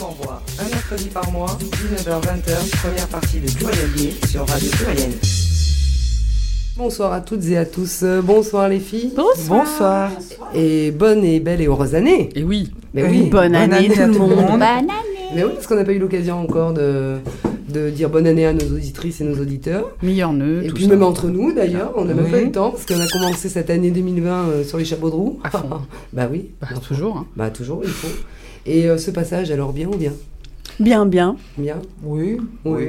En voix, un mercredi par mois, 19h-20h, première partie de Pluriel sur Radio Pluriel. Bonsoir à toutes et à tous. Euh, Bonsoir les filles. Bonsoir. Et bonne et belle et heureuse année. Et oui. Mais oui. Bonne, année, tout le monde. Bonne année. Mais oui, parce qu'on n'a pas eu l'occasion encore de, de dire bonne année à nos auditrices et nos auditeurs. Meilleur nœud, Et tout puis ça. même entre nous d'ailleurs, on n'a même Oui. pas eu le temps parce qu'on a commencé cette année 2020 euh, sur les chapeaux de roue. À fond. bah oui. Bah, toujours. hein. Bah toujours, il faut. Et euh, ce passage, alors bien ou bien? Bien, bien. Bien? Oui. Oui.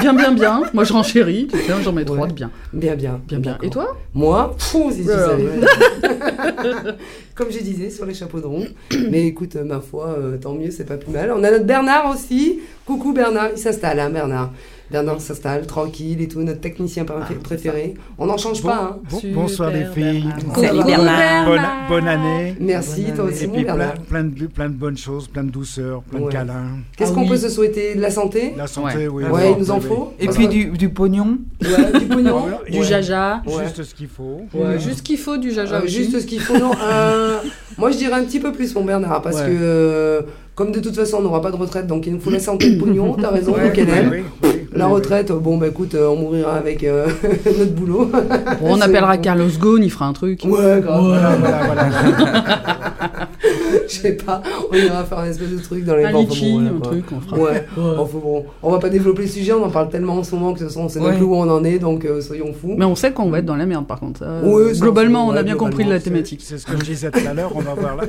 Bien, bien, bien. Moi, je renchéris. Tu sais, j'en mets trois de bien. Bien, bien. Bien, bien. Et toi? Moi, fou, si tu Alors. savais. Comme je disais, sur les chapeaux de roue. Mais écoute, ma foi, euh, tant mieux, c'est pas plus mal. On a notre Bernard aussi. Coucou Bernard, il s'installe, hein, Bernard. Bernard s'installe, tranquille et tout, notre technicien Ah, préfé- préféré. On n'en change pas, hein. Bon- bonsoir les filles. Salut Coucou, Bernard. Bonne, bonne année. Merci, Bonne toi aussi, Et puis plein, Bernard. plein de, plein de bonnes choses, plein de douceur, plein Ouais. de câlins. Qu'est-ce Ah qu'on oui. peut se souhaiter De la santé? La santé, oui. Ouais, oui, il nous en faut. Et puis du, du pognon. Ouais, du pognon. Du Ouais. jaja. Juste ce qu'il faut. Ouais. Juste ce qu'il faut du jaja Euh, aussi. juste ce qu'il faut. Non, euh, moi je dirais un petit peu plus, mon Bernard, parce Ouais. que euh, comme de toute façon on n'aura pas de retraite, donc il nous faut la santé de pognon. T'as raison, donc elle aime. La retraite, bon bah écoute, euh, on mourira avec euh, notre boulot. Bon, on appellera Carlos Ghosn, il fera un truc. Ouais, grave. Voilà, voilà, voilà. Je sais pas, on ira faire un espèce de truc dans les bancs, bon, voilà, un truc, on fera. Ouais, enfin bon, on va pas développer le sujet, on en parle tellement en ce moment que de toute façon on sait même plus où on en est, donc euh, soyons fous. Mais on sait qu'on va être dans la merde, par contre. Globalement, on a bien compris globalement, la thématique. C'est ce que je disais tout à l'heure. On va voir. la-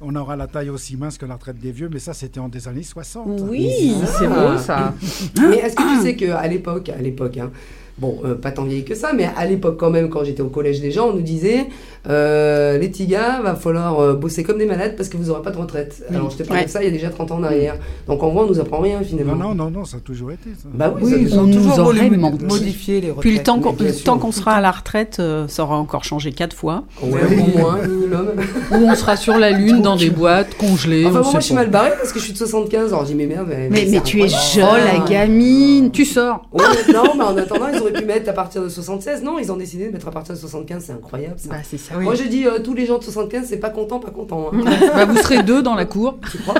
on, aura la taille aussi mince que la retraite des vieux, mais ça, c'était en des années 60. Oui, c'est Ah. beau ça. Mais est-ce que tu sais qu'à l'époque, à l'époque, hein, bon, euh, pas tant vieille que ça, mais à l'époque quand même, quand j'étais au collège des gens, on nous disait, euh, les petits gars, va falloir euh, bosser comme des malades parce que vous n'aurez pas de retraite. Alors je te parle Ouais. de ça il y a déjà 30 ans en arrière. Donc en vrai, on nous apprend rien finalement. Non, non, non, non, ça a toujours été ça. Bah oui, Oui, ça- ils ont on toujours nous voulu modifier les retraites. Puis le temps qu'on sera à la retraite, euh, ça aura encore changé quatre fois. Ouais, au moins. Ou on sera sur la lune dans des boîtes congelées. Enfin, on bon, moi, je suis mal barré parce que je suis de 75. Alors, je dis, mais merde. Mais, Mais, mais tu es jeune. Oh la gamine, tu sors. Ouais, non, mais en attendant, ils auraient pu mettre à partir de 76. Non, ils ont décidé de mettre à partir de 75. C'est incroyable, ça. Bah c'est ça. Oui. Moi, je dis, euh, tous les gens de 75, c'est pas content, pas content. hein. Bah, vous serez deux dans la cour. Tu crois?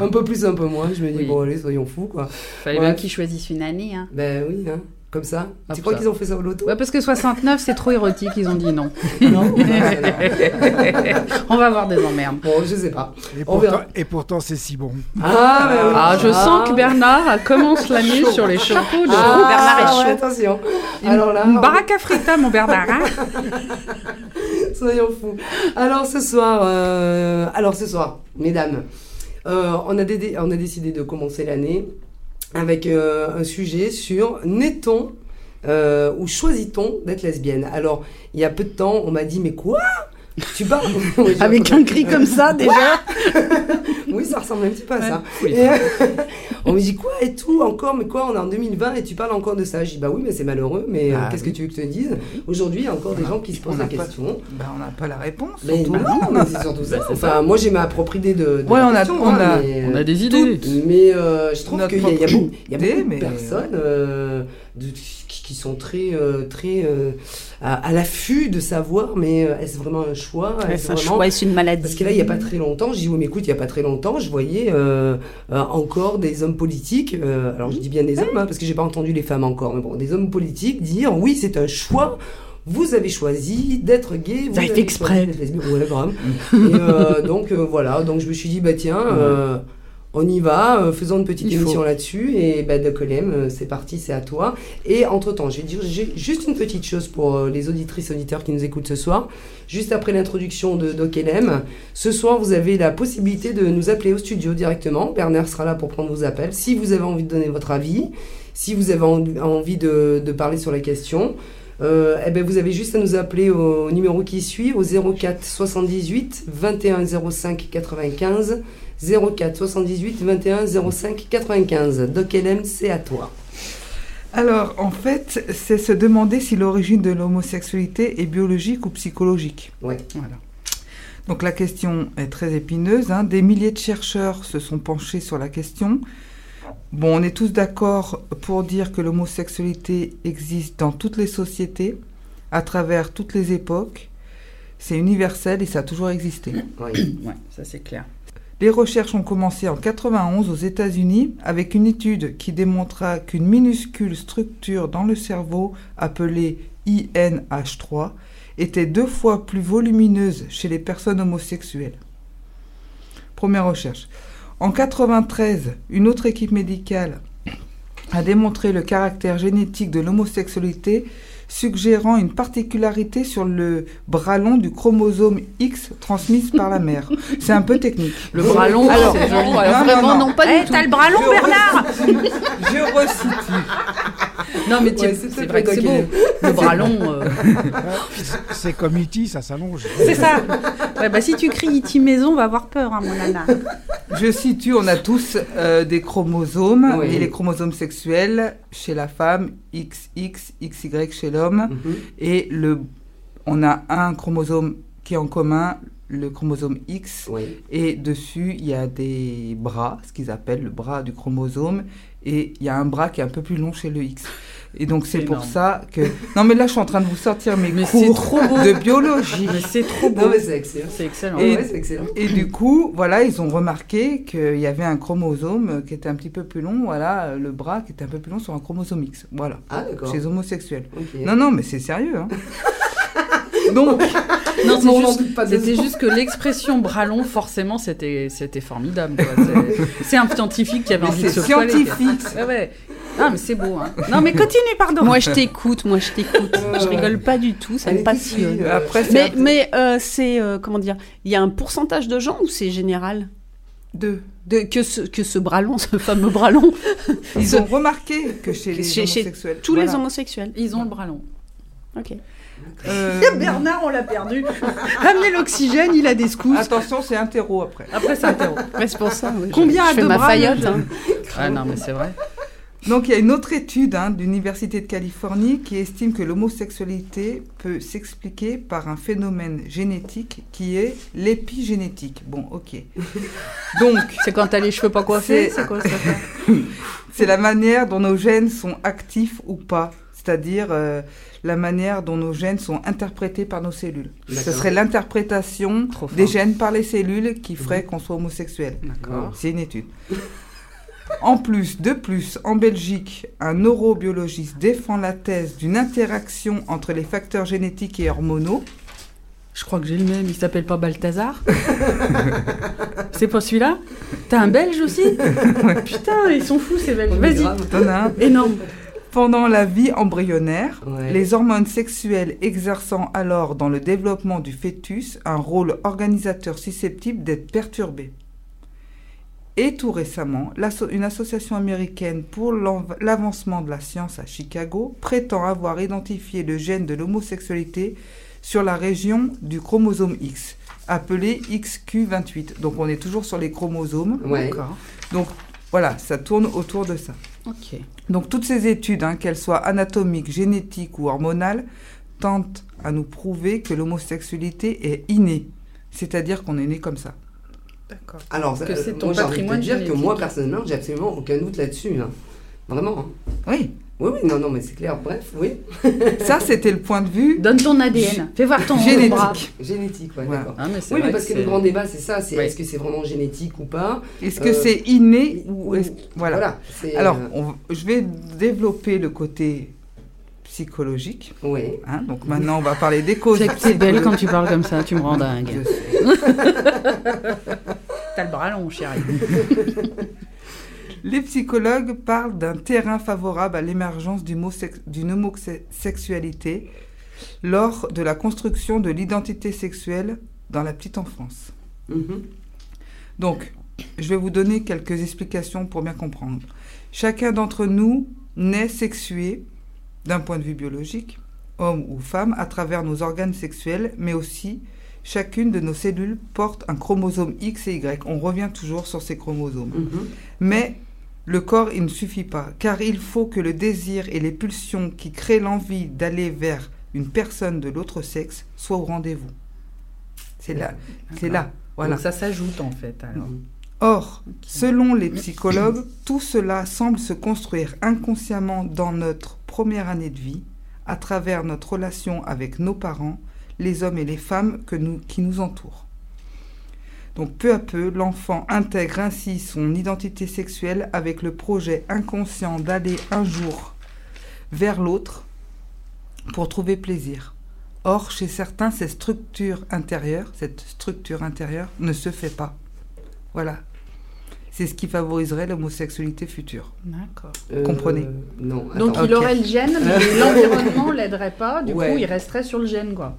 Un peu plus, un peu moins. Je me dis, Oui. bon, allez, soyons fous, quoi. Fallait Ouais. bien qu'ils choisissent une année. Hein. Ben oui, hein. Comme ça. Ah, tu crois qu'ils ont fait ça au loto Ouais, parce que 69, c'est trop érotique, ils ont dit non. Non on va avoir des emmerdes. Bon, je sais pas. Et On pourtant, c'est si bon. Ah, ben oui. Ah, je sens que Bernard commence l'année sur les chapeaux de Ah, Bernard est ouais, chaud. attention. Une, Alors là, une on- baraque à frita, mon Bernard. hein. Soyons fous. Alors ce soir, euh, alors ce soir, mesdames, euh, on, a dé- on a décidé de commencer l'année avec euh, un sujet sur naît-on euh, ou choisit-on d'être lesbienne Alors il y a peu de temps, on m'a dit mais quoi? Tu parles Avec un cri comme ça, déjà? Oui, ça ressemble un petit peu à ça. Oui. Et, on me dit quoi et tout encore, mais quoi, on est en 2020 et tu parles encore de ça. Je dis bah oui, mais c'est malheureux, mais euh, Ah qu'est-ce oui. que tu veux que je te dise? Aujourd'hui, il y a encore des gens qui se posent la pas- question. Bah, on n'a pas la réponse. Mais surtout. non, mais c'est surtout ça. Enfin, moi j'ai ma propre idée de. de Ouais, la on a- question, on hein, a- mais, On a euh, des idées. Mais euh, je trouve qu'il y y a beaucoup, il y a idée, beaucoup de personnes euh, de- qui, sont très, euh, très euh, à, à l'affût de savoir, mais euh, est-ce vraiment un choix? Est-ce un choix, c'est une maladie? parce que là, il n'y a pas très longtemps, je dis, oui, mais écoute, il n'y a pas très longtemps, je voyais encore des hommes politiques, alors je dis bien des hommes, hein, parce que j'ai pas entendu les femmes encore, mais bon, des hommes politiques dire, oui, c'est un choix, vous avez choisi d'être gay, vous avez fait exprès. choisi. Ouais. Et euh, donc, euh, voilà, donc je me suis dit, bah tiens, euh, on y va, euh, faisons une petite Il émission là-dessus, et bah, de Colem, euh, c'est parti, c'est à toi. Et entre-temps, je vais dire juste une petite chose pour euh, les auditrices auditeurs qui nous écoutent ce soir. Juste après l'introduction de Dokelem, ce soir, vous avez la possibilité de nous appeler au studio directement. Bernard sera là pour prendre vos appels. Si vous avez envie de donner votre avis, si vous avez en- envie de, de parler sur la question, euh, eh ben vous avez juste à nous appeler au numéro qui suit, au 04 78 21 05 95. 04 78 21 05 95. Dokelem, c'est à toi. Alors, en fait, c'est se demander si l'origine de l'homosexualité est biologique ou psychologique. Ouais. Voilà. Donc la question est très épineuse. hein. Des milliers de chercheurs se sont penchés sur la question. Bon, on est tous d'accord pour dire que l'homosexualité existe dans toutes les sociétés, à travers toutes les époques, c'est universel et ça a toujours existé. Oui. Ouais, ça c'est clair. Les recherches ont commencé en 91 aux États-Unis avec une étude qui démontra qu'une minuscule structure dans le cerveau appelée INH3 était deux fois plus volumineuse chez les personnes homosexuelles. Première recherche. En 93, une autre équipe médicale a démontré le caractère génétique de l'homosexualité, suggérant une particularité sur le bras long du chromosome X transmise par la mère. C'est un peu technique. Le bras long, Alors, c'est joli. non, Alors, non, vraiment, non. non, pas Eh, du tout. t'as le bras long, Bernard Je resitue. Non, mais tiens, Ouais, c'est vrai que c'est beau. Le bras long. euh, C'est comme E.T., ça s'allonge. C'est ça. Ouais, bah, si tu cries Iti Maison, on va avoir peur, hein, mon nana. Je situe, on a tous euh, des chromosomes, Oui. et les chromosomes sexuels chez la femme, XX, XY chez l'homme, Mhm. et le, on a un chromosome qui est en commun, le chromosome X, Oui. et dessus il y a des bras, ce qu'ils appellent le bras du chromosome, et il y a un bras qui est un peu plus long chez le X. Et donc c'est pour ça que... Non mais là je suis en train de vous sortir mes Mais c'est cours trop beau. de biologie. Mais c'est trop beau. C'est excellent. C'est excellent. Et- Ouais, excellent. Et du coup, voilà, ils ont remarqué qu'il y avait un chromosome qui était un petit peu plus long, voilà, le bras qui était un peu plus long sur un chromosome X, voilà, Ah, d'accord. chez les homosexuels. Non, non, mais c'est sérieux, hein. Donc, Non, c'est juste, c'était juste que l'expression bras long, forcément, c'était, c'était formidable. quoi. C'est- C'est un scientifique qui avait mais envie de c'est se poiler, scientifique. Ouais, ouais. Ah, mais c'est beau, hein. Non, mais continue, pardon. Moi, je t'écoute, moi, je t'écoute. Je rigole pas du tout, ça Elle me est passionne. Après, c'est Mais, un- mais euh, c'est, euh, comment dire, il y a un pourcentage de gens ou c'est général? Deux. de, que, ce, que ce bras long, ce fameux bras long, Ils Ce- ont remarqué que chez les Chez- chez homosexuels, tous les voilà. homosexuels. Ils ont le bras long. Ok. Euh, Bernard, on l'a perdu. Amenez l'oxygène, il a des secousses. attention, c'est interro après. Après, c'est pour ça. ouais, je- Combien je a fais de ma faillotte. hein. Ah non, mais c'est vrai. Donc il y a une autre étude hein, de l'Université de Californie qui estime que l'homosexualité peut s'expliquer par un phénomène génétique qui est l'épigénétique. Bon, ok. Donc C'est quand t'as les cheveux pas coiffés, c'est quoi ça c'est la manière dont nos gènes sont actifs ou pas, c'est-à-dire euh, la manière dont nos gènes sont interprétés par nos cellules. Ce serait l'interprétation des gènes par les cellules qui ferait qu'on soit homosexuel. C'est une étude. En plus, de plus, en Belgique, un neurobiologiste défend la thèse d'une interaction entre les facteurs génétiques et hormonaux. Je crois que j'ai le même. Il s'appelle pas Balthazar C'est pas celui-là? T'as un Belge aussi? Putain, ils sont fous ces Belges. Vas-y. grave. T'en as un. Énorme. Pendant la vie embryonnaire, Ouais. les hormones sexuelles exerçant alors dans le développement du fœtus un rôle organisateur susceptible d'être perturbé. Et tout récemment, une association américaine pour l'avancement de la science à Chicago prétend avoir identifié le gène de l'homosexualité sur la région du chromosome X, appelé XQ28. Donc on est toujours sur les chromosomes. Ouais. Donc voilà, ça tourne autour de ça. Donc toutes ces études, hein, qu'elles soient anatomiques, génétiques ou hormonales, tentent à nous prouver que l'homosexualité est innée. C'est-à-dire qu'on est né comme ça. D'accord. Alors, Que euh, c'est ton moi, j'ai envie de te patrimoine dire que moi, personnellement, j'ai absolument aucun doute là-dessus. hein. Vraiment. hein. Oui, Oui, oui, non, non, mais c'est clair. Bref, oui. ça c'était le point de vue Donne ton ADN. Fais voir ton bras. génétique. Génétique, ouais, Voilà. d'accord. Ah, Oui, mais parce que, le grand débat, c'est ça. C'est est-ce que c'est vraiment génétique ou pas Est-ce que Euh, c'est inné ou est-ce... Voilà. Voilà. c'est, Alors, euh, on- je vais développer le côté psychologique. oui. hein. Donc maintenant, on va parler des causes. C'est que t'es belle quand tu parles comme ça, tu me rends dingue. T'as le bras long, chérie. Les psychologues parlent d'un terrain favorable à l'émergence d'une homosexualité lors de la construction de l'identité sexuelle dans la petite enfance. Mhm. Donc, je vais vous donner quelques explications pour bien comprendre. Chacun d'entre nous naît sexué d'un point de vue biologique, homme ou femme, à travers nos organes sexuels, mais aussi chacune de nos cellules porte un chromosome X et Y. On revient toujours sur ces chromosomes. Mhm. Mais le corps, il ne suffit pas, car il faut que le désir et les pulsions qui créent l'envie d'aller vers une personne de l'autre sexe soient au rendez-vous. C'est là, c'est là, voilà. Donc ça s'ajoute en fait. Alors. Or, selon les psychologues, tout cela semble se construire inconsciemment dans notre première année de vie, à travers notre relation avec nos parents, les hommes et les femmes que nous, qui nous entourent. Donc peu à peu, l'enfant intègre ainsi son identité sexuelle avec le projet inconscient d'aller un jour vers l'autre pour trouver plaisir. Or, chez certains, cette structure intérieure, cette structure intérieure ne se fait pas. Voilà. C'est ce qui favoriserait l'homosexualité future. D'accord. Euh, Comprenez. Non. Donc il aurait le gène, mais l'environnement l'aiderait pas. Du Ouais. coup, il resterait sur le gène, quoi.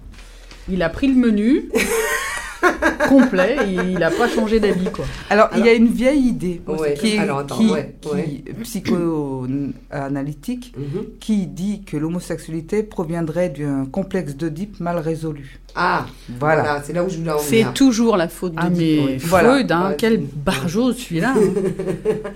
Il a pris le menu complet et il a pas changé d'avis, quoi. Alors, il y a une vieille idée Ouais, qui est alors, attends, qui- ouais, qui- ouais. psychoanalytique Mhm. qui dit que l'homosexualité proviendrait d'un complexe d'Oedipe mal résolu. Ah, Voilà. voilà, c'est là où je voulais en C'est toujours la faute de Ah, mais. Freud, hein, Ouais, quel barjot celui-là. hein.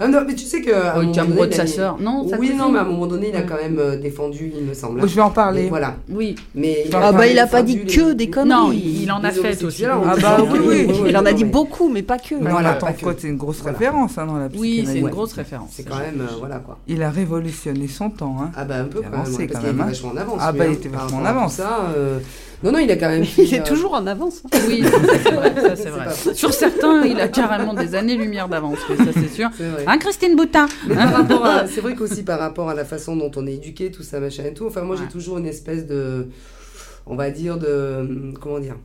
Ah non, mais tu sais que. à un Oh, il moment était amoureux donné, de il a sa sœur. Non, Oui, non, mais à un moment donné, il a quand même euh, défendu, il me semble. Je vais en parler. Mais Voilà. Oui. Mais Ah Ah bah il a pas dit que des conneries. Non, il, il en a fait aussi. Ah bah oui, oui. Il en a dit beaucoup, mais pas que. Voilà, c'est une grosse référence hein, dans la Oui, c'est une grosse référence. C'est quand même. euh, voilà quoi. Il a révolutionné son temps. Hein. Ah bah un peu quand même. parce qu'il même, était hein. vachement en avance. Ah bah, il hein, était vachement en avance. Ça, euh, Non, non, il a quand même. Il est euh, toujours en avance. hein. Oui, ça, c'est vrai. ça, c'est vrai. Sur certains, il a carrément des années-lumière d'avance, oui, ça c'est sûr. Vrai. Hein, Christine Boutin? C'est vrai qu'aussi par rapport à la façon dont on est éduqué, tout ça, machin et tout. Enfin, moi, j'ai toujours une espèce de, on va dire de, comment dire?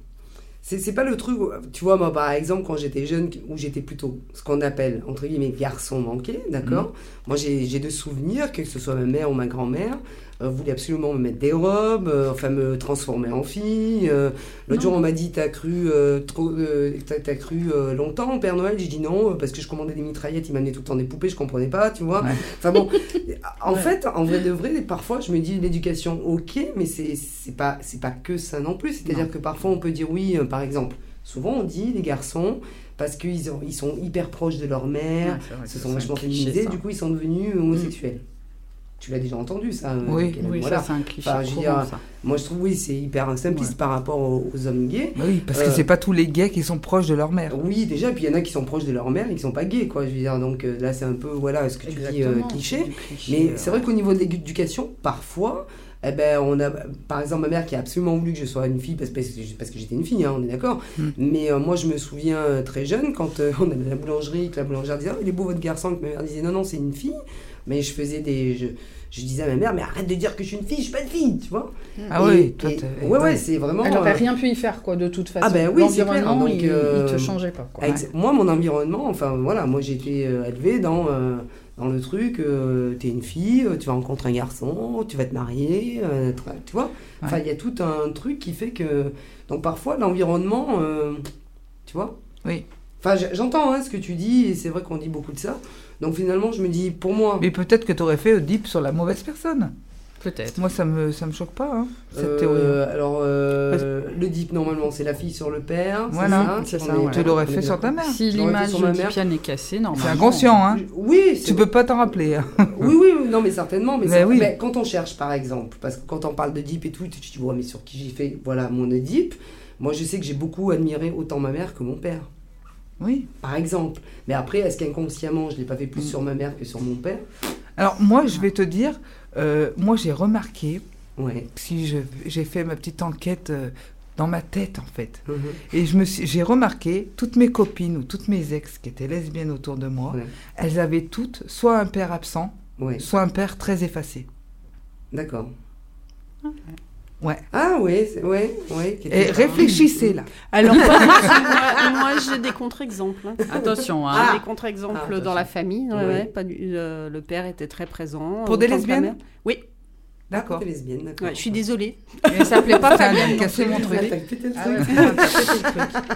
C'est, pas le truc, tu vois, moi, par exemple, quand j'étais jeune, où j'étais plutôt ce qu'on appelle, entre guillemets, garçon manqué, d'accord? Moi, j'ai, j'ai de souvenirs, que ce soit ma mère ou ma grand-mère, voulait absolument me mettre des robes, euh, enfin, me transformer en fille. euh, l'autre jour, on m'a dit, t'as cru, euh, trop, euh, t'as cru euh, longtemps, Père Noël? J'ai dit non, euh, parce que je commandais des mitraillettes, il m'amenait tout le temps des poupées, je comprenais pas, tu vois Ouais. Enfin bon, en Ouais. fait, en vrai de vrai, parfois je me dis l'éducation, ok, mais c'est pas, pas que ça non plus. C'est-à-dire que parfois on peut dire oui, euh, par exemple, souvent on dit les garçons, parce qu'ils ils sont hyper proches de leur mère, Ouais, se sont vachement féminisés, du coup ils sont devenus homosexuels. Tu l'as déjà entendu ça euh, Oui. Kellen, Oui, voilà. ça c'est un cliché Enfin, courant, dire, ça. Moi je trouve oui, c'est hyper simpliste Ouais. par rapport aux, aux hommes gays. Bah Oui, parce que Euh, c'est pas tous les gays qui sont proches de leur mère. Oui, déjà, puis il y en a qui sont proches de leur mère et qui sont pas gays, quoi. Je veux dire, donc euh, là c'est un peu, voilà, ce que tu dis, euh, Exactement, cliché. Mais c'est vrai qu'au niveau de l'éducation, parfois, eh ben, on a, par exemple, ma mère qui a absolument voulu que je sois une fille parce, parce que parce que j'étais une fille, hein, on est d'accord. Mm. Mais euh, moi, je me souviens très jeune quand on allait à la boulangerie, que la boulangère disait, Ah, il est beau votre garçon, que ma mère disait, non, non, c'est une fille. Mais je faisais des, je, je disais à ma mère, mais arrête de dire que je suis une fille, je suis pas une fille, tu vois. Ah Et- oui, toi, et- t'es- ouais, ouais, c'est vraiment. Elle aurait euh, rien pu y faire, quoi, de toute façon. Ah ben oui, c'est clair, donc, il, euh, il te changeait pas, quoi. Moi, mon environnement, enfin voilà, moi j'ai été euh, élevé dans, euh, dans le truc, euh, t'es une fille, tu vas rencontrer un garçon, tu vas te marier, euh, tu vois. Enfin, il y a tout un truc qui fait que. Donc parfois, l'environnement, euh, tu vois. Oui. Enfin, j'entends hein, ce que tu dis, et c'est vrai qu'on dit beaucoup de ça. Donc finalement, je me dis, pour moi. Mais peut-être que tu aurais fait Oedipe sur la mauvaise personne. Peut-être. Moi, ça me, ça me choque pas, hein, cette euh, théorie. Alors, euh, le dip, normalement, c'est la fille sur le père. Voilà, ça c'est ça, voilà. Tu l'aurais fait sur ta mère. Si l'image sur ma mère. oedipienne est cassée, normalement. C'est inconscient, hein. Oui, c'est Tu peux pas t'en rappeler. hein. Oui, oui, oui, non, mais certainement. Mais, oui. mais quand on cherche, par exemple, parce que quand on parle de Deep et tout, tu te dis, ouais, mais sur qui j'ai fait, voilà, mon Deep. Moi, je sais que j'ai beaucoup admiré autant ma mère que mon père, Oui. par exemple. Mais après, est-ce qu'inconsciemment, je ne l'ai pas fait plus sur ma mère que sur mon père? Alors, moi, je vais te dire, euh, moi, j'ai remarqué, Ouais. si j'ai fait ma petite enquête euh, dans ma tête, en fait, Mhm. et je me suis- j'ai remarqué, toutes mes copines ou toutes mes ex qui étaient lesbiennes autour de moi, Ouais. elles avaient toutes soit un père absent, Ouais, soit un père très effacé. d'accord. Ouais. Ah, ouais, c'est- ouais, ouais. Et réfléchissez, là. Alors, moi, moi, j'ai des contre-exemples. hein. Attention, hein. Ah. Des contre-exemples Ah, dans la famille. ouais, pas du- euh, le père était très présent. Pour des lesbiennes. Oui, D'accord. T'es lesbienne, d'accord. ouais, je suis désolée. Mais ça s'appelait pas Ça Fabienne. casser mon truc. Ah truc. ouais, ça a pété le truc.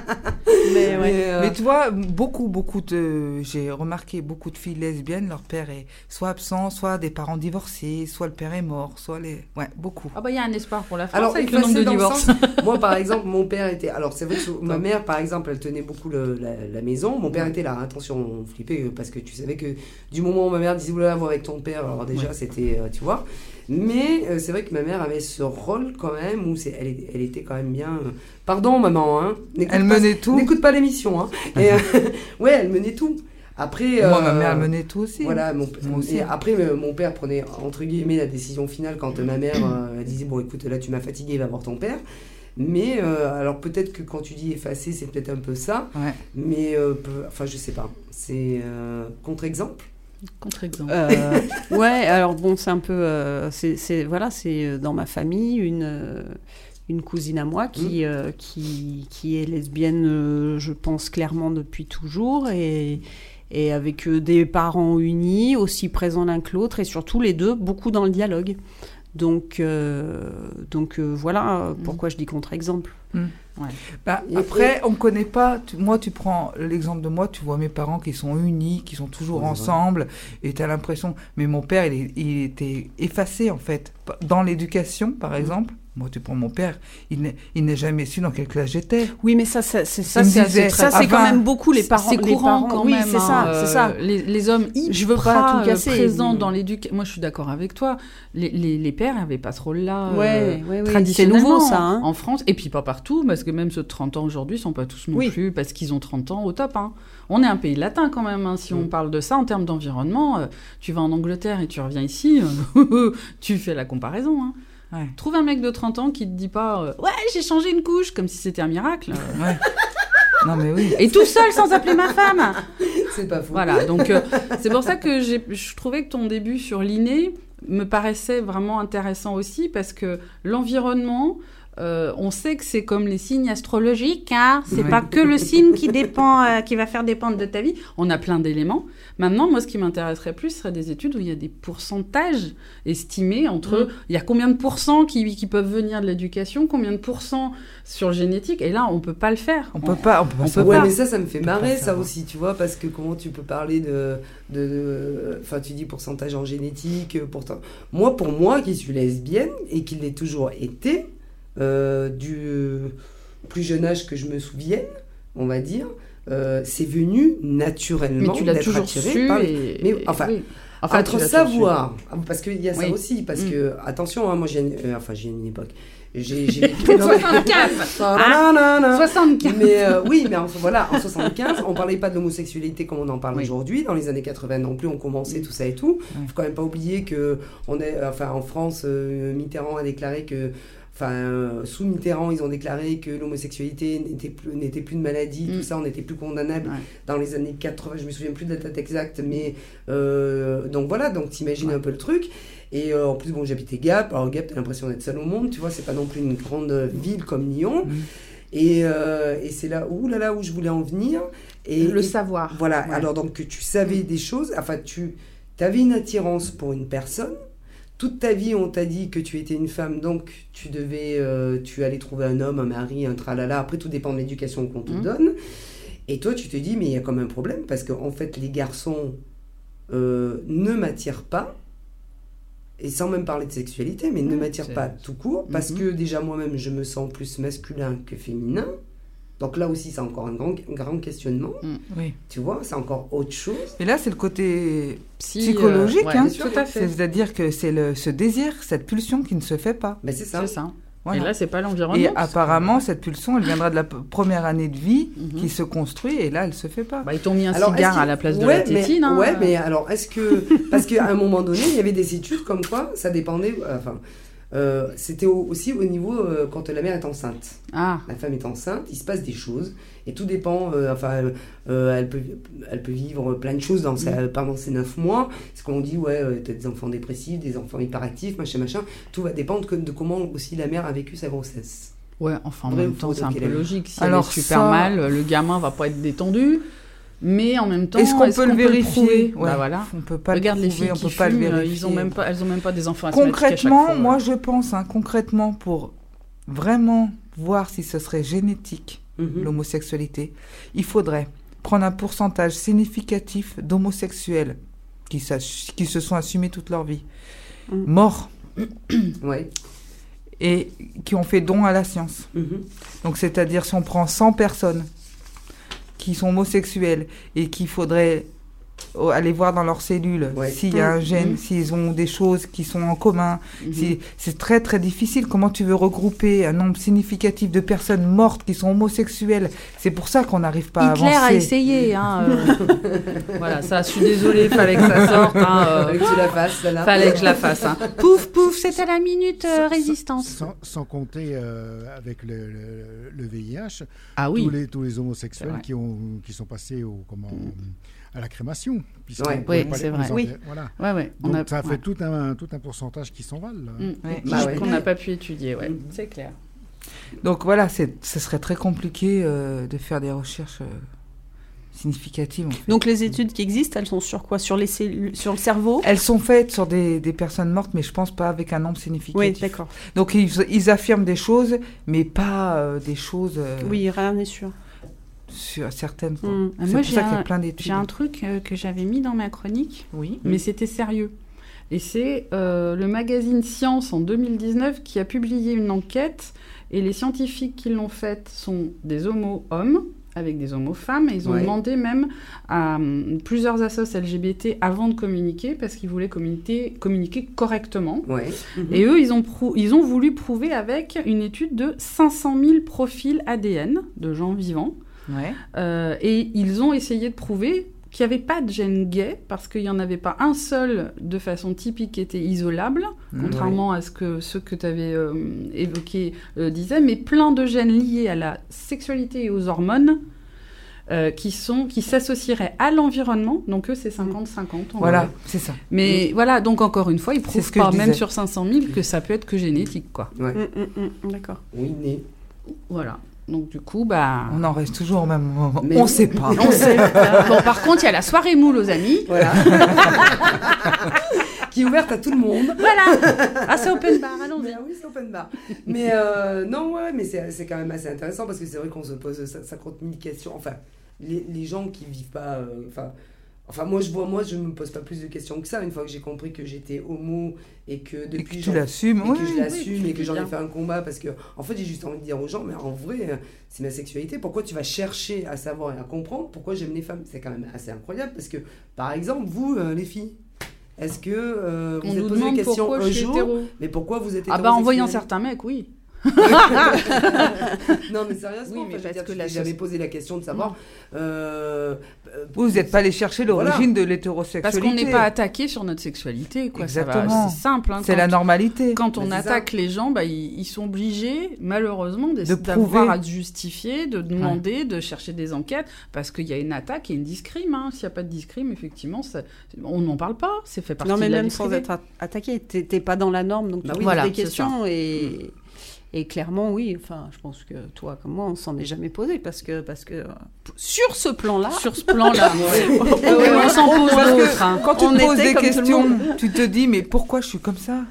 Mais ouais. Mais, euh, Mais tu vois, beaucoup, beaucoup de. J'ai remarqué beaucoup de filles lesbiennes, leur père est soit absent, soit des parents divorcés, soit le père est mort, soit les. Ouais, beaucoup. Ah bah il y a un espoir pour la France Alors, avec le nombre de divorces. sens- moi, par exemple, mon père était. Alors, c'est vrai que ma mère, par exemple, elle tenait beaucoup le- la, la maison. Mon père était là. Attention, on flippait parce que tu savais que du moment où ma mère disait Oula, voir avec ton père, alors déjà, Ouais. c'était. euh, tu vois. Mais euh, c'est vrai que ma mère avait ce rôle quand même où c'est, elle, était quand même bien. euh, Pardon, maman, hein. Elle pas- menait tout. N'écoute pas l'émission, hein. Et, euh, ouais, elle menait tout. Après. Moi, ma mère menait tout aussi. voilà, mon, Moi aussi. et après, mon père prenait entre guillemets la décision finale quand ma mère disait Bon, écoute, là tu m'as fatigué, va voir ton père. Mais alors peut-être que quand tu dis effacer, c'est peut-être un peu ça. Ouais. Mais enfin, je sais pas. C'est contre-exemple. Contre-exemple. Euh, ouais, alors bon, c'est un peu, euh, c'est, c'est- voilà, c'est euh, dans ma famille une euh, une cousine à moi qui euh, qui, qui est lesbienne, euh, je pense clairement depuis toujours et et avec des parents unis, aussi présents l'un que l'autre et surtout les deux beaucoup dans le dialogue. Donc euh, donc euh, voilà pourquoi je dis contre-exemple. Bah, Et- après, on connaît pas. tu- moi, tu prends l'exemple de moi, tu vois mes parents qui sont unis, qui sont toujours Ouais, ensemble, et tu as l'impression. Mais mon père, il, était effacé, en fait. Dans l'éducation, par exemple. Moi, tu prends mon père, il n'est- jamais su dans quelle classe j'étais. Oui, mais ça, ça, c'est ça, c'est quand même beaucoup les parents. C'est courant parents- quand oui, même. c'est ça, hein, c'est euh, ça. Les, les hommes Je veux pas tout casser. présents dans l'éducation. Moi, je suis d'accord avec toi. Les, les, les pères n'avaient pas ce rôle-là. euh, Ouais, ouais, ouais. C'est traditionnellement nouveau ça. hein. en France. Et puis pas partout, parce que même ceux de 30 ans aujourd'hui sont pas tous non Oui. plus, parce qu'ils ont 30 ans au top. hein. On est un pays latin quand même, hein, si on Mm. parle de ça en termes d'environnement. euh, tu vas en Angleterre et tu reviens ici, euh, tu fais la comparaison. hein. Ouais. Trouve un mec de 30 ans qui te dit pas euh, Ouais, j'ai changé une couche, comme si c'était un miracle. Ouais. non, mais oui. et tout seul sans appeler ma femme C'est pas faux. Voilà, donc euh, c'est pour ça que je trouvais que ton début sur l'inné me paraissait vraiment intéressant aussi parce que l'environnement, euh, on sait que c'est comme les signes astrologiques, hein, c'est Ouais. pas que le signe qui dépend, euh, qui va faire dépendre de ta vie. On a plein d'éléments. Maintenant, moi, ce qui m'intéresserait plus serait des études où il y a des pourcentages estimés entre, Mm. il y a combien de pourcents qui, qui peuvent venir de l'éducation, combien de pourcents sur le génétique, et là, on peut pas le faire. On peut pas. On peut pas on. Ouais, pas. mais ça, ça me fait peut marrer, pas ça aussi, tu vois, parce que comment tu peux parler de. de- de- Enfin, tu dis pourcentage en génétique, euh, pourtant. Moi, pour moi, qui suis lesbienne et qui l'ai toujours été, du plus jeune âge que je me souvienne, on va dire, euh, c'est venu naturellement. Mais tu l'as d'être toujours attiré su. par les- et- Mais, enfin, oui. Enfin, entre savoir, ah, parce qu'il y a ça Oui. aussi, parce Mm. que, attention, hein, moi j'ai une, euh, enfin, j'ai une époque. J'ai j'ai vécu. non, mais- 75 Nanana. 75 Mais euh, oui, mais en, voilà, en 75, on parlait pas de l'homosexualité comme on en parle Oui. aujourd'hui. Dans les années 80 non plus, on commençait tout ça et tout. Il Ouais. faut quand même pas oublier que on est, enfin, en France, euh, Mitterrand a déclaré que, enfin, euh, sous Mitterrand, ils ont déclaré que l'homosexualité n'était plus, n'était plus une maladie. Mm. Tout ça, on n'était plus condamnable. Ouais. Dans les années 80, je me souviens plus de la date exacte, mais euh, donc voilà, donc t'imagines Ouais. un peu le truc. Et euh, en plus, bon, j'habitais Gap. Alors Gap, t'as l'impression d'être seul au monde, tu vois, c'est pas non plus une grande ville comme Lyon. Mm. Et, et c'est là où, là, là où je voulais en venir. Et, le et- savoir. Voilà, Ouais. alors donc que tu savais des choses, enfin tu avais une attirance pour une personne. Toute ta vie, on t'a dit que tu étais une femme, donc tu devais, euh, tu allais trouver un homme, un mari, un tralala. Après, tout dépend de l'éducation qu'on te Mhm. donne. Et toi, tu te dis, mais il y a comme un problème parce qu'en fait, les garçons euh, ne m'attirent pas. Et sans même parler de sexualité, mais ne m'attirent pas tout court, parce Mhm. que déjà moi-même je me sens plus masculin que féminin. Donc là aussi, c'est encore un grand, grand questionnement. Oui. Tu vois, c'est encore autre chose. Et là, c'est le côté Psy, psychologique, euh, ouais, hein. tout à fait. C'est-à-dire que c'est le, ce désir, cette pulsion qui ne se fait pas. Ben c'est ça. C'est ça. Voilà. Et là, c'est pas l'environnement. Et que- apparemment, cette pulsion, elle viendra de la première année de vie Mhm. qui se construit, et là, elle se fait pas. Bah, ils t'ont mis un Alors, cigare à la place de ouais, la tétine. Mais, hein. Ouais, mais alors, est-ce que. Parce qu'à un moment donné, il y avait des études comme quoi ça dépendait. Enfin, euh, c'était au- aussi au niveau euh, quand la mère est enceinte. Ah, La femme est enceinte, il se passe des choses. Et tout dépend. euh, enfin, euh, euh, elle, peut, elle peut vivre plein de choses dans sa- pendant ces neuf mois. Ce qu'on dit, ouais, euh, t'as des enfants dépressifs, des enfants hyperactifs, machin, machin. Tout va dépendre que- de comment aussi la mère a vécu sa grossesse. ouais, enfin, en même temps, c'est un peu logique. Si Alors, elle est super ça- mal, le gamin va pas être détendu. Mais en même temps, Est-ce qu'on peut le vérifier Ouais. Bah voilà. On peut pas Regarde le les filles on qui peut pas le fument, euh, vérifier. ils ont même pas, elles ont même pas des enfants asthmatiques à Concrètement, fois, moi je pense, hein, concrètement, pour vraiment voir si ce serait génétique, Mhm. l'homosexualité, il faudrait prendre un pourcentage significatif d'homosexuels qui, qui se sont assumés toute leur vie, Mm. morts, Ouais. et qui ont fait don à la science. Mhm. Donc c'est-à-dire si on prend 100 personnes qui sont homosexuelles et qu'il faudrait au- aller voir dans leurs cellules Ouais. s'il y a un Mm. gène, Mm. s'ils ont des choses qui sont en commun. Mhm. Si- C'est très très difficile. Comment tu veux regrouper un nombre significatif de personnes mortes qui sont homosexuelles? C'est pour ça qu'on n'arrive pas Hitler à a avancer. essayé. Hein, euh. voilà, ça, je suis désolée, fallait que ça sorte. Hein, euh. Fallait que tu la fasses. Fallait que je la fasse. Hein. Pouf, pouf, c'était la minute euh, Sans- résistance. Sans, sans compter euh, avec le, le- le VIH, Ah tous, oui. les, tous les C'est homosexuels qui, ont, qui sont passés au, comment, à la crémation. Ouais. Oui, c'est vrai. les Oui. enterrer. Voilà. Ouais, ouais. On Donc a, ça fait ouais. tout, un, tout un pourcentage qui s'envole. là. Mm. Ouais. Bah ouais. qu'on n'a pas pu étudier, ouais. Mm. C'est clair. Donc voilà, ce serait très compliqué euh, de faire des recherches euh, significatives. en fait. Donc les études qui existent, elles sont sur quoi? Sur les cellules, sur le cerveau? Elles sont faites sur des, des personnes mortes, mais je pense pas avec un nombre significatif. Oui, d'accord. Donc ils, ils affirment des choses, mais pas euh, des choses euh, Oui, rien n'est sûr. Sur certaines. Mm. C'est pour j'ai ça qu'il y a plein d'études. J'ai un truc euh, que j'avais mis dans ma chronique, Oui. mais c'était sérieux. Et c'est euh, le magazine Science en 2019 qui a publié une enquête et les scientifiques qui l'ont faite sont des homo-hommes avec des homo-femmes et ils ont Ouais. demandé même à hum, plusieurs assos LGBT avant de communiquer parce qu'ils voulaient communiquer, communiquer correctement. Ouais. Et eux, ils ont, ils ont voulu prouver avec une étude de 500 000 profils ADN de gens vivants. Ouais. Euh, et ils ont essayé de prouver qu'il n'y avait pas de gène gay, parce qu'il n'y en avait pas un seul de façon typique qui était isolable, contrairement à ce que ceux que tu avais évoqués euh, disaient, mais plein de gènes liés à la sexualité et aux hormones. euh, qui sont qui s'associeraient à l'environnement donc eux c'est 50-50 en Voilà, c'est ça. mais voilà donc encore une fois ils prouvent ce que même sur 500 000 que ça peut être que génétique quoi Ouais. Mm, mm, mm, D'accord. Oui, né. voilà donc du coup bah On en reste toujours au même moment. Mais- On sait pas. On sait. bon, par contre, il y a la soirée moule aux amis. Voilà. qui est ouverte à tout le monde. Voilà. Ah, c'est open bar, allons-y. Mais oui, c'est open bar. Mais euh, non, ouais, mais c'est c'est quand même assez intéressant parce que c'est vrai qu'on se pose 50 000 questions. Enfin, les, les gens qui vivent pas. euh, Enfin, moi, je vois, moi, je me pose pas plus de questions que ça. Une fois que j'ai compris que j'étais homo et que Et depuis. que j'en- tu l'assumes. et oui, que je oui. l'assume oui, et que j'en ai fait un combat parce que en fait j'ai juste envie de dire aux gens mais en vrai c'est ma sexualité pourquoi tu vas chercher à savoir et à comprendre pourquoi j'aime les femmes? C'est quand même assez incroyable parce que par exemple vous euh, les filles est-ce que euh, vous On êtes posé la question un je suis jour hétéro. mais pourquoi vous êtes Ah bah en voyant certains mecs, oui. non mais sérieusement Oui, mais parce dire, que jamais soci- posé la question de savoir euh, euh, Vous n'êtes pas allé chercher l'origine de l'hétérosexualité. Parce qu'on n'est pas attaqué sur notre sexualité, quoi. Exactement. C'est simple. hein, C'est la normalité. Quand on Mais ça. attaque les gens, bah, ils, ils sont obligés, malheureusement, d'avoir à se justifier, de demander, de chercher des enquêtes, parce qu'il y a une attaque et une discrime. hein. S'il n'y a pas de discrime, effectivement, ça- on n'en parle pas. C'est fait partie Non, mais de la même vie sans privée. être attaqué, t'es pas dans la norme, donc tu Bah oui, poses voilà, des questions et, et clairement, oui. Enfin, je pense que toi comme moi, on s'en est jamais posé parce que parce que sur ce plan-là, Sur ce plan-là. Ouais. Ouais, on s'en pose d'autres. hein. Quand tu On te poses des questions, tu te dis mais pourquoi je suis comme ça?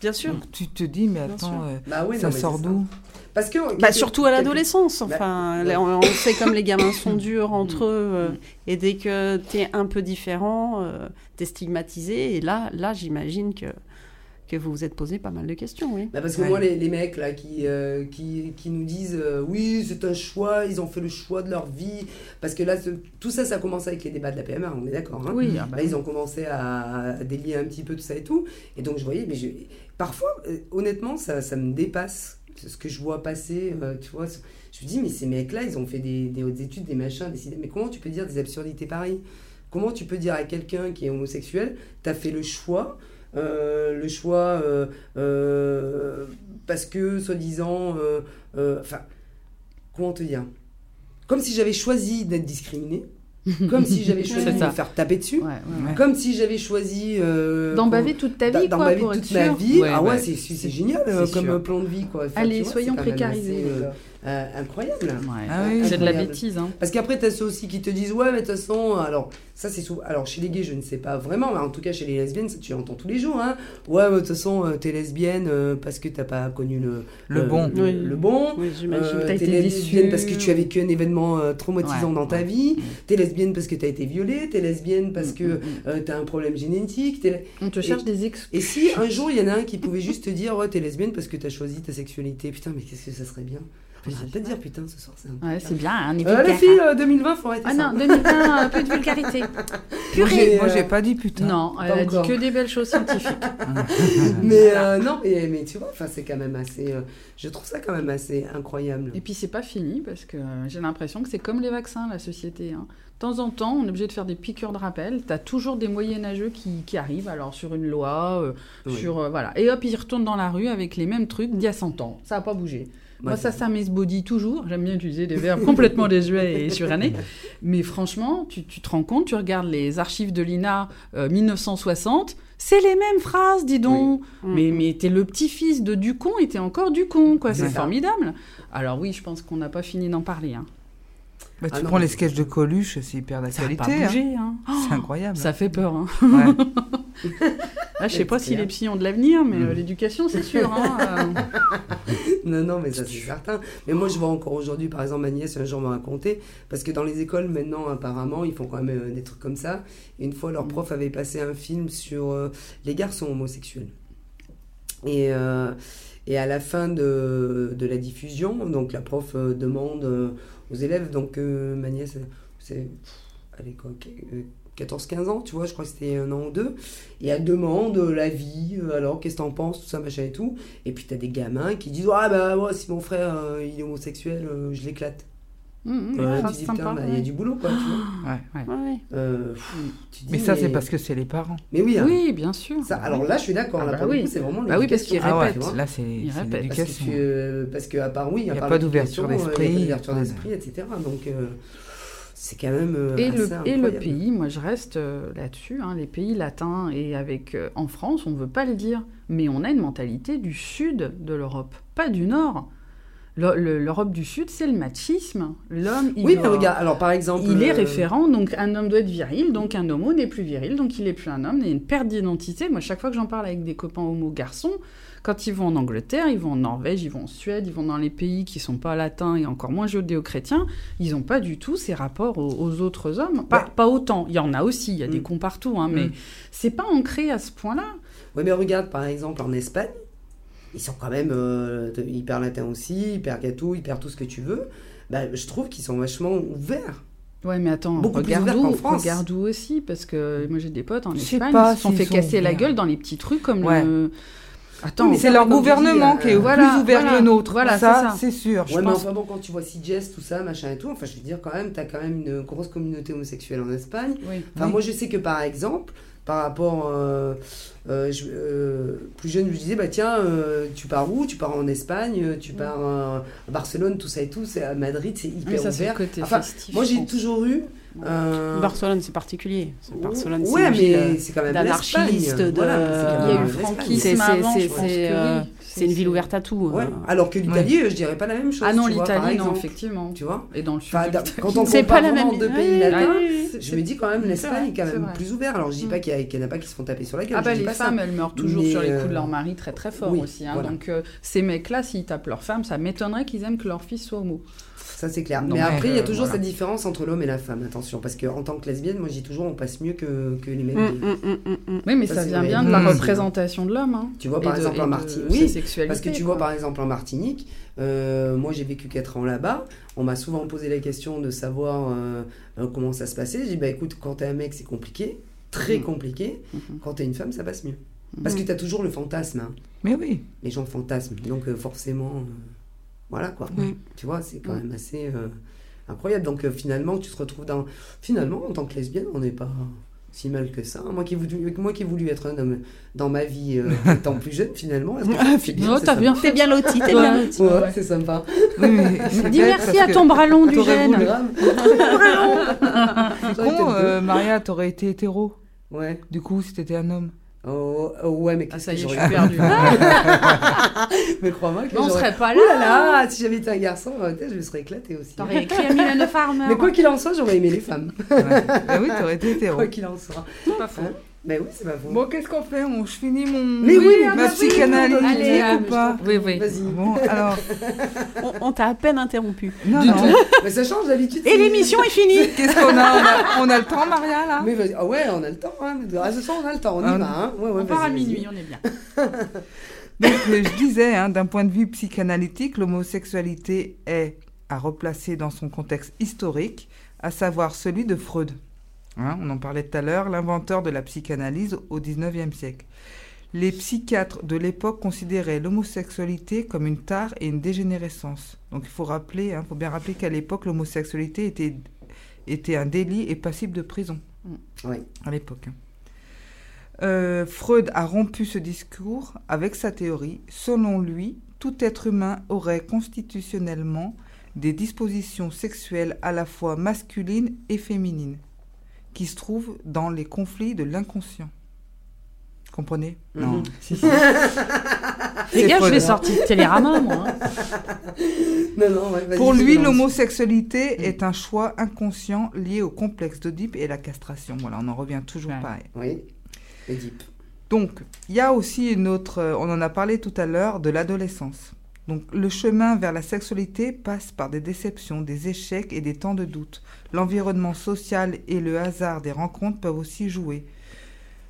Bien sûr. Donc, Tu te dis mais attends, euh, bah oui, ça sort d'où? parce que Bah, quelque- surtout à l'adolescence. Bah, Enfin, on, on sait comme les gamins sont durs entre eux, euh, Mm. et dès que tu es un peu différent, euh, tu es stigmatisé. Et là, là j'imagine que, que vous vous êtes posé pas mal de questions, oui. Bah parce que Ouais. moi, les, les mecs là qui, euh, qui, qui nous disent euh, oui, c'est un choix, ils ont fait le choix de leur vie. Parce que là, tout ça, ça a commencé avec les débats de la PMA, on est d'accord. Hein Oui, ah bah Là, ils ont commencé à, à délier un petit peu tout ça et tout. Et donc, je voyais, mais je- parfois, euh, honnêtement, ça, ça me dépasse ce que je vois passer. euh, tu vois, je me dis, mais ces mecs-là, ils ont fait des, des hautes études, des machins, des. Mais comment tu peux dire des absurdités pareilles? Comment tu peux dire à quelqu'un qui est homosexuel, t'as fait le choix le choix euh, euh, parce que soi-disant euh, euh, enfin comment te dire comme si j'avais choisi d'être discriminé comme si j'avais choisi de me faire taper dessus Ouais, ouais, ouais. comme si j'avais choisi euh, D'en baver toute ta vie, d'en quoi, baver pour toute être ma sûr. vie Ouais, ah ouais, c'est génial euh, comme sûr. plan de vie quoi Enfin, Allez, vois, soyons précarisés. assez, euh, euh, incroyable Ouais. Ah oui. c'est de la bêtise. Hein. parce qu'après, tu as ceux aussi qui te disent Ouais, mais de toute façon, alors, ça c'est souvent. Alors, chez les gays, je ne sais pas vraiment, mais en tout cas, chez les lesbiennes, ça, tu entends tous les jours. Hein. Ouais, mais de toute façon, euh, t'es lesbienne euh, parce que t'as pas connu le, Le euh, bon. Le, Oui. le bon. Oui, j'imagine. Euh, t'as t'es été lesbienne déçue. parce que tu as vécu un événement euh, traumatisant Ouais, dans ta ouais. vie. T'es lesbienne parce que t'as été violée. T'es lesbienne parce Mm, que mm, mm. euh, t'as un problème génétique. On te cherche des excuses. Et si un jour il y en a un qui pouvait juste te dire Ouais, t'es lesbienne parce que t'as choisi ta sexualité, putain, mais qu'est-ce que ça serait bien J'allais pas te dire putain ce soir, c'est un Ouais, c'est bien, hein, Euh, les filles, hein. euh, 2020, faut arrêter Ah ça. non, 2020, un peu de vulgarité. Moi, j'ai, Moi, euh, j'ai pas dit putain. Non, elle Pas a dit que des belles choses scientifiques. Mais euh, non, mais, mais tu vois, enfin, c'est quand même assez. euh, je trouve ça quand même assez incroyable. Et puis c'est pas fini parce que euh, j'ai l'impression que c'est comme les vaccins, la société. hein. De temps en temps, on est obligé de faire des piqûres de rappel. T'as toujours des moyenâgeux qui, qui arrivent, alors sur une loi, euh, Oui. sur euh, voilà, et hop ils retournent dans la rue avec les mêmes trucs d'il y a 100 ans. Ça a pas bougé. Moi ça, ça m'esbaudit toujours. J'aime bien utiliser des verbes complètement désuets et surannés. Mais franchement, tu, tu te rends compte, tu regardes les archives de l'INA euh, 1960, c'est les mêmes phrases, dis donc. Mais, mais t'es le petit-fils de Ducon et t'es encore Ducon, quoi. C'est formidable. Alors oui, je pense qu'on n'a pas fini d'en parler. Hein. Bah, tu Ah prends les sketchs de Coluche, c'est hyper d'actualité. hein. Hein. C'est incroyable. Ça fait peur. Hein. Ouais. Ah, je sais pas si les psys ont de l'avenir, mais Mm. euh, l'éducation, c'est sûr. Hein. euh. Non, non, mais ça c'est certain. Mais moi je vois encore aujourd'hui, par exemple, ma nièce un jour m'a raconté, parce que dans les écoles maintenant, apparemment, ils font quand même euh, des trucs comme ça. Et une fois, leur prof avait passé un film sur euh, les garçons homosexuels. Et, euh, et à la fin de, de la diffusion, donc la prof demande aux élèves, donc euh, ma nièce, c'est. Elle est quoi euh, 14-15 ans, tu vois, je crois que c'était un an ou deux. Et elle demande euh, l'avis, euh, alors qu'est-ce que t'en penses, tout ça, machin et tout. Et puis t'as des gamins qui disent Ah bah moi, si mon frère euh, il est homosexuel, euh, je l'éclate. Mm, mm, Euh, phrase tu dis sympa, Putain, bah, il y a du boulot quoi, tu vois. Ouais. Ouais. Euh, pff, tu dis, Mais ça, c'est parce que c'est les parents. Mais oui, hein. Oui, bien sûr. Ça, alors là, je suis d'accord. Ah là, bah oui. c'est vraiment Bah oui, parce l'éducation, qu'ils Ah ouais, répètent. vois. là, c'est répètent, Parce que, l'éducation. euh, parce que à part oui, Il y a part pas d'ouverture l'éducation, euh, d'esprit. il y a pas d'ouverture d'esprit, etc. Donc euh, c'est quand même euh, Et assez le, et le incroyable. pays, moi je reste euh, là-dessus, hein, les pays latins, et avec euh, en France, on ne veut pas le dire, mais on a une mentalité du sud de l'Europe, pas du nord. Le- le- L'Europe du Sud, c'est le machisme. L'homme, il, Oui, mais doit- regarde, alors par exemple. il est euh, référent, donc un homme doit être viril, donc un homo n'est plus viril, donc il n'est plus un homme, il y a une perte d'identité. Moi, chaque fois que j'en parle avec des copains homo garçons, quand ils vont en Angleterre, ils vont en Norvège, ils vont en Suède, ils vont dans les pays qui sont pas latins et encore moins judéo-chrétiens, ils n'ont pas du tout ces rapports aux, aux autres hommes. Pas, Ouais. pas autant, il y en a aussi, il y a des Mm. cons partout, hein, mais Mm. c'est pas ancré à ce point-là. Oui, mais regarde, par exemple, en Espagne, ils sont quand même euh, hyper latins aussi, hyper gâteaux, hyper tout ce que tu veux. Bah, je trouve qu'ils sont vachement ouverts. Ouais, mais attends, Beaucoup plus regarde ouvert où, France. regarde où aussi, parce que moi j'ai des potes en Espagne, ils se sont fait casser la ouverts. gueule dans les petits trucs comme Ouais. le... Attends, mais C'est leur tu dis, gouvernement euh, qui est voilà, plus ouvert voilà. que le nôtre. Voilà, ça, c'est sûr. Je ouais, mais pense. enfin bon, quand tu vois CJS, tout ça, machin et tout, enfin, je veux dire, quand même, t'as quand même une grosse communauté homosexuelle en Espagne. Oui. Enfin, Oui. moi, je sais que par exemple, par rapport. euh, euh, je- euh, plus jeune, je me disais, bah tiens, euh, tu pars où? Tu pars en Espagne, tu pars euh, à Barcelone, tout ça et tout. C'est à Madrid, c'est hyper ça, ouvert. côté Enfin, festif. Moi, j'ai toujours eu. euh, Barcelone, c'est particulier. C'est- Barcelone, c'est ouais, mais c'est quand même d'anarchistes, l'Espagne. de- Voilà, Il y a eu franquisme avant, c'est- je pense c'est, que oui. C'est une ville ouverte à tout. Ouais. euh. Alors que l'Italie, euh, je dirais pas la même chose. Ah non, l'Italie, non, effectivement. Tu vois Et dans le sud. Quand on compare pas la même deux pays oui, latins, je me dis quand même l'Espagne est quand même plus ouvert. Alors je dis Mm. pas qu'il y, en a pas qui se font taper sur la gueule. Ah bah les femmes, elles meurent toujours sur les coups euh, de leur mari très très fort aussi. hein. voilà. Donc euh, ces mecs-là, s'ils tapent leur femme, ça m'étonnerait qu'ils aiment que leur fils soit homo. Ça c'est clair. Mais après, il y a euh, toujours voilà. cette différence entre l'homme et la femme. Attention, parce que en tant que lesbienne, moi je dis toujours, on passe mieux que, que les mecs. Mm, mm, mm. Oui, mais Ça, vient bien de la Mm. représentation de l'homme. hein. Tu vois, par de- exemple en Martinique. Oui, Parce que tu vois, par exemple, en Martinique, euh, moi j'ai vécu 4 ans là-bas, on m'a souvent posé la question de savoir euh, euh, comment ça se passait. J'ai dit, bah écoute, quand t'es un mec, c'est compliqué, très Mm. compliqué. Mhm. Quand t'es une femme, ça passe mieux. Parce que t'as toujours le fantasme. hein. Mais oui. Les gens fantasment. Donc euh, forcément, euh, voilà quoi. Tu vois, c'est quand même assez euh, incroyable. Donc euh, finalement, tu te retrouves dans. Finalement, en tant que lesbienne, on n'est pas si mal que ça. Moi qui ai voulu, moi qui ai voulu être un homme dans ma vie euh, étant plus jeune, finalement. Oh, c'est t'as bien T'es fait. bien loti, t'es bien loti. Ouais, Ouais. c'est sympa. Oui, mais c'est Dis merci à ton bras long du gène. Grave. C'est con, euh, Maria, t'aurais été hétéro. Ouais. Du coup, si t'étais un homme. Oh, oh, ouais, mais Ah, qu'est-ce ça y est, je j'aurais suis perdue. Mais crois-moi que Mais on serait pas Ouh là là. là, si j'avais été un garçon, euh, peut-être je me serais éclatée aussi. T'aurais écrit à Mylène Farmer. Mais quoi qu'il en soit, j'aurais aimé les femmes. Ouais. bah oui, t'aurais été hétéro. Quoi qu'il en soit. C'est pas faux. Mais oui, c'est pas faux. Bon, qu'est-ce qu'on fait? On, Je finis mon. Mais oui, ah ma oui, psychanalyse Allez, ou ah, pas Oui, oui. Vas-y. Bon, alors? On, on t'a à peine interrompu. Non, Du non. tout. Mais ça change d'habitude. Et l'émission est finie Qu'est-ce qu'on a? On, a on a le temps, Maria, là? Mais vas-y. Ah ouais, on a le temps. Hein. Ah, ce soir, on a le temps. On y Ah, va. Hein. Ouais, ouais, On part à minuit, on est bien. Donc, je disais, hein, d'un point de vue psychanalytique, l'homosexualité est à replacer dans son contexte historique, à savoir celui de Freud. Hein, on en parlait tout à l'heure, l'inventeur de la psychanalyse au XIXe siècle. Les psychiatres de l'époque considéraient l'homosexualité comme une tare et une dégénérescence. Donc il faut rappeler, hein, faut bien rappeler qu'à l'époque l'homosexualité était, était un délit et passible de prison. Oui. À l'époque. hein. Euh, Freud a rompu ce discours avec sa théorie. Selon lui, tout être humain aurait constitutionnellement des dispositions sexuelles à la fois masculines et féminines, qui se trouvent dans les conflits de l'inconscient. Comprenez Mhm. Si, si. Les C'est gars, je l'ai sorti de Télérama, moi. hein. Non, non, ouais, vas-y, Pour lui, l'homosexualité est un choix inconscient lié au complexe d'Oedipe et la castration. Voilà, on en revient toujours Ouais. pareil. Oui, Édipe. Donc, il y a aussi une autre, euh, on en a parlé tout à l'heure, de l'adolescence. Donc, le chemin vers la sexualité passe par des déceptions, des échecs et des temps de doute. L'environnement social et le hasard des rencontres peuvent aussi jouer.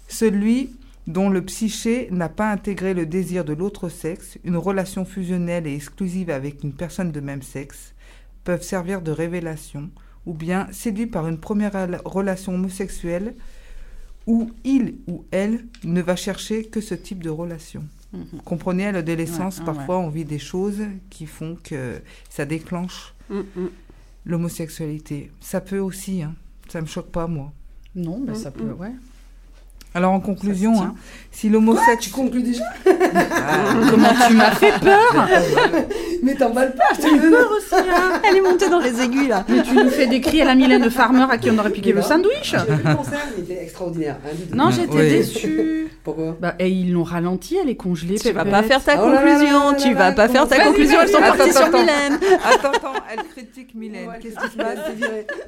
Celui dont le psyché n'a pas intégré le désir de l'autre sexe, une relation fusionnelle et exclusive avec une personne de même sexe, peuvent servir de révélation, ou bien séduit par une première relation homosexuelle, où il ou elle ne va chercher que ce type de relation. Mhm. Comprenez, à l'adolescence, Ouais, ouais, parfois on vit des choses qui font que ça déclenche Mm, mm. l'homosexualité. Ça peut aussi, hein. ça me choque pas moi. Non, ça Mm, peut, ouais. Alors en conclusion, hein, si Tu l'homosexualité... conclus déjà Comment tu m'as fait peur Mais t'emballes pas, je te le peur aussi, hein. Elle est montée dans les aiguilles là. Mais tu nous fais des cris à la Mylène Farmer à qui on aurait piqué Mais le non. sandwich J'ai vu le concert, il était extraordinaire. hein. Non, j'étais Oui. déçue. Pourquoi? Bah, et ils l'ont ralenti, elle est congelée. Tu vas pas faire ta Oh conclusion, tu vas pas faire ta conclusion, elles sont parties attends, sur. Mylène. Attends, attends, elle critique Mylène. Qu'est-ce qui se passe?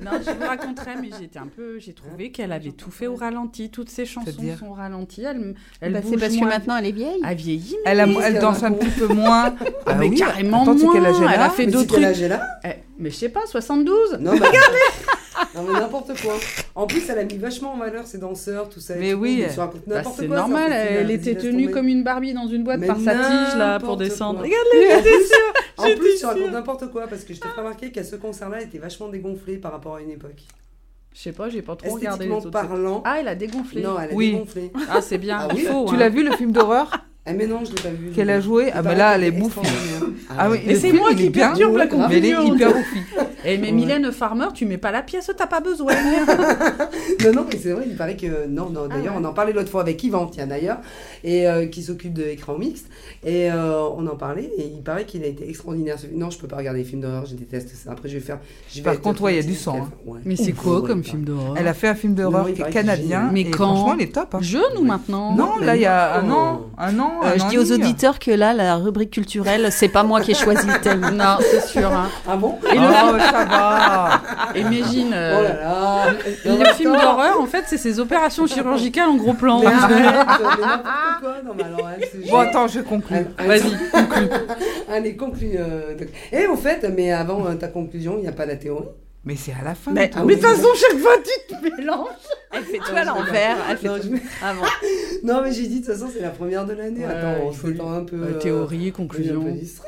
Non, je vous raconterai, mais j'étais un peu. J'ai trouvé qu'elle avait tout fait au ralenti. Toutes ses chansons C'est-à-dire sont ralenties. Elle, elle Bah, c'est parce que maintenant elle est vieille. Elle vieillit, mais. Elle, a- elle qu'elle danse un petit peu moins. Ah, mais oui, carrément attends, quel âge moins. elle Elle a fait Mais d'autres c'est quel trucs. âge elle a Eh, mais je sais pas, 72 Non, mais Non, mais n'importe quoi. En plus, elle a mis vachement en valeur ses danseurs, tout ça. Mais tout. oui. Bah, n'importe c'est quoi, normal, ça, elle était tenue comme une Barbie dans une boîte Mais par sa tige là pour descendre. quoi. Regarde-le, j'étais sûre. En plus, tu racontes n'importe quoi parce que je t'ai fait remarquer qu'à ce concert-là, elle était vachement dégonflée par rapport à une époque. Je sais pas, j'ai pas trop regardé les Esthétiquement autres. parlant. Ah, elle a dégonflé. Non, elle a Oui. dégonflé. Ah, c'est bien. Ah il oui, faut. Tu hein. l'as vu le film d'horreur? Ah, mais non, je l'ai pas vu. qu'elle a joué Ah, mais là, elle est bouffe. extraordinaire. Ah oui, Et le c'est moi qui perturbe la grave. Mais elle est hyper bouffi. Eh, mais Ouais. Mylène Farmer, tu mets pas la pièce, t'as pas besoin. Non, non, mais c'est vrai, il paraît que. Non, non, d'ailleurs, Ah ouais. on en parlait l'autre fois avec Yvan, tiens, d'ailleurs, et euh, qui s'occupe de écran mixte. Et euh, on en parlait, et il paraît qu'il a été extraordinaire. ce- Non, je peux pas regarder les films d'horreur, je déteste ça. Après, je vais faire. je vais Par contre, ouais, il y a du sang. Ouais. Mais c'est quoi comme film d'horreur? Elle a fait un film d'horreur canadien. Mais et quand? Franchement, il est top. hein. Jeune ou maintenant? Non, mais là, il y a un an. Un an. Euh, je dis et aux auditeurs que là, la rubrique culturelle, c'est pas moi qui ai choisi le thème. Non, c'est sûr. hein. Ah bon? Et Oh, le- ça va. Imagine. euh, Oh là là Le film d'horreur, en fait, c'est ces opérations chirurgicales en gros plan. Mais arrête, mais n'importe quoi. Non, mais alors, elle, c'est Bon, attends, je conclue. Elle- elle- Vas-y, conclue. Allez, conclue. euh, doc. Et au fait, mais avant euh, ta conclusion, il n'y a pas la théorie? Mais c'est à la fin. Mais- Ah de toute façon, chaque fois, tu te mélanges. Elle fait tout à l'envers. Elle fait Non, tout je- avant. Non, mais j'ai dit, de toute façon, c'est la première de l'année. Ouais, Attends, on s'étend un peu. Euh, théorie, conclusion.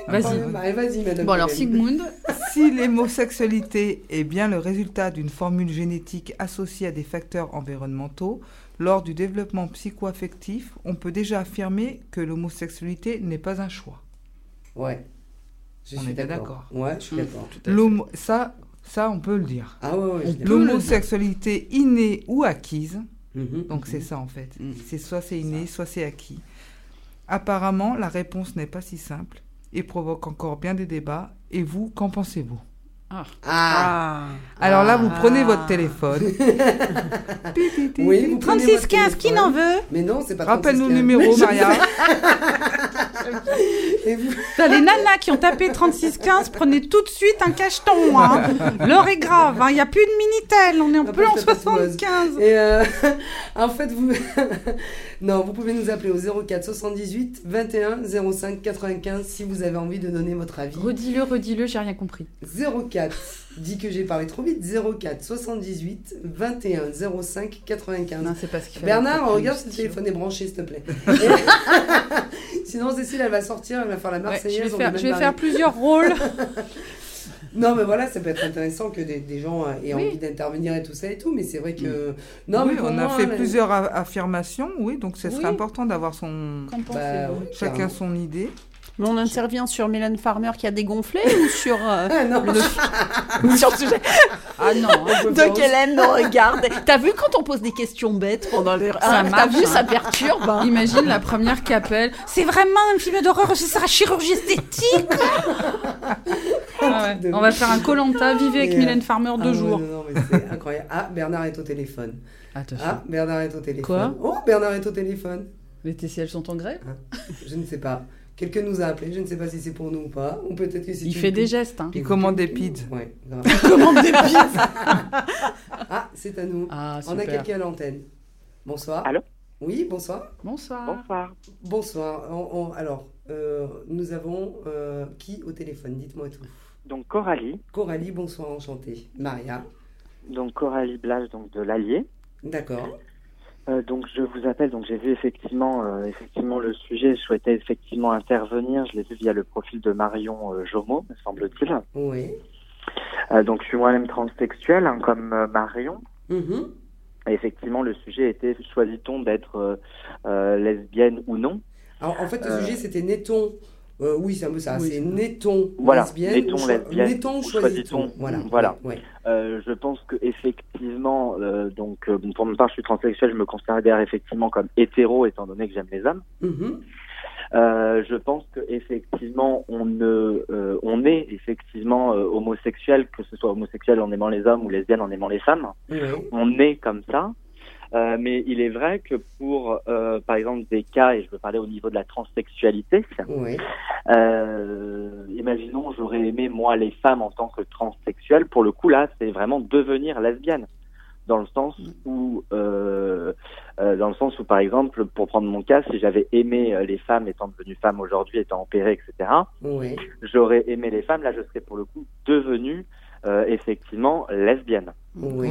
Vas-y. Vas-y, madame. Bon, alors. Sigmund, Si l'homosexualité est bien le résultat d'une formule génétique associée à des facteurs environnementaux, lors du développement psycho-affectif, on peut déjà affirmer que l'homosexualité n'est pas un choix. Ouais. Je On suis d'accord. Ouais, je suis Mm. d'accord. Ça, ça, on peut le dire. Ah ouais, ouais. le L'homosexualité innée ou acquise, Mhm. donc c'est ça en fait, Mhm. c'est soit c'est inné, soit c'est acquis. Apparemment, la réponse n'est pas si simple et provoque encore bien des débats. Et vous, qu'en pensez-vous? Ah, Ah. Alors là, vous Ah. prenez votre téléphone. oui, vous prenez votre 36-15, qui n'en veut? Mais non, c'est pas Rappelle nos 36-15. numéros, Maria. Et vous T'as les nanas qui ont tapé 36-15, prenez tout de suite un cacheton. Hein. L'heure est grave, il n'y a plus de Minitel, on est en plus en parce que t'as pas de 75. Et euh, en fait, vous... non, vous pouvez nous appeler au 04 78 21 05 95 si vous avez envie de donner votre avis. Redis-le, redis-le, j'ai rien compris. 04, dit que j'ai parlé trop vite, 04 78 21 05 95. Non, c'est pas ce qu'il fallait. Bernard, regarde si le téléphone est branché, s'il te plaît. Sinon, Cécile, elle va sortir, elle va faire la Ouais, Marseillaise. je vais faire, je vais plusieurs rôles. Non, mais voilà, ça peut être intéressant que des, des gens aient Oui. envie d'intervenir et tout ça et tout, mais c'est vrai que. Non, Oui, mais on a fait plusieurs affirmations, oui, donc ce serait Oui. important d'avoir son Bah, oui, chacun son idée. Mais on intervient sur Mylène Farmer qui a dégonflé ou sur, euh, Ah, non, ou sur le sujet Ah non. faire Donc Hélène nous regarde. T'as vu quand on pose des questions bêtes pendant les... Ça Ah, T'as vu, hein. ça perturbe. hein. Imagine la première qui appelle. C'est vraiment un film d'horreur, ce sera chirurgie esthétique. Ah ouais. On va faire un Colanta, vivez avec euh, Mylène Farmer Ah, deux ouais, jours. Non, non, mais c'est incroyable. Ah, Bernard est au téléphone. Attention. Ah, Bernard est au téléphone. Quoi? Oh, Bernard est au téléphone. Les TCL sont en grève? Je ne sais pas. Quelqu'un nous a appelé, je ne sais pas si c'est pour nous ou pas. Ou peut-être que c'est Il fait des gestes. Hein. Il commande des pizzas. Ouais, grave. Commande des pizzas. Ah, c'est à nous. Ah, On a quelqu'un à l'antenne. Bonsoir. Allô? Oui, bonsoir. Bonsoir. Bonsoir. Bonsoir. On- on- alors, euh, nous avons euh, qui au téléphone? Dites-moi tout. Donc Coralie, Coralie, bonsoir, enchantée. Maria. donc Coralie Blage donc de l'Allier. D'accord. Euh, donc je vous appelle, donc j'ai vu effectivement euh, effectivement le sujet, je souhaitais effectivement intervenir, je l'ai vu via le profil de Marion euh, Jomeau, me semble-t-il. Oui. Donc je suis moi-même transsexuel, hein, comme Marion. Mhm. Et effectivement le sujet était choisit-on d'être lesbienne ou non? Alors, en fait, le sujet, c'était Netton. Euh, oui, c'est un peu ça. Oui, c'est. Netton Voilà, lesbienne. Lesbienne, Netton ou choisit-on. Voilà. Voilà. Ouais. Euh, je pense que effectivement, euh, donc euh, bon, pour ma part, je suis transsexuel, je me considère effectivement comme hétéro étant donné que j'aime les hommes. Mhm. Euh, je pense que effectivement on ne euh, on est effectivement euh, homosexuel que ce soit homosexuel en aimant les hommes ou lesbienne en aimant les femmes on est comme ça Euh, mais il est vrai que pour euh, par exemple des cas et je veux parler au niveau de la transsexualité Ouais. euh, imaginons j'aurais aimé moi les femmes en tant que transsexuel pour le coup là c'est vraiment devenir lesbienne dans le sens où euh, euh, dans le sens où par exemple pour prendre mon cas si j'avais aimé les femmes étant devenue femme aujourd'hui étant opérée etc Ouais. j'aurais aimé les femmes là je serais pour le coup devenue euh, effectivement lesbienne Ouais.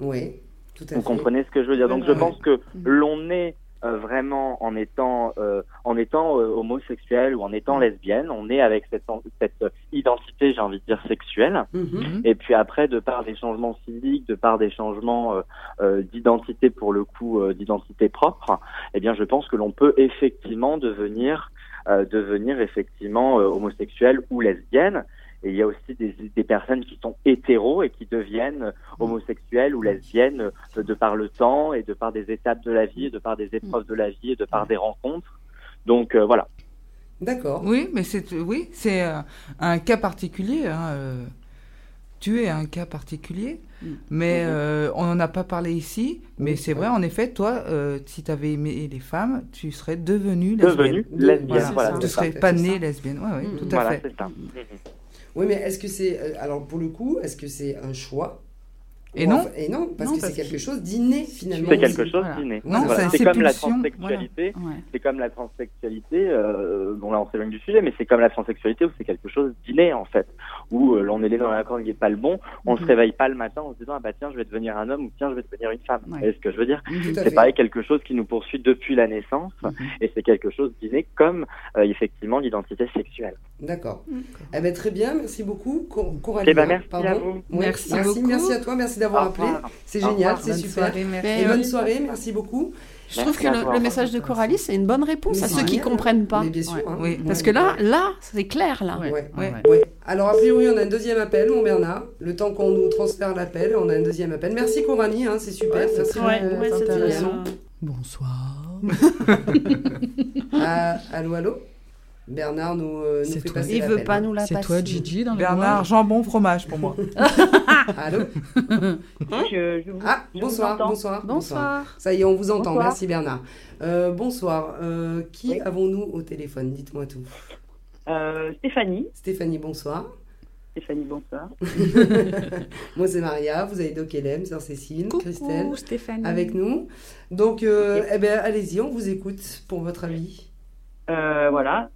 Oui. Ouais. Tout à vous fait. comprenez ce que je veux dire donc je pense que l'on est euh, vraiment en étant euh, en étant euh, homosexuel ou en étant lesbienne on est avec cette cette identité j'ai envie de dire sexuelle Mhm. et puis après, de par des changements physiques, de par des changements euh, euh, d'identité pour le coup, euh, d'identité propre, eh bien, je pense que l'on peut effectivement devenir, euh, devenir effectivement euh, homosexuel ou lesbienne. Et il y a aussi des, des personnes qui sont hétéros et qui deviennent homosexuelles ou lesbiennes euh, de par le temps et de par des étapes de la vie, et de par des épreuves de la vie et de par des rencontres. Donc euh, voilà. D'accord. Oui, mais c'est oui, c'est euh, un cas particulier. hein, euh, tu es un cas particulier, Mm. mais euh, on n'en a pas parlé ici. Mais Oui, c'est vrai, en effet, toi, euh, si tu avais aimé les femmes, tu serais devenue lesbienne. Devenue lesbienne, Voilà, voilà. tu ça. serais pas née lesbienne. Ouais, ouais, Mm. tout à Voilà, fait. Oui, mais est-ce que c'est. euh, alors, pour le coup, est-ce que c'est un choix Et non. Et non, parce Non, que c'est quelque que- chose d'inné, finalement. C'est quelque chose Voilà. d'inné. Non, Voilà. c'est- C'est c'est comme la transsexualité. Ouais. c'est comme la transsexualité, euh, bon là on s'éloigne du sujet, mais c'est comme la transsexualité où c'est quelque chose d'inné en fait, où euh, l'on est né dans la corde qui est pas le bon, on Mhm. se réveille pas le matin en se disant ah bah tiens je vais devenir un homme ou tiens je vais devenir une femme. Ouais. Vous voyez ce que je veux dire à C'est pareil quelque chose qui nous poursuit depuis la naissance Mhm. et c'est quelque chose d'inné comme euh, effectivement l'identité sexuelle. D'accord. Eh ben, très bien, merci beaucoup, Cor- Coralie. Eh ben, merci Pardon. à vous. Ouais, Merci merci, beaucoup. merci à toi, merci d'avoir Au appelé. C'est génial, c'est super. soirée, merci. Mais, Et euh, bonne soirée, merci beaucoup. Je trouve que le, message de Coralie, c'est une bonne réponse Mais à ceux qui génial, comprennent pas. Mais bien sûr. Ouais. hein. Oui. Parce que là, ouais. là, c'est clair là. Ouais. Ouais, Ouais. ouais. ouais. Alors, a priori, on a un deuxième appel, mon Bernard. Le temps qu'on nous transfère l'appel, on a un deuxième appel. Merci, Coralie, hein, c'est super. C'est très- euh, ouais, c'est intéressant. euh, Bonsoir. Ah, allô, allô? Bernard nous, euh, nous C'est fait toi. passer Il veut pas nous la C'est passer. toi, Gigi, dans le Bernard, jambon, fromage pour moi. Allô Je, je vous- Ah, je bonsoir, vous bonsoir, Bonsoir. Ça y est, on vous entend. Bonsoir. Merci Bernard. Euh, bonsoir. Euh, qui Oui. avons-nous au téléphone? Dites-moi tout. Euh, Stéphanie. Stéphanie, bonsoir. Stéphanie, bonsoir. Moi, c'est Maria. Vous avez Doc Hélène, Sœur Cécile, Christelle Coucou, Stéphanie. avec nous. Donc, euh, eh ben, allez-y, on vous écoute pour votre avis. Euh, voilà.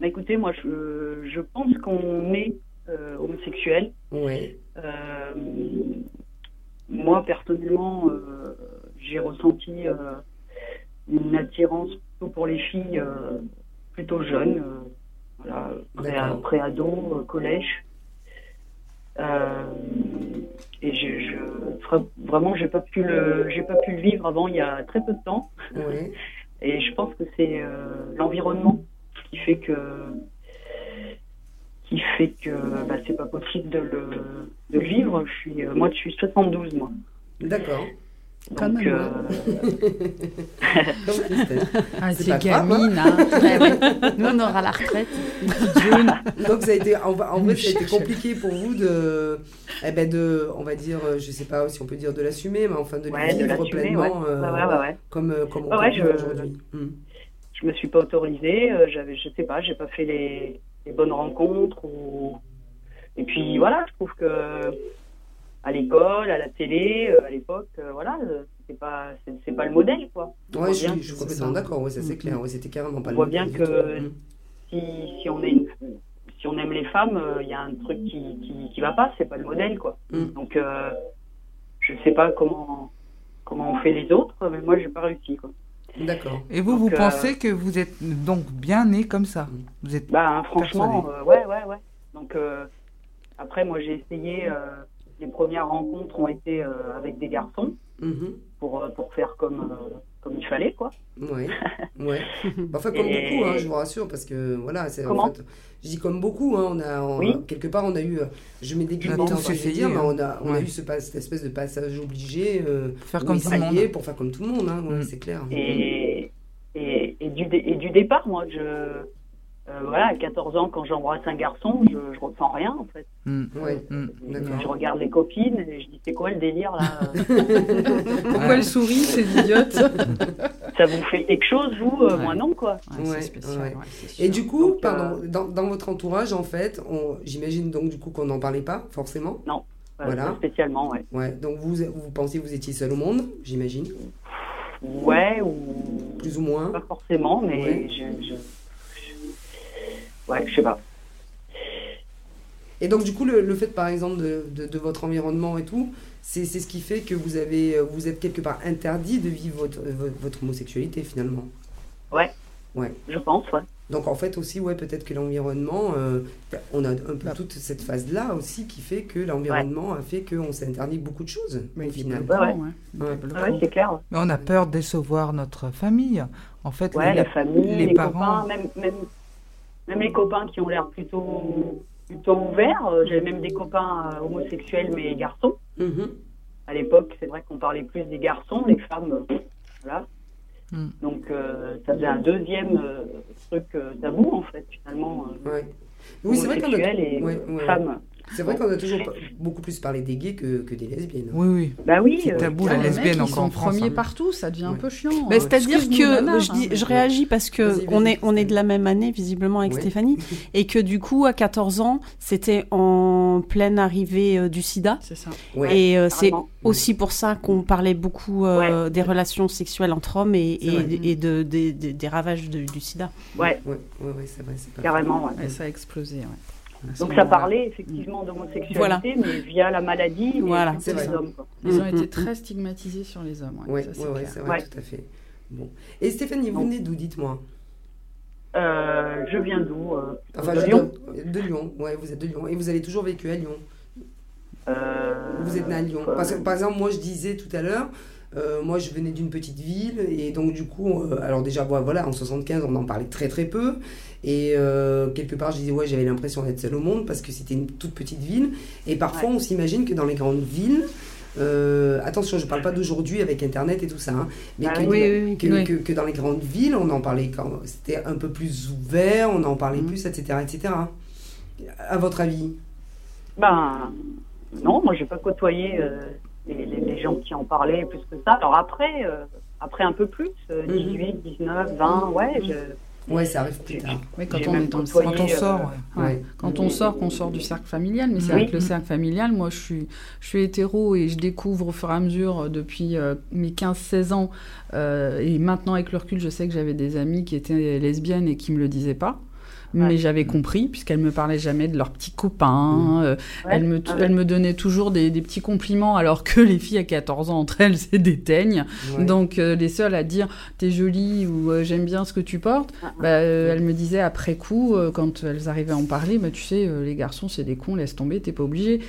Bah, écoutez, moi, je, je pense qu'on est euh, homosexuel. Oui. Euh, moi, personnellement, euh, j'ai ressenti une attirance plutôt pour les filles plutôt jeune, euh, voilà, pré-ado, collège. Et je, je vraiment, j'ai pas pu le, j'ai pas pu le vivre avant il y a très peu de temps. Et je pense que c'est l'environnement qui fait que qui fait que bah, c'est pas possible de le, de le vivre. Je suis, euh, moi, je suis 72, moi. D'accord. Quand Donc, même, euh, Comme Christelle. Ah, C'est hein. gamine, hein. Ouais, ouais. Nous, on aura la retraite. Donc ça a été, en, en vrai, ça a été compliqué pour vous de, eh ben de, on va dire, euh, je sais pas si on peut dire de l'assumer, mais enfin de le ouais, de vivre pleinement euh, ouais. comme euh, comme on peut aujourd'hui. Hmm. Je me suis pas autorisée, euh, j'avais, je sais pas, j'ai pas fait les, les bonnes rencontres ou et puis voilà, je trouve que à l'école, à la télé, euh, à l'époque, euh, voilà, c'est pas, c'est, pas le modèle quoi. Ouais, je, suis- complètement d'accord. Ouais, ça c'est Mm. clair. Ouais, c'était carrément pas On voit bien que-. Hmm. Si, si on est une- si on aime les femmes, euh, il y a un truc qui, qui, qui va pas, c'est pas le modèle quoi. Mm. Donc euh, je sais pas comment comment on fait les autres, mais moi j'ai pas réussi quoi. D'accord. Et vous, Donc, vous euh, pensez que vous êtes donc bien né comme ça Vous êtes Bah hein, franchement, euh, ouais, ouais, ouais. Donc euh, après, moi j'ai essayé. euh, les premières rencontres ont été euh, avec des garçons Mhm. pour euh, pour faire comme euh, comme il fallait quoi. Ouais, ouais. Enfin, comme Et- beaucoup, hein, je vous rassure, parce que voilà, c'est en Comment fait, je dis comme beaucoup, hein, on a, on- Oui. quelque part, on a eu, euh, je mets des guillemets On a dans tous ce que je vais essayé, dire, mais hein. on a, on a eu ce, cette espèce de passage obligé, euh, faire comme tout le pour faire comme tout le monde, hein, ouais, Mm. c'est clair. Et et, et du dé- et du départ, moi je euh, voilà, à 14 ans, quand j'embrasse un garçon, je, je ressens rien en fait. Mm. Ouais, Mm. Je regarde les copines et je dis c'est quoi le délire là Pourquoi elle sourit, ces idiotes? Ça vous fait quelque chose vous Euh, Ouais. Moi non quoi? Ouais, Ouais, c'est spécial, ouais. ouais, c'est Et du coup, Donc, pardon, euh, dans, dans votre entourage, en fait, on- j'imagine donc du coup qu'on n'en parlait pas, forcément? Euh, Voilà. pas spécialement, ouais. Ouais, donc vous, vous pensiez que vous étiez seul au monde, j'imagine, Ouais ou plus ou moins. Pas forcément, mais Ouais. je, je- Ouais, je sais pas. Et donc, du coup, le, le fait, par exemple, de, de, de votre environnement et tout, c'est c'est ce qui fait que vous, avez, vous êtes quelque part interdit de vivre votre, votre, votre homosexualité, finalement. Je pense, ouais. Donc, en fait, aussi, ouais, peut-être que l'environnement, euh, on a un peu toute cette phase-là aussi qui fait que l'environnement a fait qu'on s'est interdit beaucoup de choses, au final. Ouais, ouais. Ouais, Ouais. Ouais, c'est clair. Mais on a peur de décevoir notre famille. En fait, Ouais, les- la famille, les les, parents- copains, même, même, même les copains qui ont l'air plutôt, plutôt ouverts. Euh, J'avais même des copains euh, homosexuels, mais garçons. Mhm. À l'époque, c'est vrai qu'on parlait plus des garçons, les femmes, euh, voilà. Mm. Donc, euh, ça faisait un deuxième euh, truc tabou, en fait, finalement. Ouais. Oui, c'est vrai a, homosexuels et ouais, ouais. femmes. C'est vrai qu'on a toujours beaucoup plus parlé des gays que, que des lesbiennes. Oui, oui. Bah oui. C'est euh, tabou, Ah, la les lesbienne encore en France. premiers hein. partout, ça devient un peu chiant. Bah, Euh, C'est-à-dire que je, dis, hein. je réagis parce que Vas-y, vas-y, on est, on est de la même année visiblement avec Ouais. Stéphanie et que du coup à 14 ans c'était en pleine arrivée euh, du SIDA C'est ça. Ouais. et euh, c'est aussi pour ça qu'on parlait beaucoup euh, des relations sexuelles entre hommes et, C'est vrai. et, et de, des- ravages de- du SIDA. Ouais, Ouais, ouais, ouais, c'est vrai. c'est pas carrément, ouais. Ouais, ça a explosé. Ouais. Donc ça parlait effectivement d'homosexualité, mais via la maladie, Voilà. les hommes. Quoi. Ils ont Mm, été mm, très stigmatisés sur les hommes. Ouais, Ouais, ouais, c'est ouais, c'est vrai, tout à fait. Bon. Et Stéphanie, vous venez d'où, dites-moi Euh, je viens d'où euh, Enfin, De Lyon. De Lyon, ouais, vous êtes de Lyon. Et vous avez toujours vécu à Lyon Euh, Vous êtes né à Lyon. euh, Parce que, par exemple, moi, je disais tout à l'heure, euh, moi, je venais d'une petite ville. Et donc, du coup, euh, alors déjà, voilà, voilà, en 75, on en parlait très, très peu. Et euh, quelque part, je disais, ouais, j'avais l'impression d'être seule au monde parce que c'était une toute petite ville. Et parfois, on s'imagine que dans les grandes villes, euh, attention, je ne parle pas d'aujourd'hui avec Internet et tout ça, hein, mais Ah que, oui, oui, oui, que, oui. que- que dans les grandes villes, on en parlait quand c'était un peu plus ouvert, on en parlait Mhm. plus, etc., etc. À votre avis? Ben non, moi j'ai pas côtoyé euh, les, les- les gens qui en parlaient plus que ça. Alors après, euh, après un peu plus, euh, Mhm. 18, 19, 20, ouais. Je, Ouais, ça arrive plus tard. Oui, quand on même est dans le côtoyé, Quand on euh, sort, ouais. Ouais. Ouais. Quand on sort, qu'on sort du cercle familial, mais c'est Oui. vrai que le cercle familial, moi je suis, je suis hétéro et je découvre au fur et à mesure euh, depuis euh, mes 15-16 ans, euh, et maintenant avec le recul, je sais que j'avais des amies qui étaient lesbiennes et qui me le disaient pas. Mais j'avais compris, puisqu'elle me parlait jamais de leurs petits copains. euh, Ouais. elle, me, Ah me donnait toujours des, des petits compliments, alors que les filles à 14 ans, entre elles, c'est des teignes. Ouais. Donc, euh, les seules à dire t'es jolie ou euh, j'aime bien ce que tu portes, Ah, bah, euh, elle me disait après coup, euh, quand elles arrivaient à en parler, bah, tu sais, euh, les garçons, c'est des cons, laisse tomber, t'es pas obligé.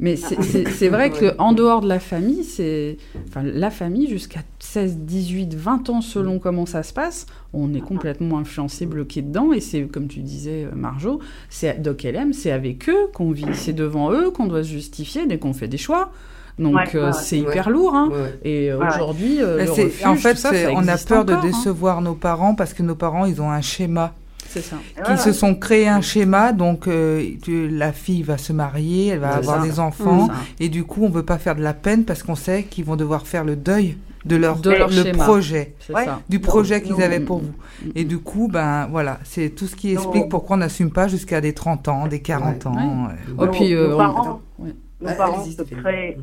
Mais c'est- c'est vrai Ouais. que en dehors de la famille, c'est. Enfin, la famille, jusqu'à 16, 18, 20 ans, selon comment ça se passe, on est complètement influencé, bloqué dedans. Et c'est, comme tu disais, euh, Marjo, c'est Doc LM, c'est avec eux qu'on vit, c'est devant eux qu'on doit se justifier dès qu'on fait des choix. Donc, Ouais, euh, ouais. c'est Ouais. hyper lourd. Hein. Et euh, Ouais. aujourd'hui, euh, en fait, tout ça, c'est- ça on a peur de hein. décevoir nos parents parce que nos parents, ils ont un schéma. C'est ça. Qu'ils se sont créés un schéma, donc euh, tu- la fille va se marier, elle va avoir ça. des enfants, et du coup, on veut pas faire de la peine parce qu'on sait qu'ils vont devoir faire le deuil de leur, De leur le schéma. projet, Ouais. du projet qu'ils avaient pour vous. Et du coup, ben voilà, c'est tout ce qui Non. explique pourquoi on n'assume pas jusqu'à des 30 ans, des 40 Ouais. ans. euh. Oh, Nos- puis, euh, nos on- parents, ouais. nos Ouais, parents se créent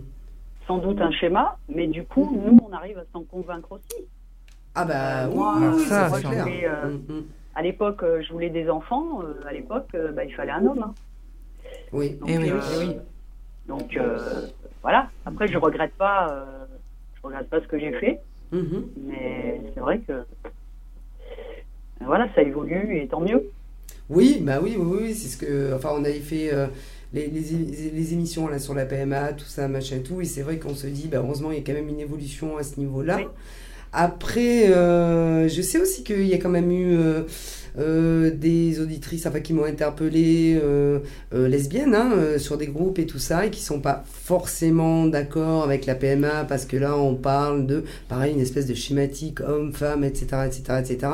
sans doute un schéma, mais du coup, nous, on arrive à s'en convaincre aussi. Ah bah oui, euh, ça, c'est clair. euh, Mm, mm. À l'époque, euh, je voulais des enfants. euh, à l'époque, euh, bah, il fallait un homme. hein. Oui. Donc, Eh oui. euh, Eh oui. donc euh, voilà. Après, je regrette pas. euh, je regrette pas ce que j'ai fait, Mhm. mais c'est vrai que voilà, ça évolue et tant mieux. Oui, bah oui, oui, oui, c'est ce que. Enfin, on avait fait euh, les, les, émissions là sur la PMA, tout ça, machin, tout, et c'est vrai qu'on se dit, bah, heureusement, il y a quand même une évolution à ce niveau-là. Oui. Après, euh, je sais aussi qu'il y a quand même eu euh, euh, des auditrices enfin, qui m'ont interpellé euh, lesbiennes hein, sur des groupes et tout ça, et qui sont pas forcément d'accord avec la PMA parce que là, on parle de, pareil, une espèce de schématique homme-femme, etc., etc., etc.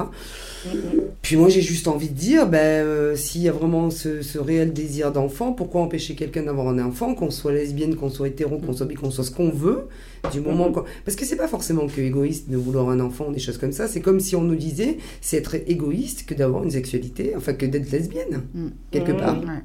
Puis moi, j'ai juste envie de dire, ben, s'il y a vraiment ce, ce réel désir d'enfant, pourquoi empêcher quelqu'un d'avoir un enfant, qu'on soit lesbienne, qu'on soit hétéro, qu'on soit bi, qu'on soit ce qu'on veut, du moment qu'on... Parce que c'est pas forcément que égoïste de vouloir un enfant, des choses comme ça. C'est comme si on nous disait, c'est être égoïste que d'avoir une sexualité, enfin que d'être lesbienne, Mm. quelque Mm. part. Ouais.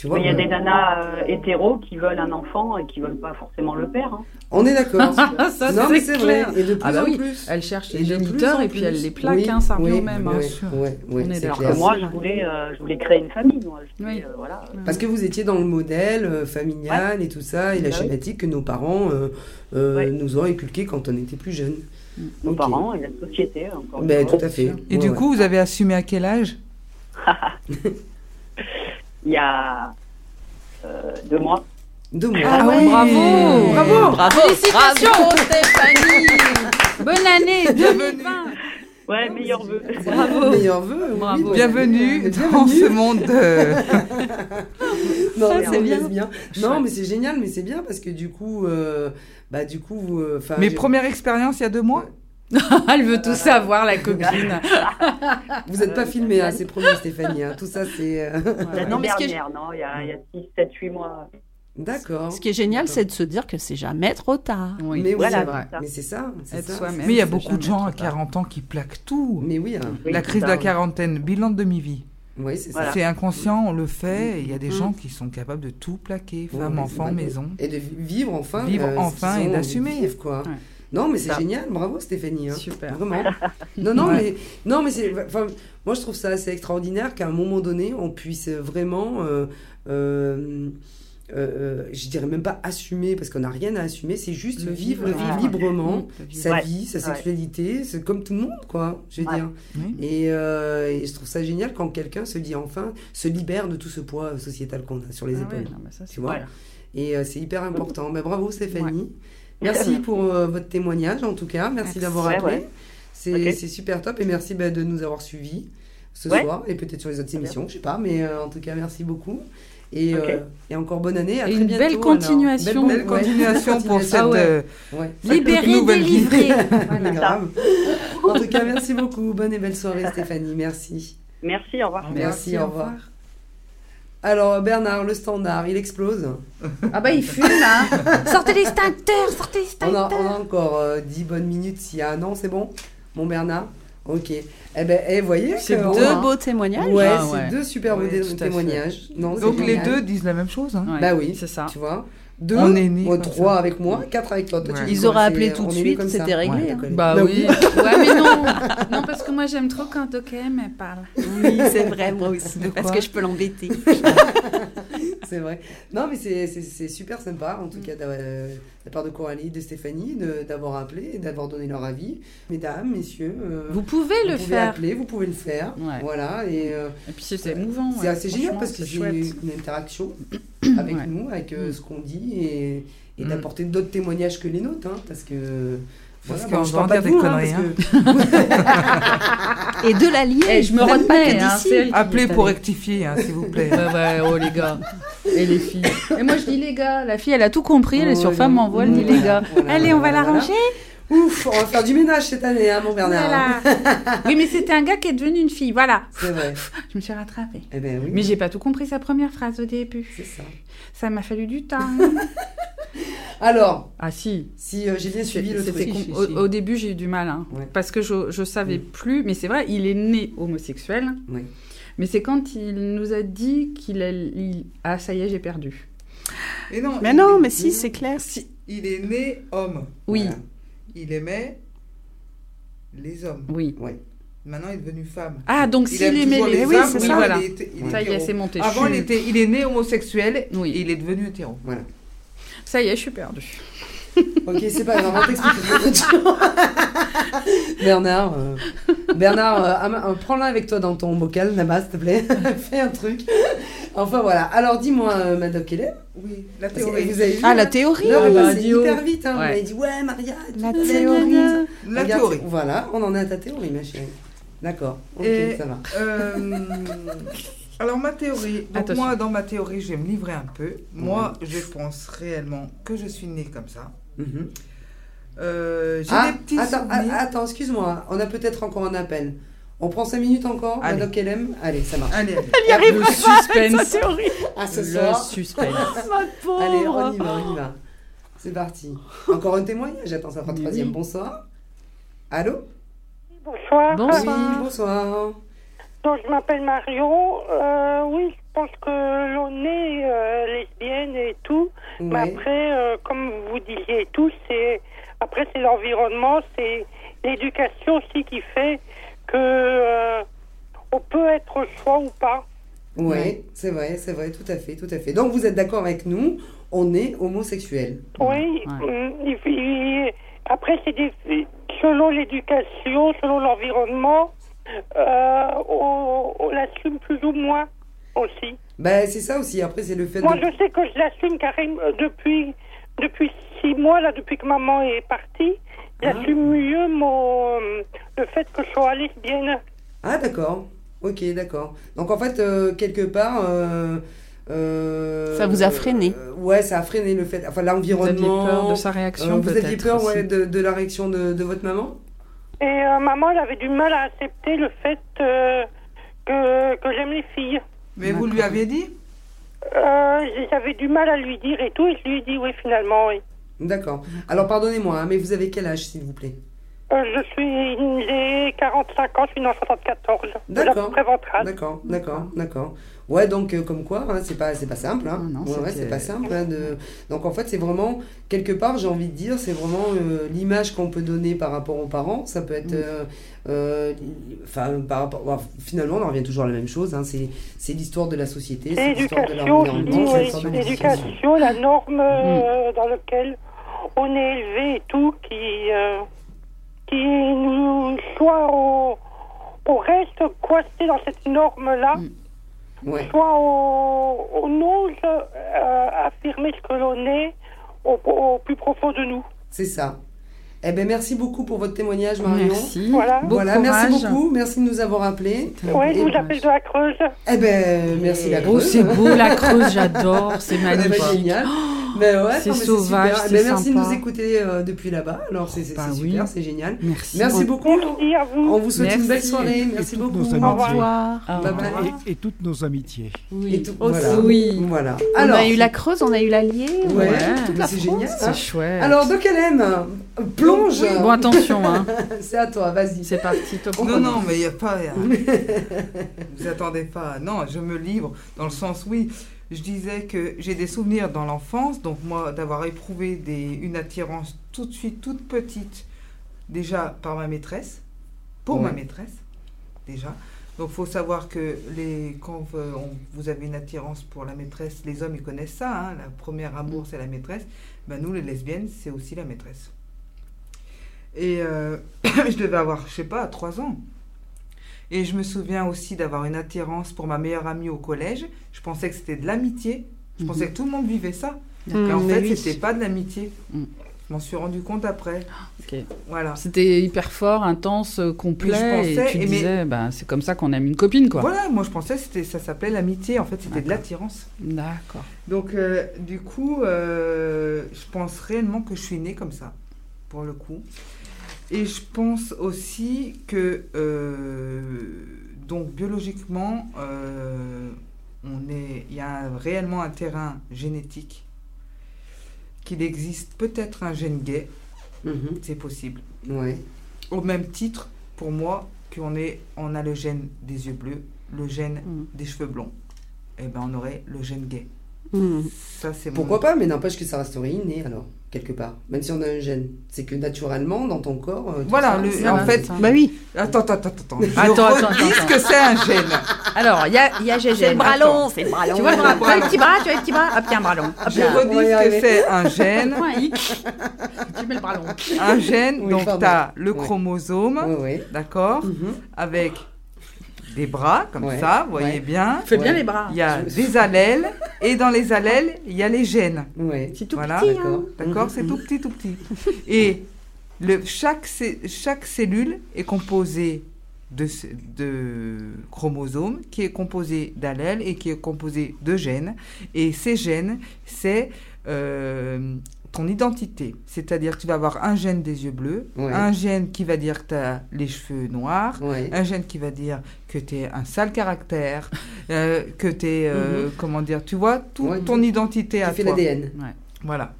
Tu vois Mais il y a des nanas euh, hétéros qui veulent un enfant et qui veulent pas forcément le père. hein. On est d'accord. ça, non, mais c'est vrai. Et de plus Ah bah en oui, plus. Elle cherche les plus géniteurs et puis plus. elle les plaque, Oui, hein, ça revient oui, même. Ouais, hein. Sûr. On est clair. Moi, je voulais, euh, je voulais créer une famille. Moi. Je voulais, Oui. euh, voilà. Parce que vous étiez dans le modèle euh, familial et tout ça, et la Bah oui. schématique que nos parents euh, euh, Ouais. nous ont inculqué quand on était plus jeunes. Nos parents et la société. Encore une fois. tout à fait. Et du coup, vous avez assumé à quel âge? Il y a euh, deux mois. Deux mois. Ah, ouais. bravo Bravo. Bravo, Félicitations bravo. Stéphanie Bonne année Bienvenue. 2020 Ouais, meilleur vœu. Bravo. Meilleur vœu. Bravo. Bienvenue dans ce monde de... Non, Ah, mais c'est bien. Non, mais c'est génial, mais c'est bien parce que du coup, euh, bah du coup, euh. Mes premières expériences il y a deux mois Elle veut tout savoir, la copine. Vous n'êtes pas filmé, hein, c'est promis, Stéphanie. hein. Tout ça, c'est. euh, L'année Non, mais ce non, il y a, il y a 6, 7, 8 mois. D'accord. Ce qui est génial, c'est de se dire que c'est jamais trop tard. Oui, Mais oui, Voilà, c'est vrai. c'est ça. Mais c'est ça. c'est Être ça. soi-même. Mais il y a beaucoup de gens à trop tard. 40 ans qui plaquent tout. Mais oui, hein. Oui, La crise de la oui. quarantaine, bilan de demi-vie. oui, c'est ça. Voilà. C'est inconscient, on le fait, il y a des Mm. gens qui sont capables de tout plaquer, Ouais, femmes, ouais, enfants, maison. Et de vi- vivre enfin. Vivre euh, enfin et d'assumer. quoi. Ouais. Non, mais c'est génial. Bravo, Stéphanie. hein. Super. Vraiment. Non, non, Ouais. mais, non, mais c'est. Enfin, moi, je trouve ça assez extraordinaire qu'à un moment donné, on puisse vraiment. euh, euh, euh, je dirais même pas assumer parce qu'on n'a rien à assumer, c'est juste Le vivre, librement vivre. sa Ouais, vie, sa ouais. sexualité, c'est comme tout le monde, quoi, je veux Ouais. dire. Et, euh, et je trouve ça génial quand quelqu'un se dit enfin, se libère de tout ce poids sociétal qu'on a sur les Ah épaules. ouais, non, mais ça, c'est Tu vois. Et euh, c'est hyper important. Mais bravo Stéphanie. Merci pour euh, votre témoignage en tout cas. Merci, Merci. d'avoir appelé. ouais. C'est super top et merci bah, de nous avoir suivis ce Ouais. soir et peut-être sur les autres émissions, je sais pas, mais euh, en tout cas merci beaucoup. Et, euh, et encore bonne année. À Et très une bientôt, belle continuation. Belle, Belle continuation pour cette... Ah ouais. euh, Ouais. Libéré, Nouvelle vie. délivré. Mais grave. en tout cas, merci beaucoup. Bonne et belle soirée, Stéphanie. Merci. Merci, au revoir. Merci, au revoir. Alors, Bernard, le standard, il explose. Ah bah il fume là. sortez l'extincteur, sortez On a, l'extincteur. on a encore euh, 10 bonnes minutes s'il y a un an, c'est bon Mon Bernard Ok. Eh ben, eh, voyez C'est on Deux beaux témoignages. Ouais, Ah c'est ouais. deux super beaux témoignages. Non, Donc les deux disent la même chose. hein. Ouais, Bah oui, c'est ça. tu vois. Deux, On est nés moi, comme trois ça. avec moi, quatre avec toi. Ouais. Ils auraient appelé tout de suite, c'était réglé. Ouais, hein. Bah Bah oui. ouais, mais non. Non, parce que moi j'aime trop quand OKM parle. Oui, c'est vrai, moi aussi. Parce que je peux l'embêter. C'est vrai. Non, mais c'est- c'est c'est super sympa, en tout cas, d'avoir- euh, de la part de Coralie, de Stéphanie, d'avoir appelé et d'avoir donné leur avis. Mesdames, messieurs, euh, Vous pouvez vous le pouvez faire. appeler, vous pouvez le faire. Ouais. Voilà, et euh, Et puis c'est émouvant. c'est ouais. assez génial parce que c'est c'est une interaction avec Ouais. nous, avec euh, Mm. ce qu'on dit et, et Mm. d'apporter d'autres témoignages que les nôtres, hein, parce que. Parce voilà, qu'on bon, je va en dire de des vous, hein, conneries, que- Et de l'allier. Eh, je me que hein, Appelez pour rectifier, hein, s'il vous plaît. Ouais, ouais, oh les gars. Et les filles. Et moi je dis les gars, la fille elle a tout compris, elle est sur Ouais, femme non. en voile, elle dit les gars. voilà, Allez, on va voilà, la voilà. Ouf, on va faire du ménage cette année, hein, mon Bernard. Voilà. Oui, mais c'était un gars qui est devenu une fille, voilà. C'est vrai. Je me suis rattrapée. Eh ben oui. Mais j'ai pas tout compris sa première phrase au début. C'est ça. Ça m'a fallu du temps. Alors, Ah si. si euh, j'ai bien suivi le C'était truc. Si, au, si. au début, j'ai eu du mal, hein, Ouais. parce que je, je savais Mm. plus. Mais c'est vrai, il est né homosexuel. Oui. Mais c'est quand il nous a dit qu'il a... il- Ah, ça y est, j'ai perdu. Mais non, Mais non, est- mais si, c'est clair. Il est né homme. Oui, Voilà. Il aimait les hommes. oui. Ouais. Maintenant, il est devenu femme. Ah, donc Il s'il aime aimait les... les Oui, hommes, c'est oui, ça. voilà. Il est- il Ça y est, c'est monté. Avant, il, était, il est né homosexuel Oui. et il est devenu hétéro. Voilà. Ça y est, je suis perdue. Ok, c'est pas grave, on t'explique. Bernard, euh, Bernard, euh, euh, prends-la avec toi dans ton bocal, là-bas, s'il te plaît. Fais un truc. Enfin voilà. Alors dis-moi, euh, Madame Keller, Oui, la théorie. vous avez vu Ah, la là théorie. Bah, moi, c'est dis-oh. hyper vite. Hein. Ouais. M'avez dit, ouais, Maria. La théorie. La Regarde, théorie. Voilà, on en est à ta théorie, ma chérie. D'accord. Ok, Et- ça va. Euh, alors ma théorie, donc Attention. moi dans ma théorie je vais me livrer un peu. Moi je pense réellement que je suis née comme ça. Mhm. Euh, J'ai Ah, des petits attends, souvenirs. ah, attends, excuse-moi. On a peut-être encore un appel. On prend 5 minutes encore, Allez. Madame Kellem Allez, ça marche. Allez, allez. Le suspense. À ce Le soir. suspense. Allez, on y va, on y va. C'est parti. Encore un témoignage. Attends, ça fera Oui, troisième. Bonsoir. Allô Bonsoir. Bonsoir. Oui, bonsoir. Donc, je m'appelle Marion. Euh, oui, je pense que l'on est euh, lesbienne et tout. Mais après, euh, comme vous disiez et tout, c'est après c'est l'environnement, c'est l'éducation aussi qui fait que euh, on peut être choix ou pas. Ouais, c'est vrai, c'est vrai, tout à fait, tout à fait. Donc vous êtes d'accord avec nous, on est homosexuel. Oui. Ouais. il- après, c'est selon l'éducation, selon l'environnement, euh, on, on l'assume plus ou moins aussi. Ben c'est ça aussi. Après c'est le fait Moi, de. je sais que je l'assume carrément euh, depuis, depuis six mois, là, depuis que maman est partie. J'assume mieux mon, le fait que je sois lesbienne. Ah d'accord. Ok, d'accord. Donc en fait euh, quelque part. euh, euh, Ça vous a freiné. euh, Ouais, ça a freiné le fait. Enfin Vous aviez l'environnement. peur de sa Euh, réaction vous aviez peur ouais, de, de la réaction de, de votre maman? Et euh, maman, elle avait du mal à accepter le fait euh, que, que j'aime les filles. Mais vous lui aviez dit? Euh, J'avais du mal à lui dire et tout, et je lui ai dit oui, finalement, oui. D'accord. Alors pardonnez-moi, hein, mais vous avez quel âge s'il vous plaît? Euh, je suis, j'ai 45 ans, je suis née en 74. De la D'accord. D'accord, d'accord, d'accord. Ouais, donc euh, comme quoi, hein, c'est pas, c'est pas simple. Hein. Ah non, ouais, c'est pas simple. hein, de... Donc en fait, c'est vraiment quelque part, j'ai envie de dire, c'est vraiment euh, l'image qu'on peut donner par rapport aux parents. Ça peut être, Mm. euh, euh, enfin, par rapport. finalement, on en revient toujours à la même chose. Hein. C'est, c'est l'histoire de la société, c'est l'histoire de c'est oui. l'histoire de l'éducation. La norme euh, dans laquelle on est élevé et tout, qui, euh, qui nous soit on reste coincé dans cette norme-là, Ouais. soit on, on ose euh, affirmer ce que l'on est au, au plus profond de nous. C'est ça. Eh ben merci beaucoup pour votre témoignage, Marion. Merci. Voilà. Voilà, merci beaucoup, merci de nous avoir appelés. Oui, je Et- vous appelle de la Creuse. Eh ben merci la Oh, Creuse. c'est beau la Creuse, j'adore, c'est Eh ben, magnifique. génial. Mais ouais, c'est sauvage, super. Eh c'est ben, merci de nous écouter euh, depuis là-bas. Alors c'est c'est- Bah oui. super, c'est génial. Merci. Merci beaucoup. Merci à vous. On vous souhaite une belle soirée. Et Merci beaucoup. nos Au amitiés. revoir. Revoir. Au Bye bye. revoir. Et, et toutes nos amitiés. Oui. Et tout- Aussi. voilà. Oui. Voilà. On Alors, a eu la Creuse, on a eu l'Allier. on a Ouais, eu Ouais. toute la c'est génial. C'est chouette. alors de quel aime Plonge. Bon, attention, hein. c'est à toi. Vas-y. C'est parti, top Non, non, mais il n'y a pas. Vous attendez pas. Non, je me livre dans le sens, oui. je disais que j'ai des souvenirs dans l'enfance, donc moi d'avoir éprouvé des, une attirance tout de suite toute petite, déjà par ma maîtresse, pour ma maîtresse, déjà. Donc il faut savoir que les, quand euh, on- vous avez une attirance pour la maîtresse, les hommes ils connaissent ça, hein, la première amour c'est la maîtresse, ben, nous les lesbiennes c'est aussi la maîtresse. Et euh, je devais avoir, je sais pas, 3 ans. Et je me souviens aussi d'avoir une attirance pour ma meilleure amie au collège. Je pensais que c'était de l'amitié. Je pensais que tout le monde vivait ça. Mais en fait, oui. c'était pas de l'amitié. Mm. Je m'en suis rendu compte après. Voilà. C'était hyper fort, intense, euh, complet. Je pensais- et tu et mais- disais, bah, c'est comme ça qu'on aime une copine, quoi. Voilà, moi je pensais que ça s'appelait l'amitié. En fait, c'était de l'attirance. D'accord. Donc, euh, du coup, euh, je pense réellement que je suis née comme ça, pour le coup. Et je pense aussi que, euh, donc, biologiquement, euh, on est, il y a réellement un terrain génétique, qu'il existe peut-être un gène gay, Mhm. c'est possible. Ouais. Au même titre, pour moi, qu'on est, on a le gène des yeux bleus, le gène Mhm. des cheveux blonds. Et ben, on aurait le gène gay. Mm. Ça, c'est mon- Pourquoi pas, mais n'empêche que ça resterait inné alors, quelque part. Même si on a un gène. C'est que naturellement, dans ton corps. euh, Voilà, ça, le- en fait. Bah oui. Attends, attends, attends, attends. Je Attends, attends, redis attends, ce que c'est un gène. Alors, il y a, il y a C'est le bras long, c'est le bras long. Tu vois le bras, tu vois le petit bras, tu vois le petit bras. Hop, il y a un bras long. Hop, Je redis ce que c'est un gène. Tu mets le bras long. Un gène, Oui, donc tu as le chromosome, d'accord, Mhm. avec des bras, comme Ouais, ça, vous voyez ouais. bien. Fais bien les bras. Il y a Je des allèles, et dans les allèles, il y a les gènes. Ouais. C'est tout Voilà. petit. hein. D'accord. D'accord Mhm. C'est tout petit, tout petit. Et le, chaque, cellule est composée de chromosomes, qui est composé d'allèles et qui est composé de gènes. Et ces gènes, c'est euh, ton identité. C'est-à-dire que tu vas avoir un gène des yeux bleus, Ouais. un gène qui va dire que tu as les cheveux noirs, Ouais. un gène qui va dire que tu es un sale caractère, euh, que tu es, comment dire, tu vois, toute Mhm. Ouais, ton identité à Qui fait toi. l'ADN. Voilà.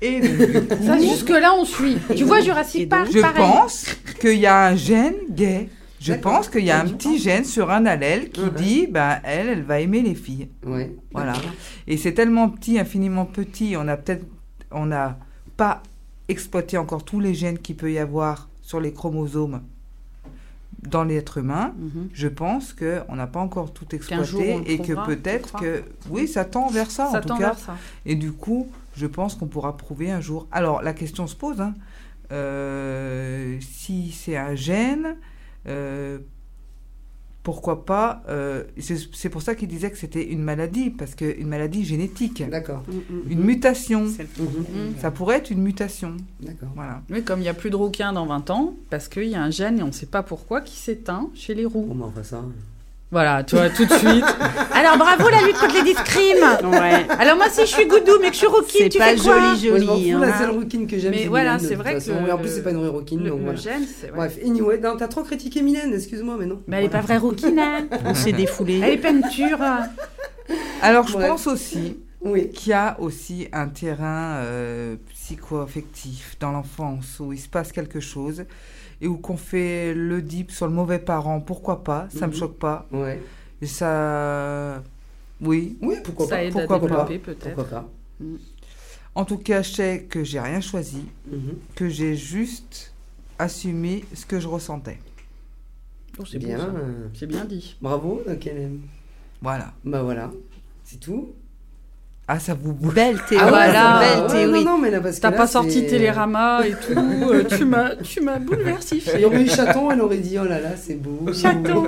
Et donc, Ça, jusque-là, on suit. Tu vois, Jurassic Park, je pareil. pense qu'il y a un gène gay. Je pense qu'il y a un petit gène sur un allèle qui dit, ben, elle, elle va aimer les filles. Ouais. Voilà. Et c'est tellement petit, infiniment petit, on a peut-être, on n'a pas exploité encore tous les gènes qu'il peut y avoir sur les chromosomes dans l'être humain. Mhm. Je pense qu'on n'a pas encore tout exploité et que trouvera, peut-être que, oui, ça tend vers ça, Ça en tout cas. vers ça. Et du coup, je pense qu'on pourra prouver un jour. Alors, la question se pose, hein, euh, si c'est un gène, pourquoi pas euh, C'est pour ça qu'il disait que c'était une maladie, parce qu'une maladie génétique, D'accord. Mm, mm. une mutation. Mhm. Mhm. Ça pourrait être une mutation. D'accord. Voilà. Oui, comme il n'y a plus de rouquins dans 20 ans, parce qu'il y a un gène et on ne sait pas pourquoi qui s'éteint chez les roux. Comment on fait ça? Voilà, tu vois, tout de suite. Alors bravo la lutte contre les discrimes Ouais. Alors moi si je suis goudou mais que je suis rouquine, C'est tu pas fais quoi joli, Moi, je m'en joli. fous, hein. la seule rouquine que j'aime, Mais c'est voilà, c'est vrai que façon. le- Et en plus, c'est pas une vraie rouquine, Le, donc le voilà. c'est... ouais. Bref, anyway, non, t'as trop critiqué Mylène, excuse-moi, mais non. Mais elle n'est pas vraie rouquine, hein On s'est défoulé. Elle est peinture. Alors, je Ouais. pense aussi Oui. qu'il y a aussi un terrain euh, psycho-affectif dans l'enfance où il se passe quelque chose et où qu'on fait le dip sur le mauvais parent. Pourquoi pas Ça me Mhm. choque pas. Ouais. Et ça... Oui. Oui, pourquoi Ça pas aide pourquoi à pas développer peut-être. Pourquoi pas En tout cas, je sais que j'ai rien choisi, Mhm. que j'ai juste assumé ce que je ressentais. Oh, c'est Bien. euh, C'est bien dit. Bravo, donc elle aime. Voilà. Bah voilà, c'est tout. Ah, ça vous bouge. Belle Ah, théorie. voilà. Belle Ouais, théorie. Non, non, mais là, parce que T'as là, pas sorti c'est- Télérama et tout. euh, tu m'as, tu m'as bouleversifié. Il y aurait eu chaton, elle aurait dit oh là là, c'est beau. Chaton.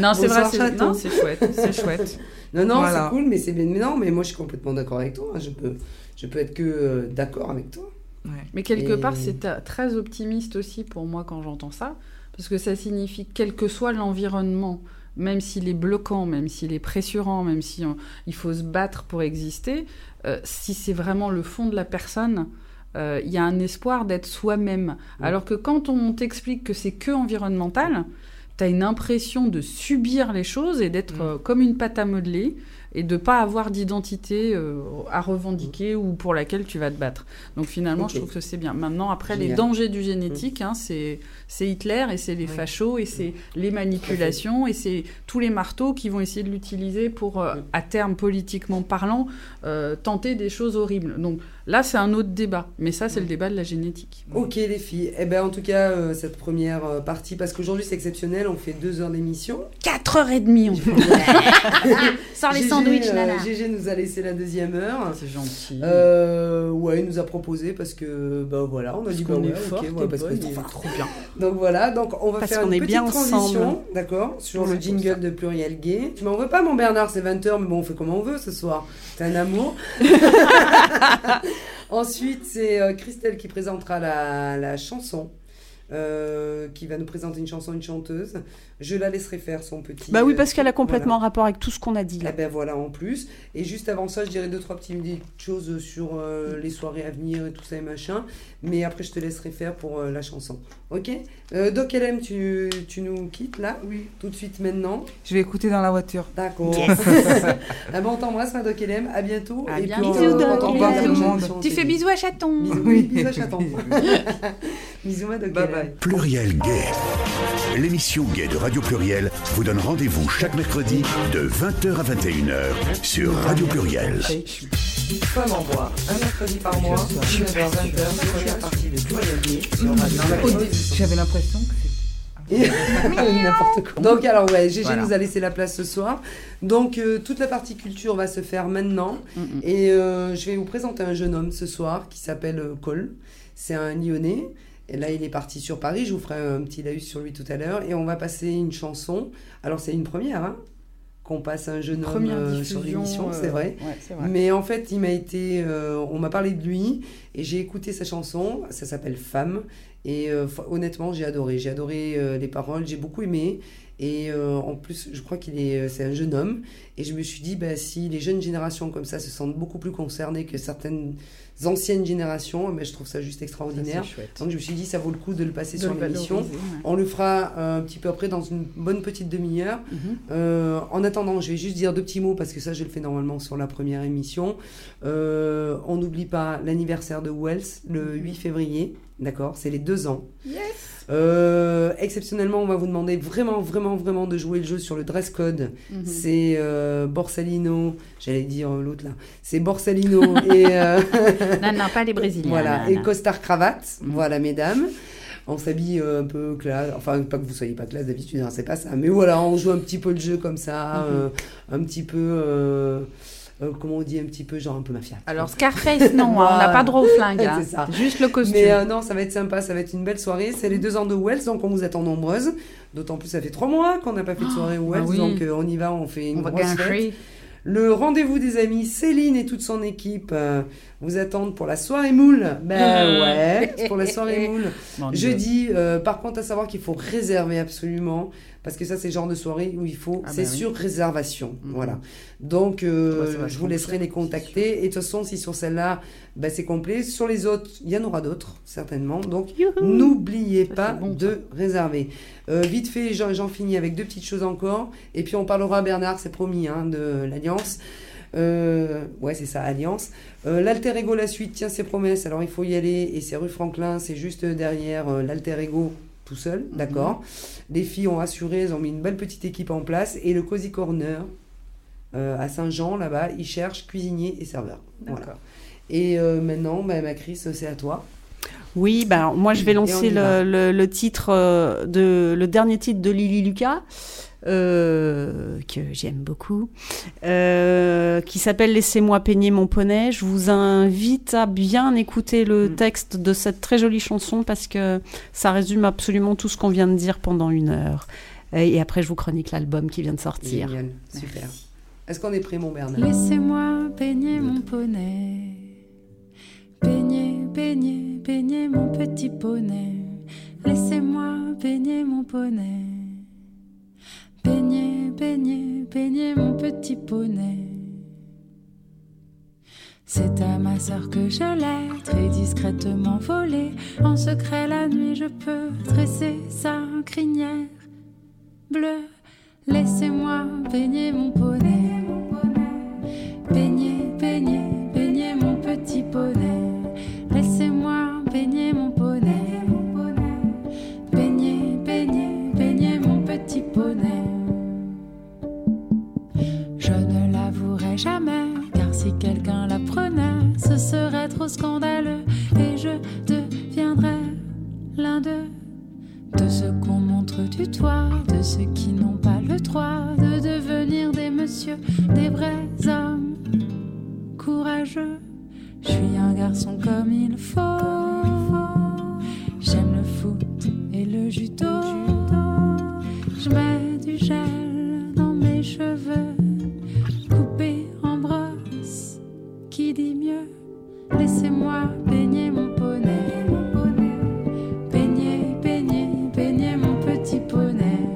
Non, c'est vrai, Bonsoir, c'est, chaton. non, c'est chouette, c'est chouette. Non, non, Voilà. c'est cool, mais c'est bien. Mais non, mais moi je suis complètement d'accord avec toi. hein. Je peux, je peux être que euh, d'accord avec toi. Ouais. Mais quelque Et- part, c'est euh, très optimiste aussi pour moi quand j'entends ça, parce que ça signifie que quel que soit l'environnement, même s'il est bloquant, même s'il est pressurant, même si on- il faut se battre pour exister, euh, si c'est vraiment le fond de la personne, euh, il y a un espoir d'être soi-même. Alors que quand on t'explique que c'est que environnemental, tu as une impression de subir les choses et d'être Mm. euh, comme une pâte à modeler, et de pas avoir d'identité euh, à revendiquer ou pour laquelle tu vas te battre. Donc finalement, je trouve que c'est bien. Maintenant, après, les dangers du génétique, hein, c'est Hitler et c'est les fachos et c'est les manipulations et c'est tous les marteaux qui vont essayer de l'utiliser pour, euh, Mm. à terme politiquement parlant, euh, tenter des choses horribles. Donc là, c'est un autre débat. Mais ça, c'est le débat de la génétique. Ok les filles, eh ben en tout cas euh, cette première euh, partie, parce qu'aujourd'hui c'est exceptionnel, on fait deux heures d'émission. 4h30, on fait. Sans les Gégé, sandwichs, euh, nana. Gégé nous a laissé la deuxième heure. C'est gentil. Euh, ouais, il nous a proposé parce que bah voilà, on a Parce dit bah qu'on ouais, est fort, ouais, parce que c'est trop trop bien. Donc voilà, donc on va Parce faire qu'on une est petite bien transition, ensemble. d'accord, sur le jingle de Pluriel Gay. Tu m'en veux pas mon Bernard, c'est 20h, mais bon, on fait comme on veut ce soir. T'es un amour. Ensuite, c'est euh, Christelle qui présentera la, la chanson. Euh, qui va nous présenter une chanson, une chanteuse. Je la laisserai faire son petit. Bah oui, euh, parce qu'elle a voilà. complètement rapport avec tout ce qu'on a dit Eh là. ben voilà, en plus. Et juste avant ça, je dirais deux, trois petites choses sur euh, les soirées à venir et tout ça et machin. Mais après, je te laisserai faire pour euh, la chanson. Ok? Euh, Doc LM, tu, tu nous quittes là? Oui. Tout de suite maintenant? Je vais écouter dans la voiture. D'accord. ah bon, on t'embrasse, ma Doc LM. À bientôt. À et bientôt. puis, Bisous, Doc on Tu fais bisous à chaton. Bisous, Oui. bisous à chaton. bisous, ma Doc Bye LM. Pluriel Gay. L'émission Gay de Radio Pluriel vous donne rendez-vous chaque mercredi de 20h à 21h sur Radio Pluriel. Femme en bois, un mercredi par mois, 19h, 20h, première partie de Pluriel Gay sur Radio. J'avais l'impression que N'importe quoi. Donc alors ouais, Gégé Voilà. nous a laissé la place ce soir. Donc euh, toute la partie culture va se faire maintenant. Mm, mm. Et euh, je vais vous présenter un jeune homme ce soir qui s'appelle euh, Cole. C'est un Lyonnais. Et là, il est parti sur Paris. Je vous ferai un petit laïus sur lui tout à l'heure. Et on va passer une chanson. Alors c'est une première, hein, qu'on passe un jeune homme Première euh, sur l'émission, euh, c'est vrai. Ouais, c'est vrai. Mais en fait, il m'a été, euh, on m'a parlé de lui et j'ai écouté sa chanson. Ça s'appelle Femme et euh, honnêtement, j'ai adoré. J'ai adoré les paroles, j'ai beaucoup aimé. Et en plus, je crois qu'il est, c'est un jeune homme. Et je me suis dit, bah, si les jeunes générations comme ça se sentent beaucoup plus concernées que certaines anciennes générations, ben, je trouve ça juste extraordinaire. Donc je me suis dit, ça vaut le coup de le passer De sur l'émission. ouais. On le fera euh, un petit peu après dans une bonne petite demi-heure. Mhm. Euh, en attendant, je vais juste dire deux petits mots parce que ça, je le fais normalement sur la première émission. Euh, on n'oublie pas l'anniversaire de Wells le 8 février. D'accord C'est les deux ans. Euh, exceptionnellement, on va vous demander vraiment, vraiment, vraiment de jouer le jeu sur le dress code. Mhm. C'est euh, Borsalino, j'allais dire euh, l'autre là. C'est Borsalino et, euh, Non, non, pas les Brésiliens. voilà, non, et non. costard cravate. Mhm. Voilà, mesdames. On s'habille un peu classe, enfin pas que vous soyez pas classe d'habitude, hein, c'est pas ça, mais voilà, on joue un petit peu le jeu comme ça, Mhm. un petit peu, euh, comment on dit, un petit peu genre un peu mafia. Alors, Scarface, non, hein, on n'a pas droit au flingue. hein. C'est ça. Juste le costume. Mais euh, non, ça va être sympa, ça va être une belle soirée. C'est les deux ans de Wells, donc on vous attend nombreuses. D'autant plus, ça fait trois mois qu'on n'a pas fait de soirée au Wells, bah oui. donc euh, on y va, on fait une on grosse fête. Le rendez-vous des amis, Céline et toute son équipe euh, vous attendent pour la soirée moule. Ben Mmh. ouais, c'est pour la soirée moule. Mon. Jeudi, euh, par contre, à savoir qu'il faut réserver absolument, parce que ça, c'est le genre de soirée où il faut, Ah c'est oui. sur réservation. Mhm. Voilà. Donc, euh, Ouais, je vous laisserai les contacter. Et de toute façon, si sur celle-là, bah, c'est complet, sur les autres, il y en aura d'autres, certainement. Donc, n'oubliez pas bon, de réserver. Euh, vite fait, j'en finis avec deux petites choses encore. Et puis, on parlera, Bernard, c'est promis, hein, de l'Alliance. Euh, ouais, c'est ça, Alliance. Euh, L'Alter Ego, la suite, tient ses promesses. Alors, il faut y aller. Et c'est rue Franklin, c'est juste derrière euh, l'Alter Ego tout seul, Mhm. d'accord Les filles ont assuré, elles ont mis une belle petite équipe en place. Et le Cozy Corner, à Saint-Jean, là-bas, ils cherchent cuisinier et serveur. Voilà. Et euh, maintenant, bah, ma Chris, c'est à toi. Oui, ben alors, moi je vais lancer le, le- le titre euh, de le dernier titre de Lily Lucas. euh, que j'aime beaucoup, euh, qui s'appelle Laissez-moi peigner mon poney. Je vous invite à bien écouter le Mm. texte de cette très jolie chanson parce que ça résume absolument tout ce qu'on vient de dire pendant une heure. Et après, je vous chronique l'album qui vient de sortir. Génial, super. Est-ce qu'on est prêt, mon Bernard? Laissez-moi peigner mon poney. Peigner, peigner, peigner mon petit poney. Laissez-moi peigner mon poney. Peigner, peigner, peigner mon petit poney. C'est à ma sœur que je l'ai très discrètement volé. En secret la nuit, je peux dresser sa crinière bleue. Laissez-moi peigner mon poney. Baignez, baignez, scandaleux et je deviendrais l'un d'eux. De ceux qu'on montre du toit, de ceux qui n'ont pas le droit de devenir des messieurs, des vrais hommes courageux. Je suis un garçon comme il faut. J'aime le foot et le judo. Je mets du gel dans mes cheveux, coupés en brosse. Qui dit mieux? Laissez-moi baigner mon poney. Baignez, baignez, baignez mon petit poney.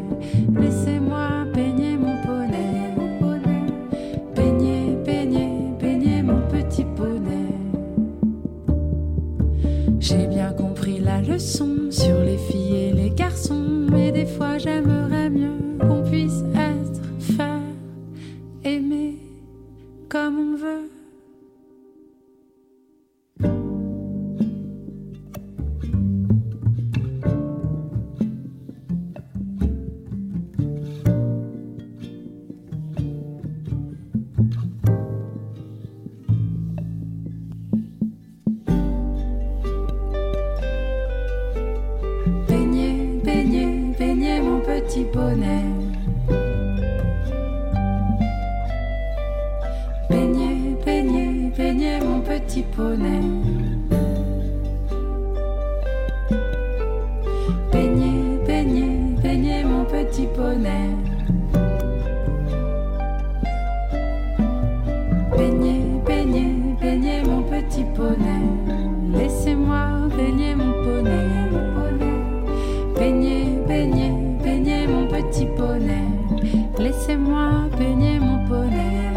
Laissez-moi baigner mon poney. Baignez, baignez, baignez mon petit poney. J'ai bien compris la leçon sur les filles et les garçons, mais des fois j'aimerais mieux qu'on puisse être faire aimer comme on veut. Petit baignez, baignez mon petit poney. Baignez, baignez, baignez mon petit poney. Laissez-moi baigner mon poney.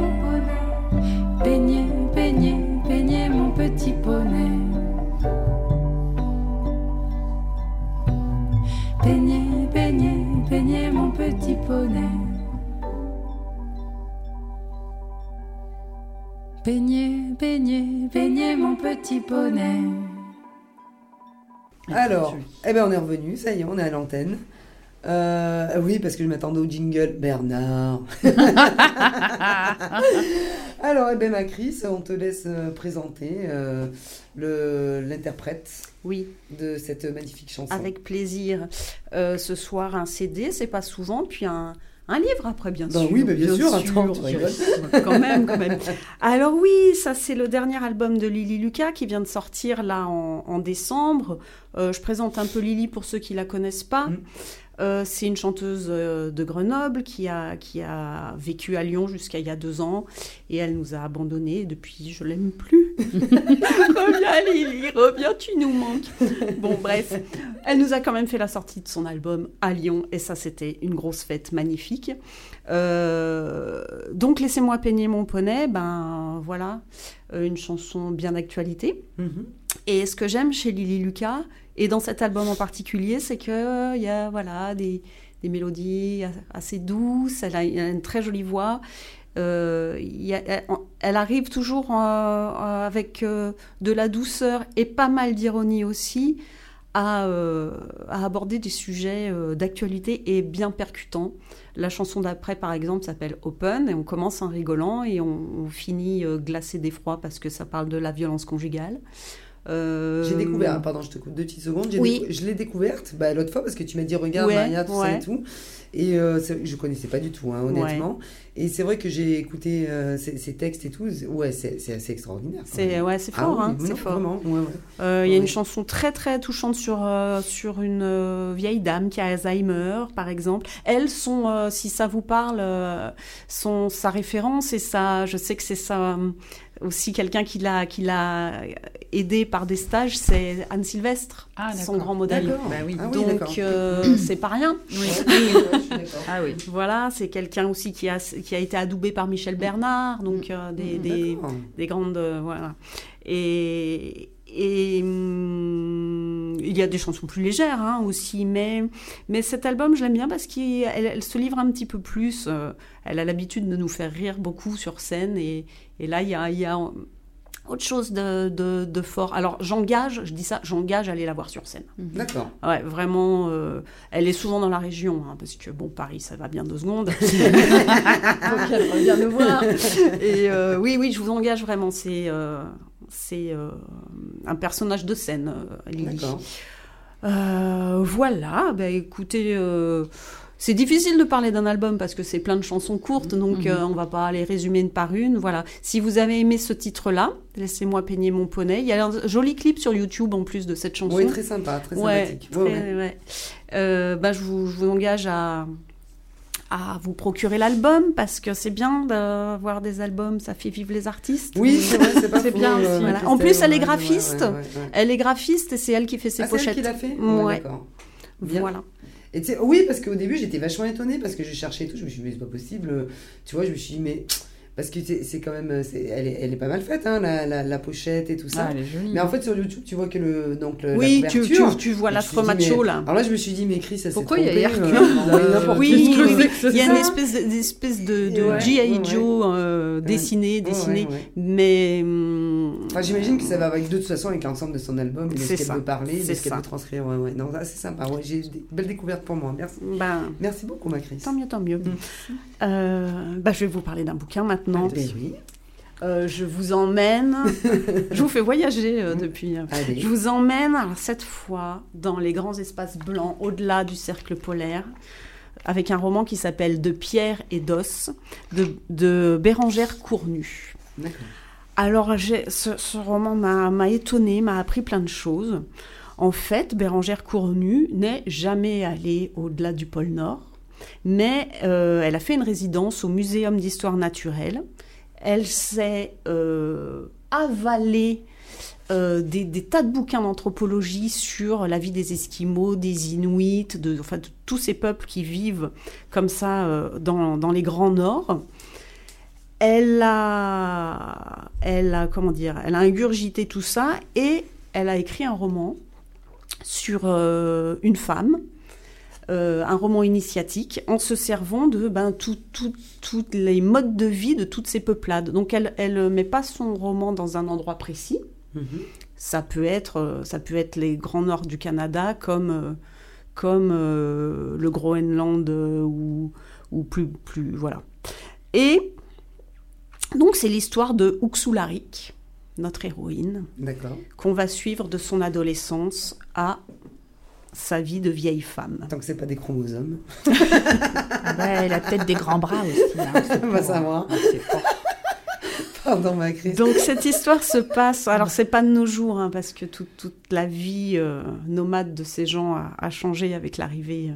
Baignez, baignez, baignez mon petit poney. Baignez, baignez, baignez mon petit poney. Baignez, baignez, baignez mon petit poney. Alors, eh ben on est revenu, ça y est, on est à l'antenne. Euh, oui, parce que je m'attendais au jingle. Bernard. Alors, eh ben, ma Chris, on te laisse euh, présenter euh, le- l'interprète Oui. de cette magnifique chanson. Avec plaisir. Euh, ce soir, un CD, c'est pas souvent, puis un, un livre après, bien Bah sûr. oui, bah bien sûr, attends, tu rigoles. quand même, quand même. Alors oui, ça c'est le dernier album de Lily Lucas qui vient de sortir là en, en décembre. Euh, je présente un peu Lily pour ceux qui la connaissent pas. Mm. Euh, c'est une chanteuse euh, de Grenoble qui a, qui a vécu à Lyon jusqu'à il y a deux ans et elle nous a abandonnés. Depuis, je l'aime plus. reviens Lily, reviens, tu nous manques. Bon, bref, elle nous a quand même fait la sortie de son album à Lyon et ça, c'était une grosse fête magnifique. Euh, donc, laissez-moi peigner mon poney, ben voilà, une chanson bien d'actualité. Mhm. Et ce que j'aime chez Lily Lucas, et dans cet album en particulier, c'est qu'il y a voilà, des, des mélodies assez douces, elle a une très jolie voix. Euh, elle, arrive toujours euh, avec euh, de la douceur et pas mal d'ironie aussi à, euh, à aborder des sujets euh, d'actualité et bien percutants. La chanson d'après, par exemple, s'appelle Open et on commence en rigolant et on, finit euh, glacé d'effroi parce que ça parle de la violence conjugale. Euh, J'ai découvert, ah, pardon, je te coupe deux petites secondes. Oui. je l'ai découverte bah, l'autre fois parce que tu m'as dit regarde Ouais, Maria, tout ça ouais. et tout. Et euh, je connaissais pas du tout, hein, honnêtement. Et c'est vrai que j'ai écouté euh, ces, ces textes et tout. Ouais, c'est assez extraordinaire. C'est ouais, c'est Ah fort, oui, hein, c'est fort. Il y a une chanson très très touchante sur, euh, sur une euh, vieille dame qui a Alzheimer, par exemple. Elle, son, euh, si ça vous parle, euh, son, sa référence et ça, je sais que c'est ça aussi quelqu'un qui l'a qui l'a aidé par des stages, c'est Anne Sylvestre, Ah, son grand modèle. Bah oui. Ah oui. Donc euh, c'est pas rien. Oui. Ah oui. Voilà, c'est quelqu'un aussi qui a, qui a été adoubé par Michel Bernard, donc euh, des, des, D'accord. des grandes euh, voilà et et hum, il y a des chansons plus légères hein, aussi, mais, mais cet album, je l'aime bien parce qu'elle elle se livre un petit peu plus. euh, elle a l'habitude de nous faire rire beaucoup sur scène, et, et là, il y a, il y a autre chose de, de, de fort. Alors, j'engage, je dis ça, j'engage à aller la voir sur scène. D'accord. Ouais, vraiment, euh, elle est souvent dans la région, hein, parce que bon, Paris, ça va bien deux secondes. Donc, elle nous voir. Et euh, oui, oui, je vous engage vraiment. C'est euh, c'est euh, un personnage de scène, euh, Lily. D'accord. Euh, voilà, bah écoutez, euh, c'est difficile de parler d'un album parce que c'est plein de chansons courtes, donc euh, on va pas les résumer une par une. Voilà. Si vous avez aimé ce titre-là, laissez-moi peigner mon poney. Il y a un joli clip sur YouTube en plus de cette chanson. Oui, très sympa, très Ouais, sympathique. très- Ouais, ouais. ouais. Euh, bah, je, vous, je vous engage à, à vous procurer l'album parce que c'est bien d'avoir des albums, ça fait vivre les artistes. Oui, c'est vrai, c'est pas C'est faux, bien euh, Voilà. En plus, elle est graphiste. ouais, ouais, ouais. Elle est graphiste et c'est elle qui fait ses Ah, c'est elle pochettes. qui l'a fait? Ouais. D'accord. Voilà. Oui, parce qu'au début, j'étais vachement étonnée parce que je cherchais tout. Je me suis dit, mais c'est pas possible. Tu vois, je me suis dit, mais. Parce que c'est quand même. euh, Elle est, elle est pas mal faite, hein, la, la, la pochette et tout ça. Ah, elle est jolie. Mais en fait, sur YouTube, tu vois que le. Donc, le, Oui, la tu, couverture, tu, tu vois et la je me suis dit, macho mais- là. Alors là, je me suis dit, mais Chris, ça s'est Pourquoi il y a Hercule euh, oui, Il y a une espèce de, d'espèce de, de Ouais, G.I. ouais, Joe euh, dessiné, Ouais, dessiné. Mais. hum, Enfin, j'imagine que ça va avec de toute façon avec l'ensemble de son album de C'est ce qu'elle veut parler, de c'est ce qu'elle veut transcrire. Ouais, ouais. Non, c'est sympa. J'ai des belles découvertes pour moi. Merci. ben, Merci beaucoup, ma Chris. tant mieux, tant mieux. Mm. Euh, bah, je vais vous parler d'un bouquin maintenant. Ben oui. Euh, je vous emmène. je vous fais voyager euh, depuis. euh, Allez. Je vous emmène, alors cette fois, dans les grands espaces blancs, au-delà du cercle polaire, avec un roman qui s'appelle De pierre et d'os, de, de Bérangère Cournu. Alors, ce, ce roman m'a m'a étonnée, m'a appris plein de choses. En fait, Bérangère Cournu n'est jamais allée au-delà du pôle Nord, mais euh, elle a fait une résidence au Muséum d'histoire naturelle. Elle s'est euh, avalée euh, des, tas de bouquins d'anthropologie sur la vie des Esquimaux, des Inuits, de, enfin, tous ces peuples qui vivent comme ça dans, les grands Nord. Elle a, elle a, comment dire, elle a ingurgité tout ça et elle a écrit un roman sur une femme, euh, un roman initiatique, en se servant de ben, tout- tout- toutes les modes de vie de toutes ces peuplades. Donc elle ne met pas son roman dans un endroit précis. Mhm. Ça peut être, euh, ça peut être les grands nord du Canada comme, euh, comme euh, le Groenland euh, ou, ou plus, plus. Voilà. Et donc c'est l'histoire de Uxularik, notre héroïne, qu'on va suivre de son adolescence à sa vie de vieille femme. Tant que c'est pas des chromosomes. Ouais, elle a peut-être des grands bras aussi. hein, On va savoir. pour- Pardon, ma Chris. Donc cette histoire se passe, alors c'est pas de nos jours, hein, parce que tout- toute la vie euh, nomade de ces gens a, a changé avec l'arrivée, euh,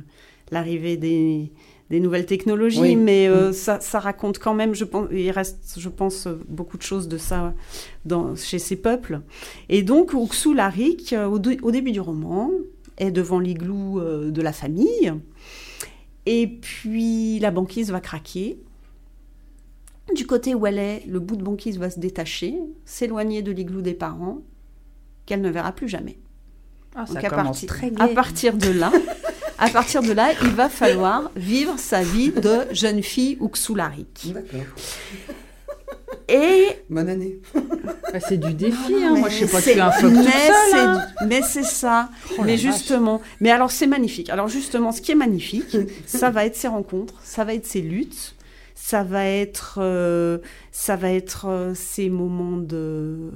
l'arrivée des, des nouvelles technologies, Oui. mais euh, ça, ça raconte quand même, je pense, il reste, je pense, beaucoup de choses de ça dans, chez ces peuples. Et donc Uxularik, au, au début du roman, est devant l'igloo euh, de la famille, et puis la banquise va craquer. Du côté où elle est, le bout de banquise va se détacher, s'éloigner de l'igloo des parents, qu'elle ne verra plus jamais. Ah, ça Donc à, partir- très gai. à partir de là, à partir de là, il va falloir vivre sa vie de jeune fille Uxularik. D'accord. Et Bonne année. Bah, c'est du défi, hein. moi je sais pas c'est- tuer un phoque mais c'est- hein. Mais c'est ça. Oh mais vache. justement, mais alors c'est magnifique. Alors justement, ce qui est magnifique, ça va être ces rencontres, ça va être ces luttes, ça va être, euh, ça va être euh, ces moments de,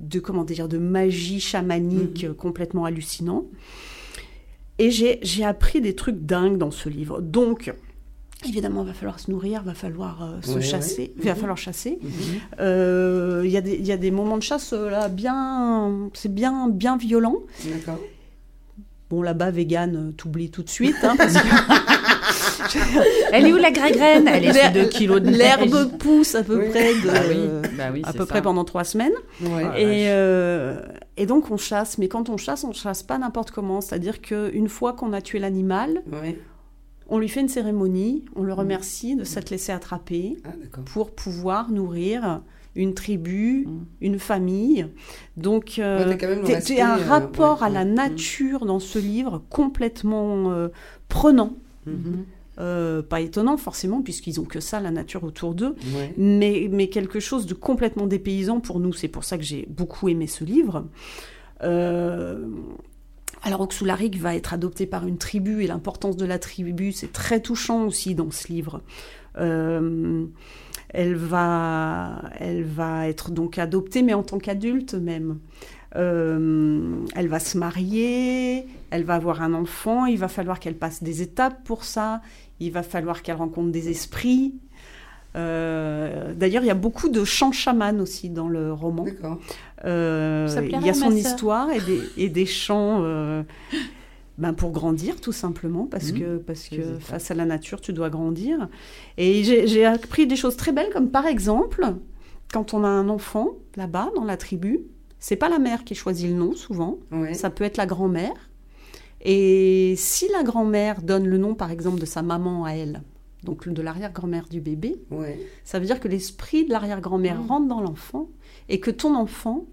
de comment dire, de magie chamanique euh, complètement hallucinants. Et j'ai j'ai appris des trucs dingues dans ce livre. Donc Évidemment, va falloir se nourrir, va falloir euh, se Ouais, chasser, ouais. va Mhm. falloir chasser. Mhm. Euh, Il y, a des- il y a des moments de chasse euh, là bien, c'est bien, bien violent. D'accord. Bon, là-bas, vegan, euh, t'oublies tout de suite, hein, parce que Elle est où la graine Elle est sous 2 kilos de neige. l'herbe pousse à peu Oui. près, de, Bah oui, bah oui, à c'est peu ça. près pendant trois semaines. Ouais. Ah, Et, euh, et donc on chasse, mais quand on chasse, on chasse pas n'importe comment. C'est-à-dire qu'une fois qu'on a tué l'animal, Ouais. On lui fait une cérémonie, on le remercie de s'être laissé attraper Ah, pour pouvoir nourrir une tribu, Mm. une famille. Donc, euh, Ouais, un euh, rapport ouais, à la nature dans ce livre complètement euh, prenant. Mhm. Euh, pas étonnant forcément, puisqu'ils ont que ça, la nature autour d'eux, mais, mais quelque chose de complètement dépaysant pour nous. C'est pour ça que j'ai beaucoup aimé ce livre. Alors Oxularik va être adopté par une tribu et l'importance de la tribu, c'est très touchant aussi dans ce livre. Euh, elle, va, elle va être donc adoptée, mais en tant qu'adulte même. Euh, elle va se marier, elle va avoir un enfant, il va falloir qu'elle passe des étapes pour ça, il va falloir qu'elle rencontre des esprits. Euh, D'ailleurs, il y a beaucoup de chants chamans aussi dans le roman. D'accord. Euh, il y a son histoire et des, et des chants euh, ben pour grandir, tout simplement, parce Mhm. que, parce que face à la nature, tu dois grandir. Et j'ai j'ai appris des choses très belles, comme par exemple, quand on a un enfant là-bas, dans la tribu, c'est pas la mère qui choisit le nom souvent, Ouais. ça peut être la grand-mère. Et si la grand-mère donne le nom, par exemple, de sa maman à elle, donc de l'arrière-grand-mère du bébé, Ouais. ça veut dire que l'esprit de l'arrière-grand-mère Mm. rentre dans l'enfant et que ton enfant,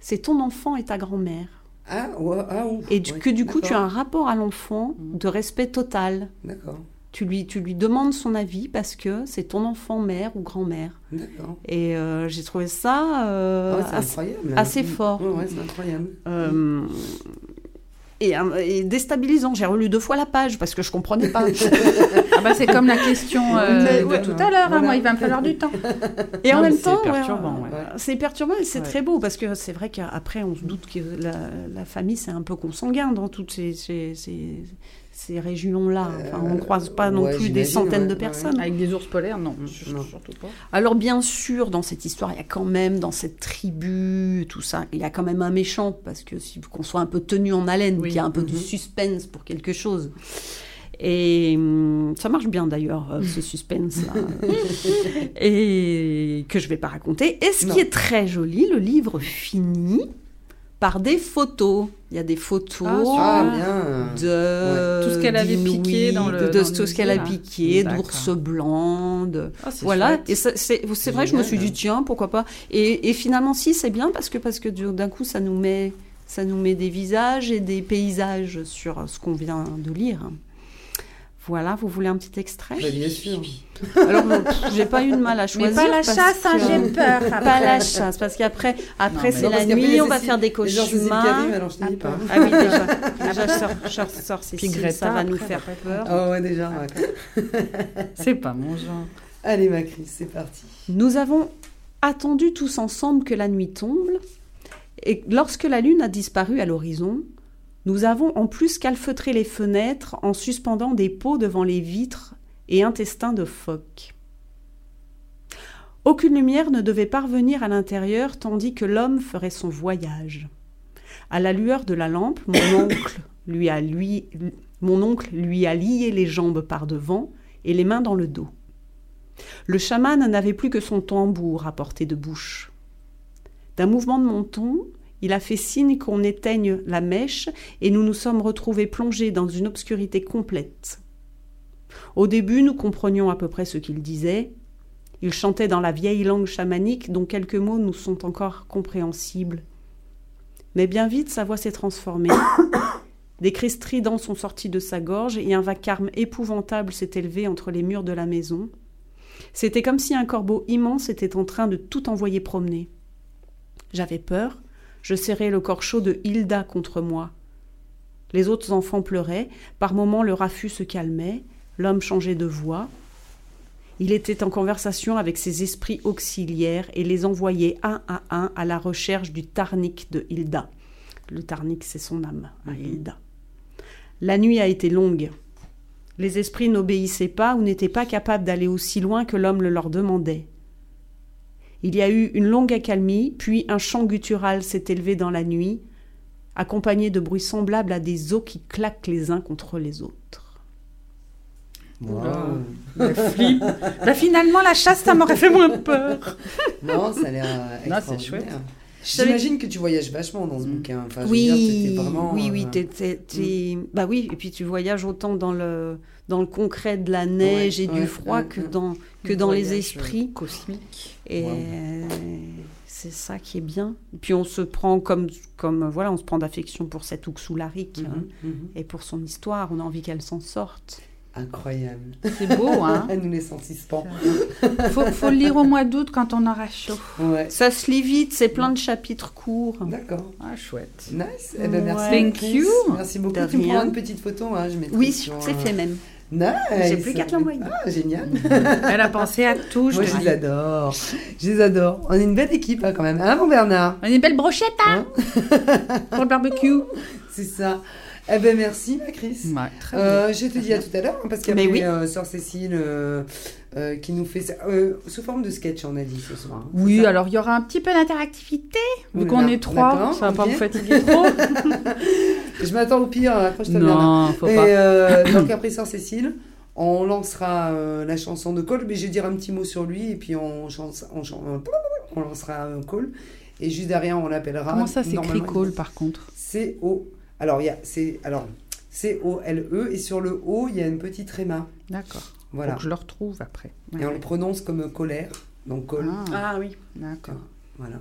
c'est ton enfant et ta grand-mère. Ah, ouais, ah, ouf. Et du- Ouais, que du coup, tu as un rapport à l'enfant Mm. de respect total. D'accord. Tu lui, tu lui demandes son avis parce que c'est ton enfant, mère ou grand-mère. D'accord. Et euh, j'ai trouvé ça euh, Ah ouais, assez, incroyable. assez fort. Ouais, ouais, c'est incroyable. euh, et, et déstabilisant. J'ai relu deux fois la page parce que je comprenais pas. Ah bah, c'est comme la question euh, Mais de ouais, tout à l'heure. hein. Moi, il va me falloir du temps. Et en Non, même c'est temps, ouais, perturbant, ouais. euh, c'est perturbant et c'est très beau parce que c'est vrai qu'après, on se doute que la, la famille, c'est un peu consanguin dans toutes ces, ces, ces- ces régions-là. Enfin, on ne Euh, croise pas non ouais, plus des centaines ouais, de ouais, personnes. Avec des ours polaires, non, Non. surtout pas. Alors, bien sûr, dans cette histoire, il y a quand même, dans cette tribu, tout ça, il y a quand même un méchant parce que si, qu'on soit un peu tenu en haleine, Oui. qu'il y a un peu de Mhm. suspense pour quelque chose. Et hum, ça marche bien d'ailleurs, euh, ce suspense-là. et que je vais pas raconter. Et ce Non. qui est très joli, le livre finit par des photos. Il y a des photos Ah, Ah, de Tout ce qu'elle avait piqué dans le- de, dans tout ce qu'elle a piqué, d'ours blancs, de Ah, c'est voilà. chouette. Et c'est vrai, que je me suis dit tiens pourquoi pas. Et, et finalement si c'est bien parce que parce que du- d'un coup ça nous met ça nous met des visages et des paysages sur ce qu'on vient de lire. Voilà, vous voulez un petit extrait Bah, bien sûr. Alors j'ai pas eu de mal à choisir. pas la chasse, hein, que- j'ai peur. Pas la chasse parce qu'après après mais- c'est la nuit, on va faire des cauchemars. Alors je dis pas. Ah oui, déjà, déjà sort, sort, sort Puis Cécile, Greta, ça va nous faire peur. Ah ouais, déjà. ouais. C'est pas mon genre. Allez, ma Chris, c'est parti. Nous avons attendu tous ensemble que la nuit tombe, et lorsque la lune a disparu à l'horizon, nous avons en plus calfeutré les fenêtres en suspendant des pots devant les vitres et intestins de phoques. Aucune lumière ne devait parvenir à l'intérieur tandis que l'homme ferait son voyage. À la lueur de la lampe, mon oncle lui a, mon oncle lui a lié les jambes par devant et les mains dans le dos. Le chaman n'avait plus que son tambour à portée de bouche. D'un mouvement de menton, il a fait signe qu'on éteigne la mèche et nous nous sommes retrouvés plongés dans une obscurité complète. Au début, nous comprenions à peu près ce qu'il disait. Il chantait dans la vieille langue chamanique dont quelques mots nous sont encore compréhensibles. Mais bien vite, sa voix s'est transformée. Des cris stridents sont sortis de sa gorge et un vacarme épouvantable s'est élevé entre les murs de la maison. C'était comme si un corbeau immense était en train de tout envoyer promener. J'avais peur, je serrais le corps chaud de Hilda contre moi. Les autres enfants pleuraient, par moments le raffut se calmait, l'homme changeait de voix. Il était en conversation avec ses esprits auxiliaires et les envoyait un à un à la recherche du tarnik de Hilda. Le tarnik, c'est son âme, à Hilda. La nuit a été longue. Les esprits n'obéissaient pas ou n'étaient pas capables d'aller aussi loin que l'homme le leur demandait. Il y a eu une longue accalmie, puis un chant guttural s'est élevé dans la nuit, accompagné de bruits semblables à des os qui claquent les uns contre les autres. Oula. Le flip. Bah, finalement, la chasse, ça m'aurait fait moins peur. Non, ça a l'air euh, Non, c'est chouette. J'imagine que tu voyages vachement dans ce bouquin. Enfin, je veux oui, dire, t'étais vraiment, oui, oui, euh, t'es- bah oui, et puis tu voyages autant dans le dans le concret de la neige Ouais, et du froid ouais, que ouais. dans que dans les esprits. euh, Cosmique. Et Wow. c'est ça qui est bien. Et puis on se prend comme, comme voilà, on se prend d'affection pour cette Uxularic hein, Mhm, mhm. et pour son histoire. On a envie qu'elle s'en sorte. Incroyable. C'est beau, hein Elle nous laisse en suspens. faut, faut le lire au mois d'août quand on aura chaud. Ouais. Ça se lit vite, c'est plein de chapitres courts. D'accord. Ah, chouette. Nice. Eh ben, merci. Ouais. Thank you. Merci beaucoup. De Tu rien. prends une petite photo. Hein, je Oui, c'est euh, fait même. Nice. J'ai plus qu'à te l'envoyer. Ah, génial. Elle a pensé à tout. je Moi, je les adore. Je les adore. On est une belle équipe, hein, quand même. Hein, mon Bernard? On a une belle brochette, hein, Pour le barbecue. C'est ça. Eh ben, merci, ma Chris. Ouais, très Euh, je te dis à tout à l'heure, hein, parce qu'il y a oui. euh, Sœur Cécile euh, euh, qui nous fait ça. sous forme de sketch, on a dit ce soir. hein, c'est Oui, alors il y aura un petit peu d'interactivité, vu qu'on est trois, ça va pas vous fatiguer trop. Je m'attends au pire, accroche-toi bien. non, faut Et pas. donc après Sœur Cécile, on lancera la chanson de Cole, mais je vais dire un petit mot sur lui, et puis on, chance, on, on lancera un Cole. Et juste derrière, on l'appellera. Comment ça s'écrit normalement, Cole par contre? C-O. Alors, il y a. c'est- Alors, C-O-L-E, et sur le O, il y a une petite tréma. D'accord. Voilà. Que je le retrouve après. Et on le prononce comme colère, donc Cole. Ah, Ah oui. d'accord. Voilà.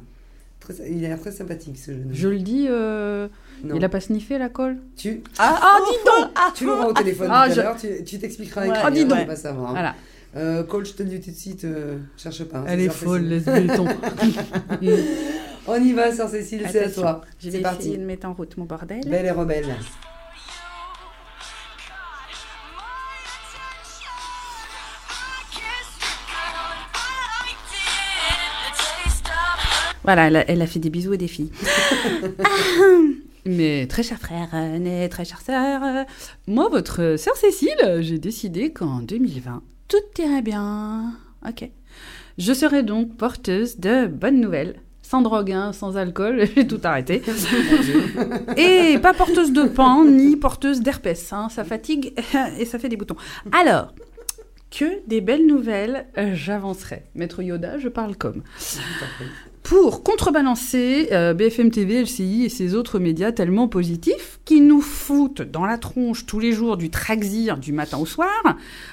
Très- il a l'air très sympathique ce jeune homme. Je le dis, euh, Non. il a pas sniffé la colle? Tu, Ah, ah, dis donc ah, tu l'auras au téléphone ah, tout à je- l'heure, tu, tu t'expliqueras avec Ouais, lui, oh, dis donc. on va pas savoir. hein. Voilà. Euh, Cole, je te le dis tout de suite, euh, cherche pas. hein, Elle est folle, laisse béton. On y va, Sœur Cécile, c'est à toi. Je vais parti. essayer de mettre en route mon bordel. Belle et rebelle. Voilà, elle a, elle a fait des bisous et des filles. Mais très cher frère, euh, né, très chère sœur, euh, moi, votre sœur Cécile, j'ai décidé qu'en 2020, tout irait bien. Ok. Je serai donc porteuse de bonnes nouvelles. Sans drogue, hein, sans alcool, j'ai tout arrêté. et pas porteuse de pain, ni porteuse d'herpès. hein, ça fatigue et ça fait des boutons. Alors, que des belles nouvelles, euh, j'avancerai. Maître Yoda, je parle comme. Pour contrebalancer euh, BFM TV, LCI et ces autres médias tellement positifs qui nous foutent dans la tronche tous les jours du Traxir du matin au soir,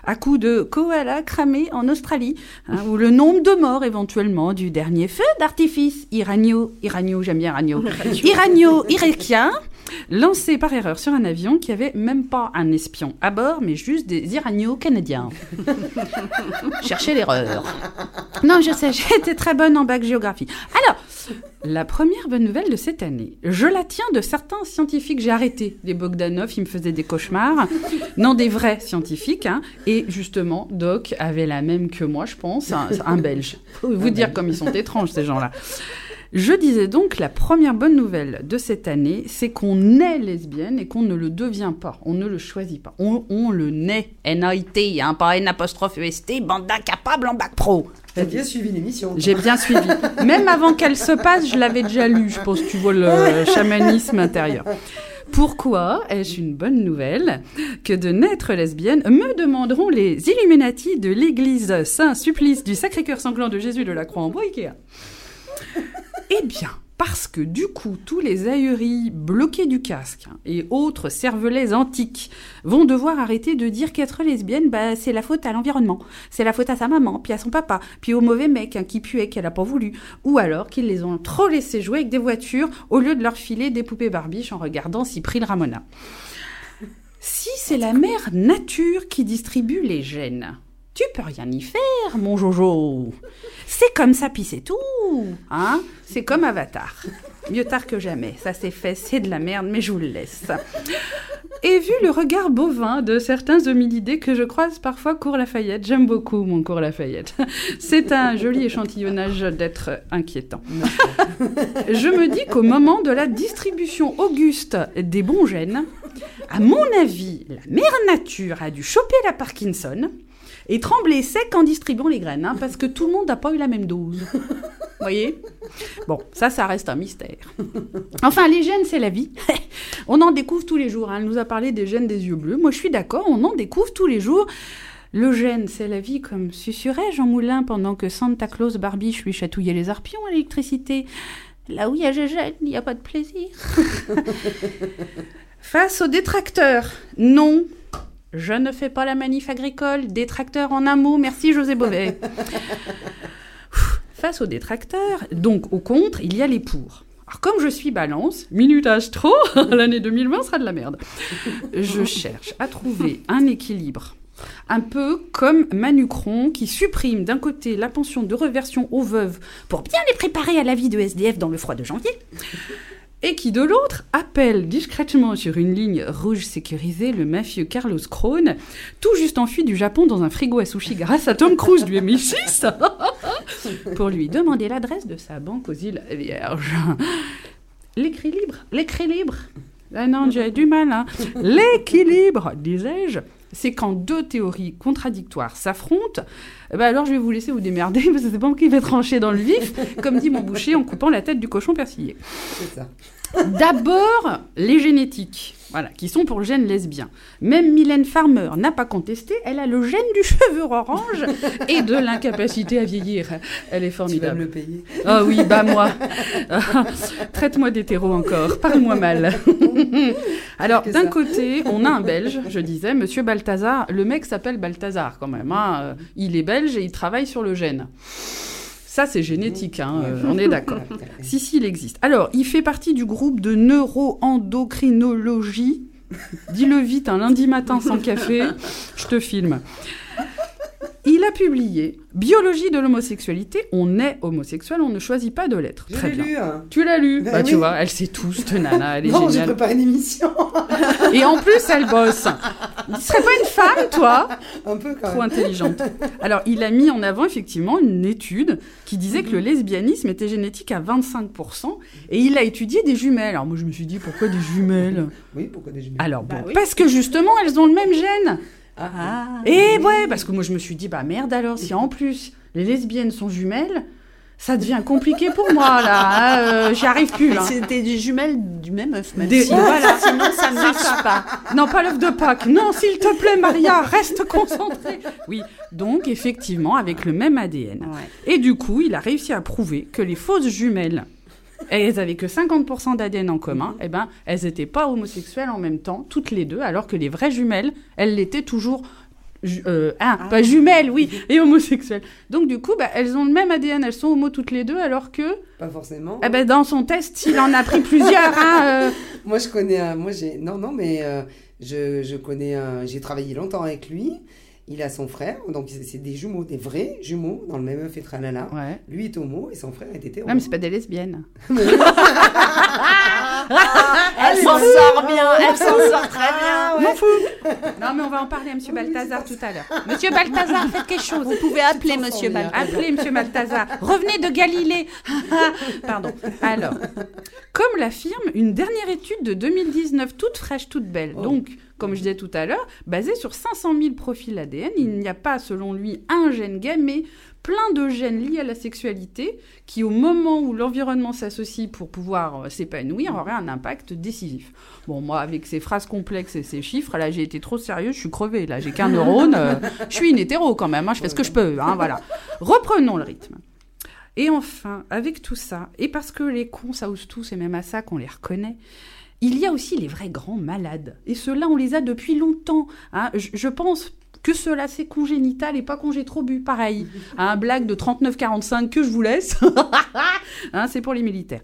à coup de koala cramé en Australie, hein, ou le nombre de morts éventuellement du dernier feu d'artifice. Iranio, iranio, j'aime bien iranio, iranio, irakien, lancé par erreur sur un avion qui avait même pas un espion à bord, mais juste des iranios canadiens. Cherchez l'erreur. Non, je sais, été très bonne en bac géographie. Alors, la première bonne nouvelle de cette année, je la tiens de certains scientifiques. J'ai arrêté les Bogdanov, ils me faisaient des cauchemars. Non, des vrais scientifiques. hein. Et justement, Doc avait la même que moi, je pense, un, un Belge. Faut vous dire comme ils sont étranges, ces gens-là. Je disais donc, la première bonne nouvelle de cette année, c'est qu'on est lesbienne et qu'on ne le devient pas. On ne le choisit pas. On, on le naît. N-A-I-T, hein, pas N-apostrophe E-S-T, bande d'incapables en bac pro. T'as bien suivi l'émission. J'ai bien suivi. Même avant qu'elle se passe, je l'avais déjà lu. Je pense que tu vois le chamanisme intérieur. Pourquoi est-ce une bonne nouvelle que de naître lesbienne me demanderont les Illuminati de l'église Saint-Supplice du Sacré-Cœur sanglant de Jésus de la Croix en bois Ikea? Eh bien, parce que du coup, tous les ahuris bloqués du casque hein, et autres cervelets antiques vont devoir arrêter de dire qu'être lesbienne, bah, c'est la faute à l'environnement, c'est la faute à sa maman, puis à son papa, puis au mauvais mec hein, qui puait, qu'elle a pas voulu, ou alors qu'ils les ont trop laissés jouer avec des voitures au lieu de leur filer des poupées barbiches en regardant Cyprien Ramona. Si c'est la mère nature qui distribue les gènes, tu peux rien y faire, mon Jojo. C'est comme ça, puis c'est tout. Hein c'est comme Avatar. Mieux tard que jamais. Ça c'est fait, c'est de la merde, mais je vous le laisse. Et vu le regard bovin de certains homilidés que je croise parfois cours Lafayette, j'aime beaucoup mon cours Lafayette. C'est un joli échantillonnage d'être inquiétant. Je me dis qu'au moment de la distribution auguste des bons gènes, à mon avis, la mère nature a dû choper la Parkinson et trembler sec en distribuant les graines, hein, parce que tout le monde n'a pas eu la même dose. Vous voyez? Bon, ça, ça reste un mystère. Enfin, les gènes, c'est la vie. on en découvre tous les jours. hein. Elle nous a parlé des gènes des yeux bleus. Moi, je suis d'accord, on en découvre tous les jours. Le gène, c'est la vie, comme susurrait Jean Moulin pendant que Santa Claus Barbiche lui chatouillait les arpions à l'électricité. Là où il y a gène, il n'y a pas de plaisir. Face aux détracteurs, non, Je ne fais pas la manif agricole. Détracteur en un mot. Merci José Bové. Face aux détracteurs, donc au contre, il y a les pour. Alors comme je suis balance, minute astro, l'année 2020 sera de la merde. Je cherche à trouver un équilibre. Un peu comme Manucron qui supprime d'un côté la pension de reversion aux veuves pour bien les préparer à la vie de SDF dans le froid de janvier, et qui de l'autre appelle discrètement sur une ligne rouge sécurisée le mafieux Carlos Krohn, tout juste enfui du Japon dans un frigo à sushi grâce à Tom Cruise du MI6, pour lui demander l'adresse de sa banque aux îles Vierges. L'écrit libre, l'écrit libre. Ah non, j'ai du mal. Hein. L'équilibre, disais-je, c'est quand deux théories contradictoires s'affrontent, eh ben alors je vais vous laisser vous démerder parce que c'est pas moi qui vais trancher dans le vif, comme dit mon boucher en coupant la tête du cochon persillé. C'est ça. D'abord, les génétiques, voilà, qui sont pour le gène lesbien. Même Mylène Farmer n'a pas contesté, elle a le gène du cheveu orange et de l'incapacité à vieillir. Elle est Tu vas me formidable. le payer. Ah oui, bah moi. Traite-moi d'hétéro encore. Parle-moi mal. Alors, d'un côté, on a un Belge, je disais, Monsieur Balthazar. Le mec s'appelle Balthazar quand même. hein. Il est belge et il travaille sur le gène. Ça, c'est génétique, hein, euh, on est d'accord. Si, si, il existe. Alors, il fait partie du groupe de neuroendocrinologie. Dis-le vite, un lundi matin sans café, je te filme. Il a publié Biologie de l'homosexualité. On est homosexuel, on ne choisit pas de l'être. Je Très bien. lu. hein. Tu l'as lu Ben Bah, tu vois, elle sait tout, cette nana, elle est Non, géniale. préparé une émission. Et en plus, elle bosse. Tu serais pas une femme, toi Un peu quand Trop même. intelligente. Alors, il a mis en avant effectivement une étude qui disait que le lesbianisme était génétique à 25%, et il a étudié des jumelles. Alors moi, je me suis dit, pourquoi des jumelles? Oui, pourquoi des jumelles? Alors bon, Bah oui. parce que justement, elles ont le même gène. Ah. Et ouais, parce que moi, je me suis dit, bah merde alors, si en plus les lesbiennes sont jumelles, ça devient compliqué pour moi là. hein, euh, J'y arrive plus. Hein. C'était des jumelles du même œuf, même Des- si- voilà. sinon ça ne marche pas. Non, pas l'œuf de Pâques. Non, s'il te plaît, Maria, reste concentrée. Oui, donc effectivement, avec le même ADN. Ouais. Et du coup, il a réussi à prouver que les fausses jumelles, elles avaient que 50% d'ADN en commun, et ben, elles n'étaient pas homosexuelles en même temps, toutes les deux, alors que les vraies jumelles, elles l'étaient toujours. ju- euh, ah, Ah. pas jumelles, oui, et homosexuelles. Donc du coup, bah, elles ont le même ADN, elles sont homo toutes les deux, alors que, Pas forcément. eh ben, dans son test, il en a pris plusieurs. Hein, euh. Moi, je connais un. Moi, j'ai. Non, non, mais euh, je, je connais un. J'ai travaillé longtemps avec lui. Il a son frère, donc c'est des jumeaux, des vrais jumeaux, dans le même œuf et tralala. Ouais. Lui est homo et son frère est hétéro. Non, mais c'est pas des lesbiennes. Elle s'en sort bien, elle s'en sort très bien. M'en fous. Non, mais on va en parler à Monsieur Balthazar tout à l'heure. Monsieur Balthazar, faites quelque chose. Vous pouvez appeler Monsieur bien. Balthazar. Appelez Monsieur Balthazar. Revenez de Galilée. Pardon. Alors, comme l'affirme une dernière étude de 2019, toute fraîche, toute belle. Oh. Donc, comme je disais tout à l'heure, basée sur 500 000 profils ADN, il n'y a pas, selon lui, un gène gay, mais plein de gènes liés à la sexualité qui, au moment où l'environnement s'associe pour pouvoir euh, s'épanouir, auraient un impact décisif. Bon, moi, avec ces phrases complexes et ces chiffres, là, j'ai été trop sérieuse, je suis crevée. Là, j'ai qu'un neurone. euh, je suis une hétéro quand même, hein, je fais ce que je peux. Hein, voilà. Reprenons le rythme. Et enfin, avec tout ça, et parce que les cons, ça ose tous, et même à ça qu'on les reconnaît, il y a aussi les vrais grands malades. Et ceux-là, on les a depuis longtemps. hein. Je, je pense que cela, c'est congénital et pas congé trop bu. Pareil. Un blague de 39-45 que je vous laisse. Hein, c'est pour les militaires.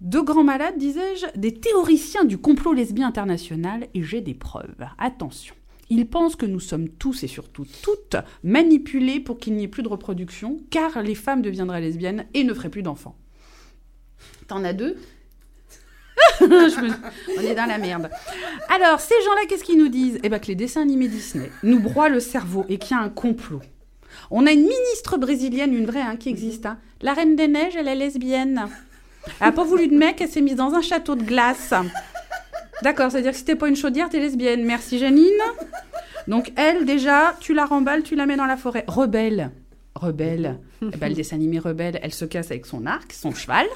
De grands malades, disais-je, des théoriciens du complot lesbien international, et j'ai des preuves. Attention. Ils pensent que nous sommes tous et surtout toutes manipulés pour qu'il n'y ait plus de reproduction, car les femmes deviendraient lesbiennes et ne feraient plus d'enfants. T'en as deux? On est dans la merde. Alors, ces gens-là, qu'est-ce qu'ils nous disent? Eh bien, que les dessins animés Disney nous broient le cerveau et qu'il y a un complot. On a une ministre brésilienne, une vraie, hein, qui existe. hein. La Reine des Neiges, elle est lesbienne. Elle n'a pas voulu de mec, elle s'est mise dans un château de glace. D'accord, c'est-à-dire que si t'es pas une chaudière, t'es lesbienne. Merci Janine. Donc elle, déjà, tu la remballes, tu la mets dans la forêt. Rebelle. Rebelle. Eh ben, le dessin animé Rebelle, elle se casse avec son arc, son cheval.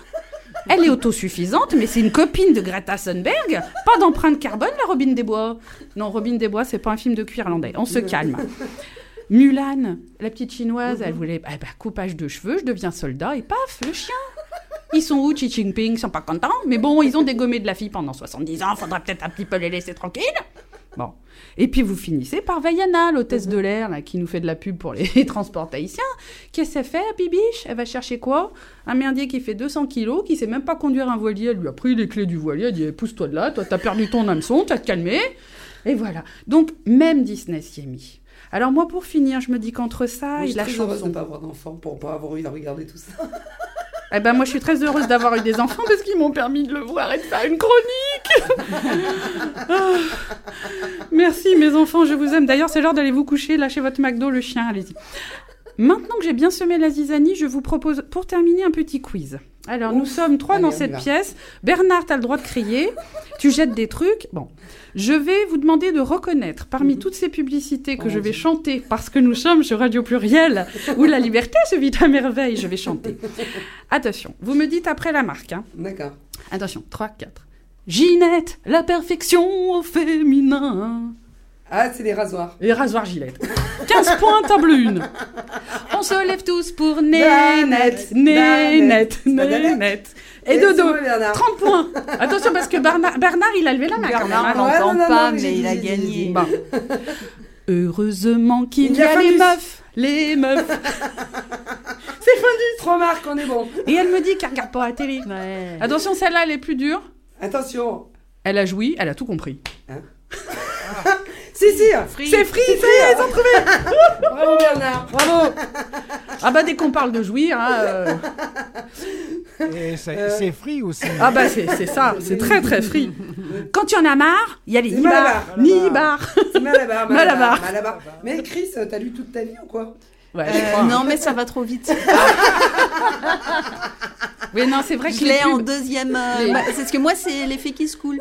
Elle est autosuffisante, mais c'est une copine de Greta Thunberg. Pas d'empreinte carbone, la Robin des Bois. Non, Robin des Bois, c'est pas un film de cuir irlandais. On se calme. Mulan, la petite chinoise, elle voulait eh ben, coupage de cheveux, je deviens soldat et paf, le chien. Ils sont où, Xi Jinping? Ils sont pas contents, mais bon, ils ont dégommé de la fille pendant 70 ans, faudra peut-être un petit peu les laisser tranquilles. Bon. Et puis vous finissez par Vaiana, l'hôtesse de l'air, là, qui nous fait de la pub pour les transports tahitiens. Qu'est-ce qu'elle fait, Bibiche? Elle va chercher quoi? Un merdier qui fait 200 kilos, qui sait même pas conduire un voilier. Elle lui a pris les clés du voilier, elle dit eh, pousse-toi de là, toi t'as perdu ton hameçon, t'as te calmé. Et voilà. Donc même Disney s'y est mis. Alors moi, pour finir, je me dis qu'entre ça Moi, je et suis la très heureuse de chanson... ne pas avoir d'enfant pour pas avoir eu à regarder tout ça. Eh ben moi, je suis très heureuse d'avoir eu des enfants parce qu'ils m'ont permis de le voir et de faire une chronique. Merci mes enfants, je vous aime. D'ailleurs, c'est l'heure d'aller vous coucher, lâchez votre McDo, le chien, allez-y. Maintenant que j'ai bien semé la zizanie, je vous propose pour terminer un petit quiz. Alors, nous sommes trois Allez, dans cette pièce. Bernard, t'as le droit de crier. Tu jettes des trucs. Bon, je vais vous demander de reconnaître parmi toutes ces publicités que Oh je vais chanter parce que nous sommes sur Radio Pluriel où la liberté se vit à merveille. Je vais chanter. Attention, vous me dites après la marque. hein. D'accord. Attention, 3, 4. Ginette, la perfection au féminin. Ah, c'est les rasoirs. Et rasoir Gillette. 15 points, table 1. On se lève tous pour Nénette, Nénette. Nénette. Et Dodo, Bernard. 30 points. Attention, parce que Bernard, Bernard il a levé la main. Bernard, hein. non, non, pas, mais dit, il a gagné. j'ai dit. Bon. Heureusement qu'il Il y a a les meufs. Les meufs. C'est Findus. Trois marques, on est bon. Et elle me dit qu'elle regarde pas la télé. Ouais. Attention, celle-là, elle est plus dure. Attention. Elle a joui, elle a tout compris. Si, si. C'est free, ça y est, ils ont trouvé. Bravo Bernard. Bravo. Ah bah dès qu'on parle de jouir, hein, euh, Et c'est Euh. c'est free aussi. ah bah c'est c'est ça, c'est très très free. Quand y en a marre, il y a les C'est nibards, Malabar. C'est Malabar, Malabar. Mais Chris, t'as lu toute ta vie ou quoi? Ouais, Euh, non, mais ça va trop vite. Oui, non, c'est vrai que Je l'ai en deuxième. euh, Les- bah, c'est parce que moi, c'est l'effet qui se coule.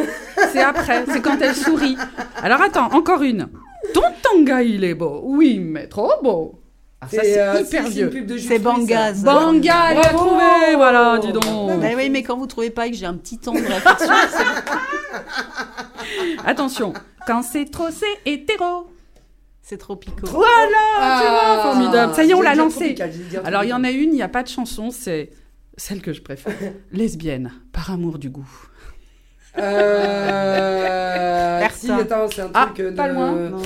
c'est après, c'est quand elle sourit. Alors attends, encore une. Ton tanga, il est beau. Oui, mais trop beau. Ah, ça c'est euh, hyper vieux. C'est Bangaz. ça. Banga, elle a trouvé, voilà, dis donc. Bah oui, mais quand vous trouvez pas que j'ai un petit temps de réflexion, c'est- Attention, quand c'est trop, c'est hétéro. c'est trop picot. Voilà, tu vois, Ah. formidable. Ça y est, on l'a lancé. Alors, il y en a une, il n'y a pas de chanson, c'est celle que je préfère. Lesbienne, par amour du goût. Euh... Si, attends, c'est un Ah, truc euh, pas de... loin. Non.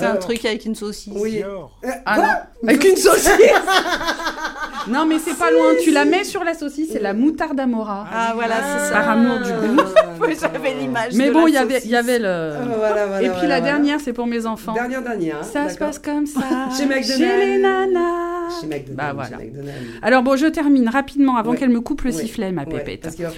C'est un truc avec une saucisse. Oui. Euh, Ah non, avec une saucisse Non, mais c'est pas loin. Tu la mets sur la saucisse, c'est la moutarde Amora. Ah voilà, c'est ça. Par amour du goût. J'avais l'image. Mais bon, il y avait, saucisse. il y avait le. Ah, voilà, voilà, Et puis voilà, la dernière, c'est pour mes enfants. Dernière, dernière. hein, Ça se passe comme ça. Chez McDonald's. Chez les nanas. Chez McDonald's. Bah voilà. chez McDonald's. Alors bon, je termine rapidement avant Ouais. qu'elle me coupe le Ouais. sifflet, ma Ouais, pépette. parce va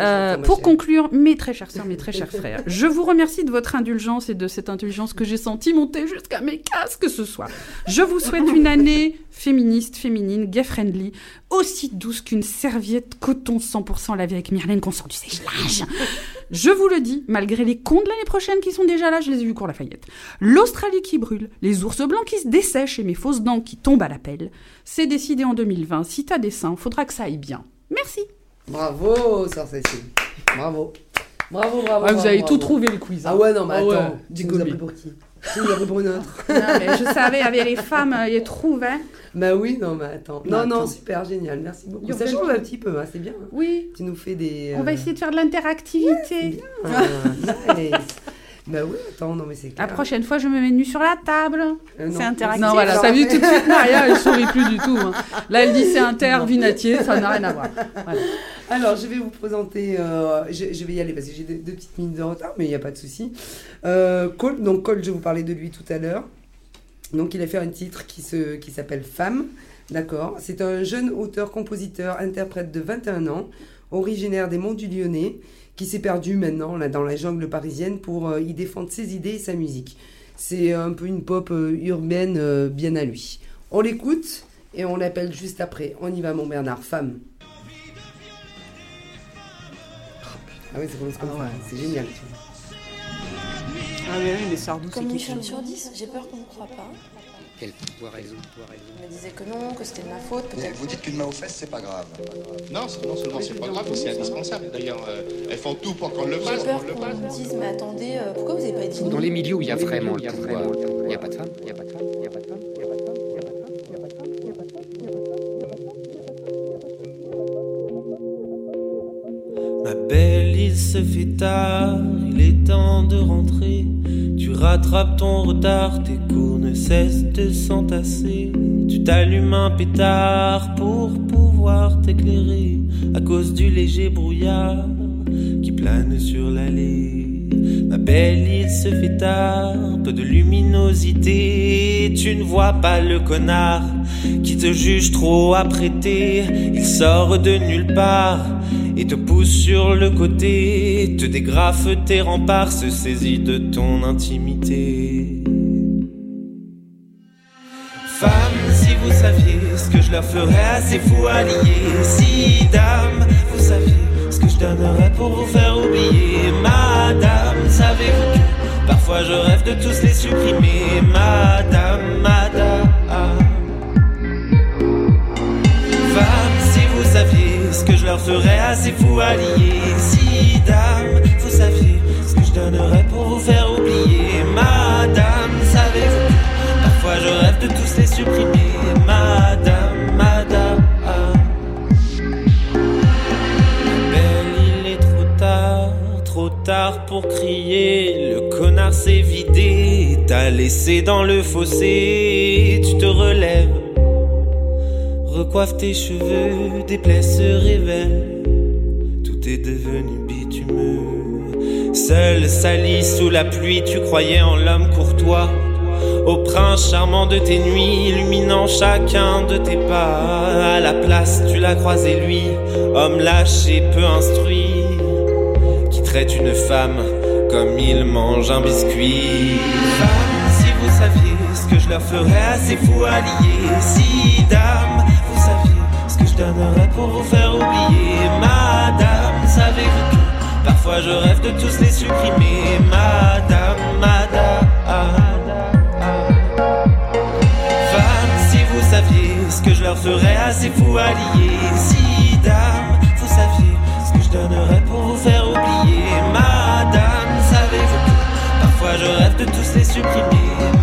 Euh, pour chère. conclure, mes très chères sœurs, mes très chers frères, je vous remercie de votre indulgence et de cette indulgence que j'ai senti monter jusqu'à mes casques ce soir. Je vous souhaite une année féministe, féminine, gay-friendly, aussi douce qu'une serviette coton 100% lavée avec Myrlène qu'on sort du sèche-linge. Je vous le dis, malgré les cons de l'année prochaine qui sont déjà là, je les ai vus cours Lafayette. L'Australie qui brûle, les ours blancs qui se dessèchent et mes fausses dents qui tombent à la pelle. C'est décidé en 2020. Si t'as des seins, faudra que ça aille bien. Merci. Bravo, sœur Cécile. Bravo. Bravo, bravo. Ouais, vous bravo, avez bravo. tout trouvé le quiz. hein. Ah ouais, non, mais Ah attends. ouais, tu du nous as gobi. pris pour qui? Non, mais je savais, avec les femmes, euh, ils trouvent, hein. Bah oui, non, mais attends. Non, Non, attends. super, génial. Merci beaucoup. You're Ça change un petit peu, hein, c'est bien. hein. Oui, Tu nous fais des. on va euh, essayer de faire de l'interactivité. ah, nice. Bah oui, attends, non, mais c'est La prochaine fois, je me mets nu sur la table. Euh. C'est interactif. Non, voilà, t'as vu tout de suite, Maria, elle sourit plus du tout. hein. Là, elle dit c'est inter, vinatier, ça n'a rien à voir. Voilà. Alors, je vais vous présenter. euh, je, je vais y aller parce que j'ai deux, deux petites minutes de retard, mais il n'y a pas de souci. Euh, Cole, donc Cole, je vous parlais de lui tout à l'heure. Donc, il a fait un titre qui se, qui s'appelle Femme. D'accord. C'est un jeune auteur-compositeur, interprète de 21 ans, originaire des Monts du Lyonnais, qui s'est perdu maintenant là, dans la jungle parisienne pour euh, y défendre ses idées et sa musique. C'est un peu une pop euh, urbaine euh, bien à lui. On l'écoute et on l'appelle juste après. On y va, mon Bernard. Femme. Ah oui, ça commence comme ça. C'est génial. tu vois. Ah oui, oui, mais Sardou, c'est Comme une femme sur dix, j'ai peur qu'on ne croit pas qu'elle raison, raison. Elle me disait que non, que c'était de ma faute. Vous dites qu'une main aux fesses, c'est pas grave. Non, non seulement c'est pas grave, c'est indispensable. D'ailleurs, euh, elles font tout pour qu'on le fasse. J'ai peur qu'on me dise, mais attendez, euh, pourquoi vous n'avez pas dit Dans les milieux où il y a vraiment il y a vraiment, il n'y a pas de femme, il n'y a pas de femme, il n'y a pas de femme. Ma belle, il se fait tard, il est temps de rentrer. Rattrapes ton retard, tes cours ne cessent de s'entasser. Tu t'allumes un pétard pour pouvoir t'éclairer à cause du léger brouillard qui plane sur l'allée. Ma belle, il se fait tard, peu de luminosité. Tu ne vois pas le connard qui te juge trop apprêté. Il sort de nulle part et te pousse sur le côté. Te dégrafe tes remparts, se saisit de ton intimité. Femme, si vous saviez ce que je leur ferais à ces fous. Si, dame, vous saviez ce que je donnerais pour vous faire oublier. Madame, savez-vous que parfois je rêve de tous les supprimer? Madame, madame. Que je leur ferais à ces fous alliés. Si, dame, vous saviez ce que je donnerais pour vous faire oublier. Madame, savez-vous parfois je rêve de tous les supprimer. Madame, madame. Il est trop tard, trop tard pour crier. Le connard s'est vidé, t'as laissé dans le fossé. Tu te relèves, recoiffe tes cheveux, des plaies se révèlent. Tout est devenu bitumeux. Seul sali sous la pluie, tu croyais en l'homme courtois. Au prince charmant de tes nuits, illuminant chacun de tes pas. À la place, tu l'as croisé lui, homme lâche et peu instruit, qui traite une femme comme il mange un biscuit. Si vous saviez ce que je leur ferais à ces fous alliés. Si, donnerais pour vous faire oublier. Madame, savez-vous que parfois je rêve de tous les supprimer. Madame, madame. Femme, si vous saviez ce que je leur ferais à ces fous alliés. Si, dame, vous saviez ce que je donnerais pour vous faire oublier. Madame, savez-vous que parfois je rêve de tous les supprimer.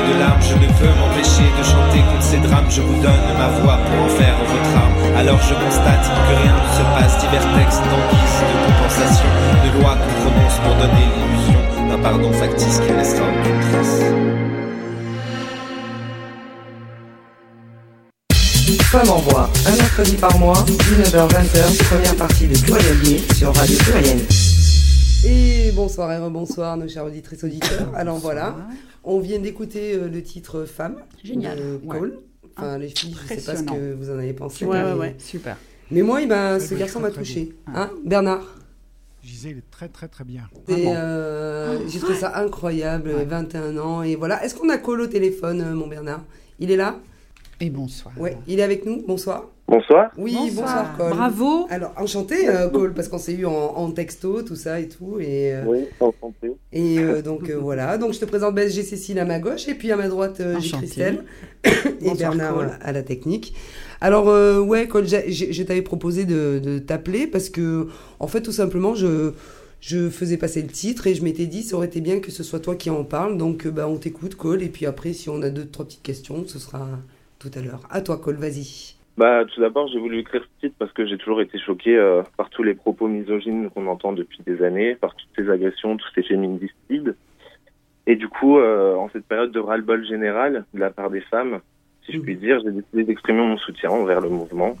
De larmes, je ne peux m'empêcher de chanter contre ces drames. Je vous donne ma voix pour en faire votre arme. Alors je constate que rien ne se passe. Divers textes en de compensation, de lois qu'on prononce pour donner l'illusion d'un pardon factice qui laissera aucune trace. Femme en voix, un mercredi par mois, 19h-20h, première partie de Pluriel sur Radio Pluriel. Et bonsoir et rebonsoir nos chers auditrices auditeurs. Alors voilà, on vient d'écouter euh, le titre Femme Génial, de ouais. Cole. Enfin les filles, je sais pas ce que vous en avez pensé. Ouais, mais- ouais, ouais. Super. Mais moi, eh ben, Ouais, ce garçon m'a touché. Hein, Bernard Je disais, il est très très très bien. Euh, J'ai trouvé ça incroyable, 21 ans. Et voilà. Est-ce qu'on a Cole au téléphone, euh, mon Bernard? Il est là? Et bonsoir. Ouais, il est avec nous. Bonsoir. Bonsoir. Oui, Bonsoir. bonsoir, Cole. Bravo. Alors, enchanté, euh, Cole, parce qu'on s'est eu en, en texto, tout ça et tout. Et, euh, Oui, enchanté. et euh, donc euh, voilà. Donc je te présente ben, j'ai Cécile à ma gauche et puis à ma droite euh, j'ai. Christelle et Bonsoir, Bernard Cole. à la technique. Alors euh, ouais, Cole, j'ai- j'ai- je t'avais proposé de, de t'appeler parce que en fait tout simplement je je faisais passer le titre et je m'étais dit ça aurait été bien que ce soit toi qui en parle. Donc bah, on t'écoute Cole et puis après si on a deux trois petites questions ce sera tout à l'heure. À toi Cole, vas-y. Bah, tout d'abord, j'ai voulu écrire ce titre parce que j'ai toujours été choqué euh, par tous les propos misogynes qu'on entend depuis des années, par toutes ces agressions, tous ces féminicides. Et du coup, euh, en cette période de ras-le-bol général de la part des femmes, si je puis dire, j'ai décidé d'exprimer mon soutien envers le mouvement.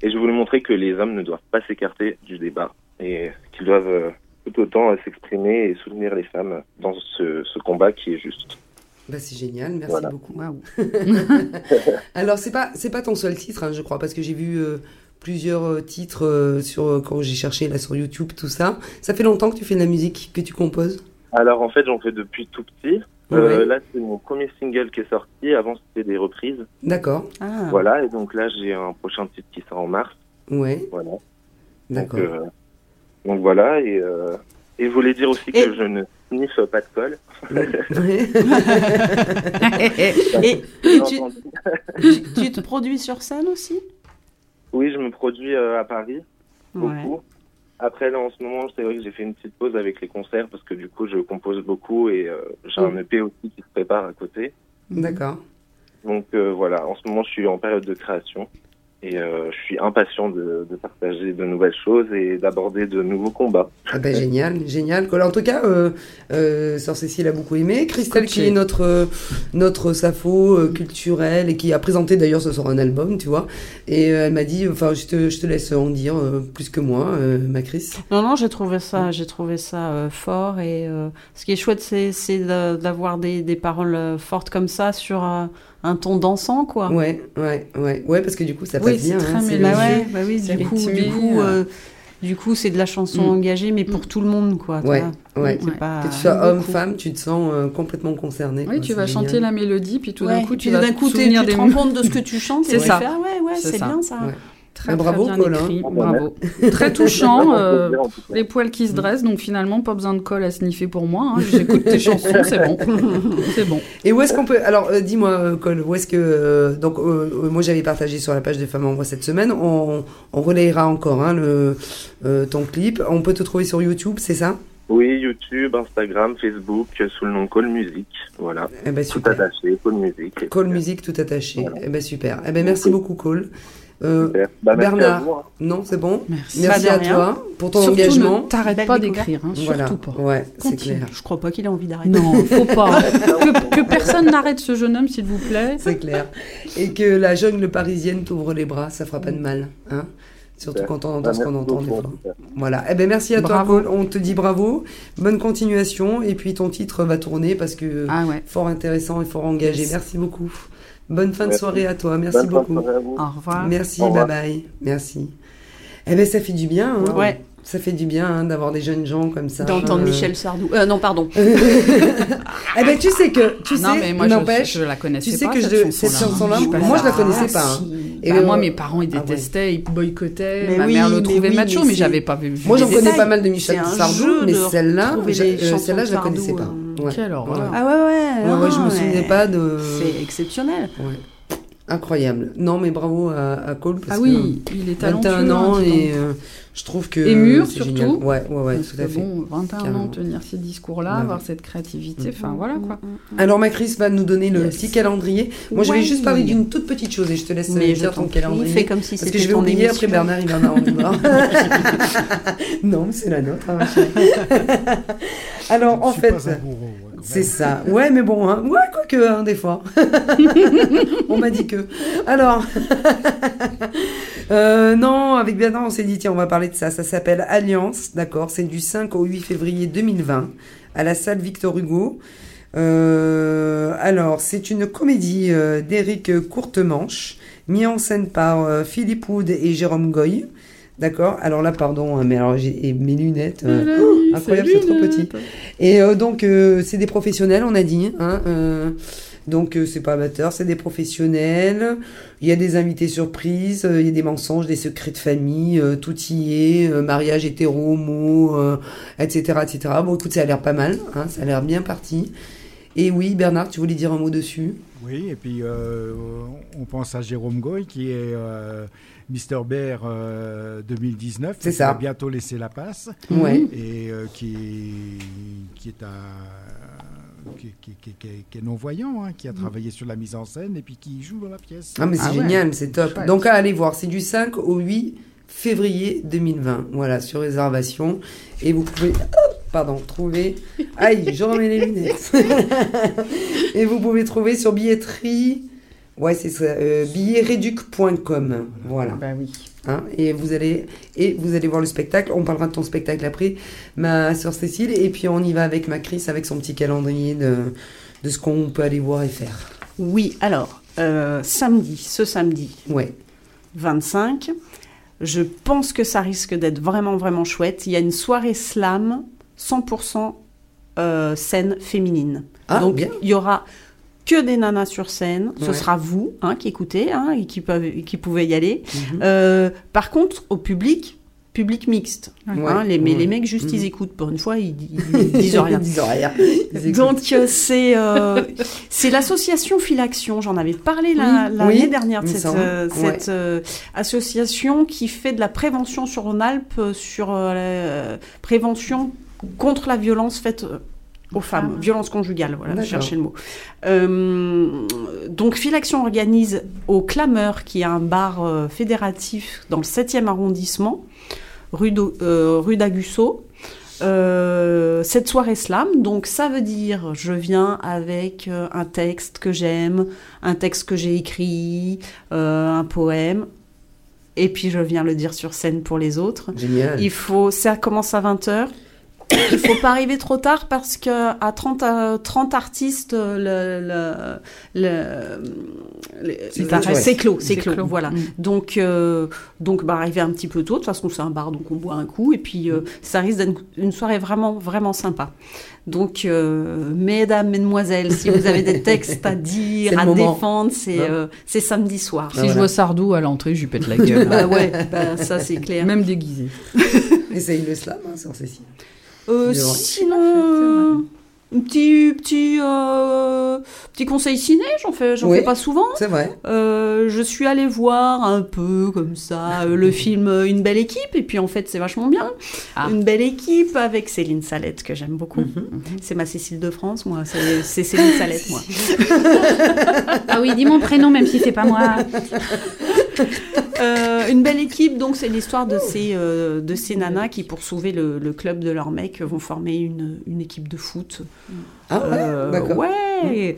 Et je voulais montrer que les hommes ne doivent pas s'écarter du débat et qu'ils doivent euh, tout autant s'exprimer et soutenir les femmes dans ce, ce combat qui est juste. Bah, c'est génial, merci Voilà. beaucoup. Waouh. Alors c'est pas c'est pas ton seul titre, hein, je crois, parce que j'ai vu euh, plusieurs euh, titres euh, sur quand j'ai cherché là sur YouTube tout ça. Ça fait longtemps que tu fais de la musique, que tu composes? Alors en fait, j'en fais depuis tout petit. Euh, Ouais. Là, c'est mon premier single qui est sorti. Avant, c'était des reprises. D'accord. Ah. Voilà, et donc là, j'ai un prochain titre qui sort en mars. Ouais. Voilà. Donc, D'accord. euh, donc voilà, et, euh, et je voulais dire aussi Et- que je ne sniff euh, pas de colle. Et tu, te produis sur scène aussi? Oui, je me produis euh, à Paris, beaucoup. Ouais. Après, là, en ce moment, c'est vrai que j'ai fait une petite pause avec les concerts parce que du coup, je compose beaucoup et euh, j'ai un Mm. EP aussi qui se prépare à côté. D'accord. Donc euh, voilà, en ce moment, je suis en période de création et euh, je suis impatient de, de partager de nouvelles choses et d'aborder de nouveaux combats. Ah ben, génial, génial. En tout cas, euh, euh, Sœur Cécile a beaucoup aimé. Christelle, qui est notre, euh, notre sapho euh, culturelle et qui a présenté d'ailleurs ce soir un album, tu vois. Et euh, elle m'a dit, enfin, je te, je te laisse en dire euh, plus que moi, euh, ma Chris. Non, non, j'ai trouvé ça, j'ai trouvé ça euh, fort et euh, ce qui est chouette, c'est, d'avoir des, des paroles fortes comme ça sur euh, un ton dansant, quoi. Ouais, ouais, ouais, ouais, parce que du coup, ça Oui, passe c'est bien. très hein, mélodieux. le- Bah ouais, bah oui, C'est du coup, du coup, euh. du coup, c'est de la chanson Mm. engagée, mais pour tout le monde, quoi. tu Ouais, vois. ouais. C'est pas- Que tu sois homme, beaucoup. femme, tu te sens euh, complètement concerné. Oui, quoi, tu vas génial. chanter la mélodie, puis tout Ouais, d'un coup, tu puis vas d'un coup, te t'es- souvenir tu des te rends compte de ce que tu chantes et C'est ça. fais, ah ouais, ouais, c'est bien ça. Très, Bah, très bravo, bien Colin. écrit, Ah, bravo. merci. Très touchant, euh, les poils qui se dressent, donc finalement, pas besoin de colle à sniffer pour moi. hein. J'écoute tes chansons, c'est bon. c'est bon. Et où est-ce qu'on peut Alors, euh, dis-moi, euh, Cole, où est-ce que euh, donc moi j'avais partagé sur la page de Femmes en Voix cette semaine. On, on relayera encore hein, le euh, ton clip. On peut te trouver sur YouTube, c'est ça? Oui, YouTube, Instagram, Facebook, euh, sous le nom Call Music. Voilà. Eh ben, Tout attaché, Call Music. Cole Music tout attaché. Voilà. Eh ben super. Eh ben merci beaucoup Cole. Euh. Bah, Bernard, vous, hein. non, c'est bon. Merci. Merci à toi pour ton Surtout, engagement. ne t'arrête Belle pas d'écrire, hein, Voilà. surtout pas. Ouais, c'est clair. Je crois pas qu'il a envie d'arrêter. Non, faut pas. que, que personne n'arrête ce jeune homme, s'il vous plaît. C'est clair. Et que la jungle parisienne t'ouvre les bras, ça fera pas de mal. Hein Surtout Super. quand on entend Bah, ce qu'on entend des beaucoup. Voilà. Eh ben merci à Bravo. toi, Cole. On te dit bravo. Bonne continuation. Et puis ton titre va tourner parce que Ah ouais. fort intéressant et fort engagé. Yes. Merci beaucoup. Bonne fin de soirée à toi. Merci Bonne beaucoup. Au revoir. Merci. Au Bye revoir. bye. Merci. Eh ben ça fait du bien. Hein. Ouais. Ça fait du bien hein, d'avoir des jeunes gens comme ça. D'entendre Euh, Michel Sardou. Euh, non, pardon. Eh ben tu sais que tu non, sais, mais moi, je, n'empêche. je la connaissais tu sais pas, que cette je- chanson-là. cette chanson-là, moi, je la connaissais pas, hein. si. Et Bah, euh, moi, mes parents, ils ah ouais. détestaient, ils boycottaient. Mais Ma oui, mère le trouvait oui, macho, mais mais, j'avais pas vu. Moi, j'en connais pas mal de Michel Sardou, mais celle-là, je- euh, celle-là, je la connaissais pas. euh. Quelle horreur. Ah ouais, ouais. Ouais, je me souvenais pas de. C'est exceptionnel. Incroyable. Non, mais bravo à, à Cole parce Ah oui, il est que talentueux. 21 ans hein, dis et euh, je trouve que Et mûr, c'est surtout. génial. Ouais, ouais, ouais, Parce tout que à fait. Bon, 21 Carrément. ans, tenir ces discours-là, Ouais, avoir ouais. cette créativité, Mm. enfin voilà quoi. Alors, ma Chris va nous donner le Yes. petit calendrier. Moi, je vais juste parler d'une toute petite chose et je te laisse Mais euh, dire ton calendrier. fais comme si Parce que c'était je vais oublier, après Bernard, il va en avoir. non, mais c'est la nôtre. hein. Alors, Je en fait. C'est ça. Ouais, mais bon, hein. ouais, quoique, hein, des fois. on m'a dit que. Alors, euh, non, avec Bernard, on s'est dit, tiens, on va parler de ça. Ça s'appelle Alliance, d'accord C'est du 5 au 8 février 2020 à la salle Victor Hugo. Euh, alors, c'est une comédie euh, d'Éric Courtemanche, mise en scène par Philippe Wood et Jérôme Goy. D'accord Alors là, pardon, hein, mais alors j'ai et mes lunettes. euh, oh, incroyable, c'est trop petit. Et euh, donc, euh, c'est des professionnels, on a dit. Hein, euh, donc, euh, c'est pas amateur, c'est des professionnels. Il y a des invités surprises, euh, il y a des mensonges, des secrets de famille, euh, tout y est, euh, mariage hétéro, homo, euh, etc., etc. Bon, écoute, ça a l'air pas mal, hein, ça a l'air bien parti. Et oui, Bernard, tu voulais dire un mot dessus? Oui, et puis euh, on pense à Jérôme Goy qui est euh, Mister Bear euh, 2019. C'est qui va bientôt laisser la passe. Ouais. Et qui, qui est un. Qui, qui- qui- qui est- qui est non-voyant, hein, qui a travaillé sur la mise en scène et puis qui joue dans la pièce. Ah, mais c'est Ah ouais. génial, c'est top. Chouette. Donc, à aller voir, c'est du 5 au 8 février 2020. Voilà, sur réservation. Et vous pouvez, hop, pardon, trouver. Aïe, je remets les lunettes. et vous pouvez trouver sur billetterie. Ouais, c'est ça, euh, billetreduc.com. Voilà. Bah oui. Hein, et vous allez et vous allez voir le spectacle. On parlera de ton spectacle après, ma soeur Cécile. Et puis on y va avec ma Chris avec son petit calendrier de, de ce qu'on peut aller voir et faire. Oui, alors, euh, samedi, ce samedi Ouais. 25, je pense que ça risque d'être vraiment, vraiment chouette. Il y a une soirée slam 100% euh, scène féminine. Ah, Donc, bien. il y aura que des nanas sur scène. Ce Ouais. sera vous hein, qui écoutez hein, et qui, peuvent, qui pouvez y aller. Mhm. Euh, par contre, au public, public mixte. Ouais. hein, les, Ouais. les mecs, juste, ils Mhm. écoutent. Pour une fois, ils, ils disent rien. Ils disent rien. Ils. Donc, euh, c'est euh, c'est l'association Filaction. J'en avais parlé la- Oui. l'année Oui, dernière de cette, euh, association qui fait de la prévention sur Rhône-Alpes, euh, sur la prévention contre la violence faite aux femmes, violence conjugale, voilà, je cherchais le mot. Euh, donc Filaction organise au Clameur, qui est un bar euh, fédératif dans le 7e arrondissement, rue euh, d'Agusso, euh, cette soirée slam. Donc ça veut dire, je viens avec un texte que j'aime, un texte que j'ai écrit, un poème. Et puis je viens le dire sur scène pour les autres. Génial. Il faut, ça commence à 20h. Il faut pas arriver trop tard parce que à 30, à 30 artistes, le, le, le- le- C'est clos, ouais. c'est clos, voilà. Mm. Donc, euh, donc bah, arriver un petit peu tôt. De toute façon, c'est un bar, donc on boit un coup. Et puis, euh, ça risque d'être une soirée vraiment, vraiment sympa. Donc, euh, mesdames, mesdemoiselles, si vous avez des textes à dire, à moment. défendre, c'est euh, c'est samedi soir. Si Ah, je voilà. vois Sardou à l'entrée, je lui pète la gueule. Bah ouais, bah, ça c'est clair. Même déguisé. Essaye le slam hein, sur Cécile. Euh, sinon, euh, un petit, petit, euh, petit conseil ciné, j'en fais, j'en Oui. fais pas souvent. C'est vrai. Euh, je suis allée voir un peu comme ça le film Une belle équipe, et puis en fait c'est vachement bien. Ah. Une belle équipe avec Céline Salette que j'aime beaucoup. Mhm. C'est ma Cécile de France, moi. C'est c'est Céline Salette, moi. Ah oui, dis mon prénom, même si c'est pas moi. Euh, une belle équipe, donc c'est l'histoire de ces, euh, de ces nanas qui, pour sauver le, le club de leur mec, vont former une, une équipe de foot. Ah ouais, Euh, d'accord. ouais.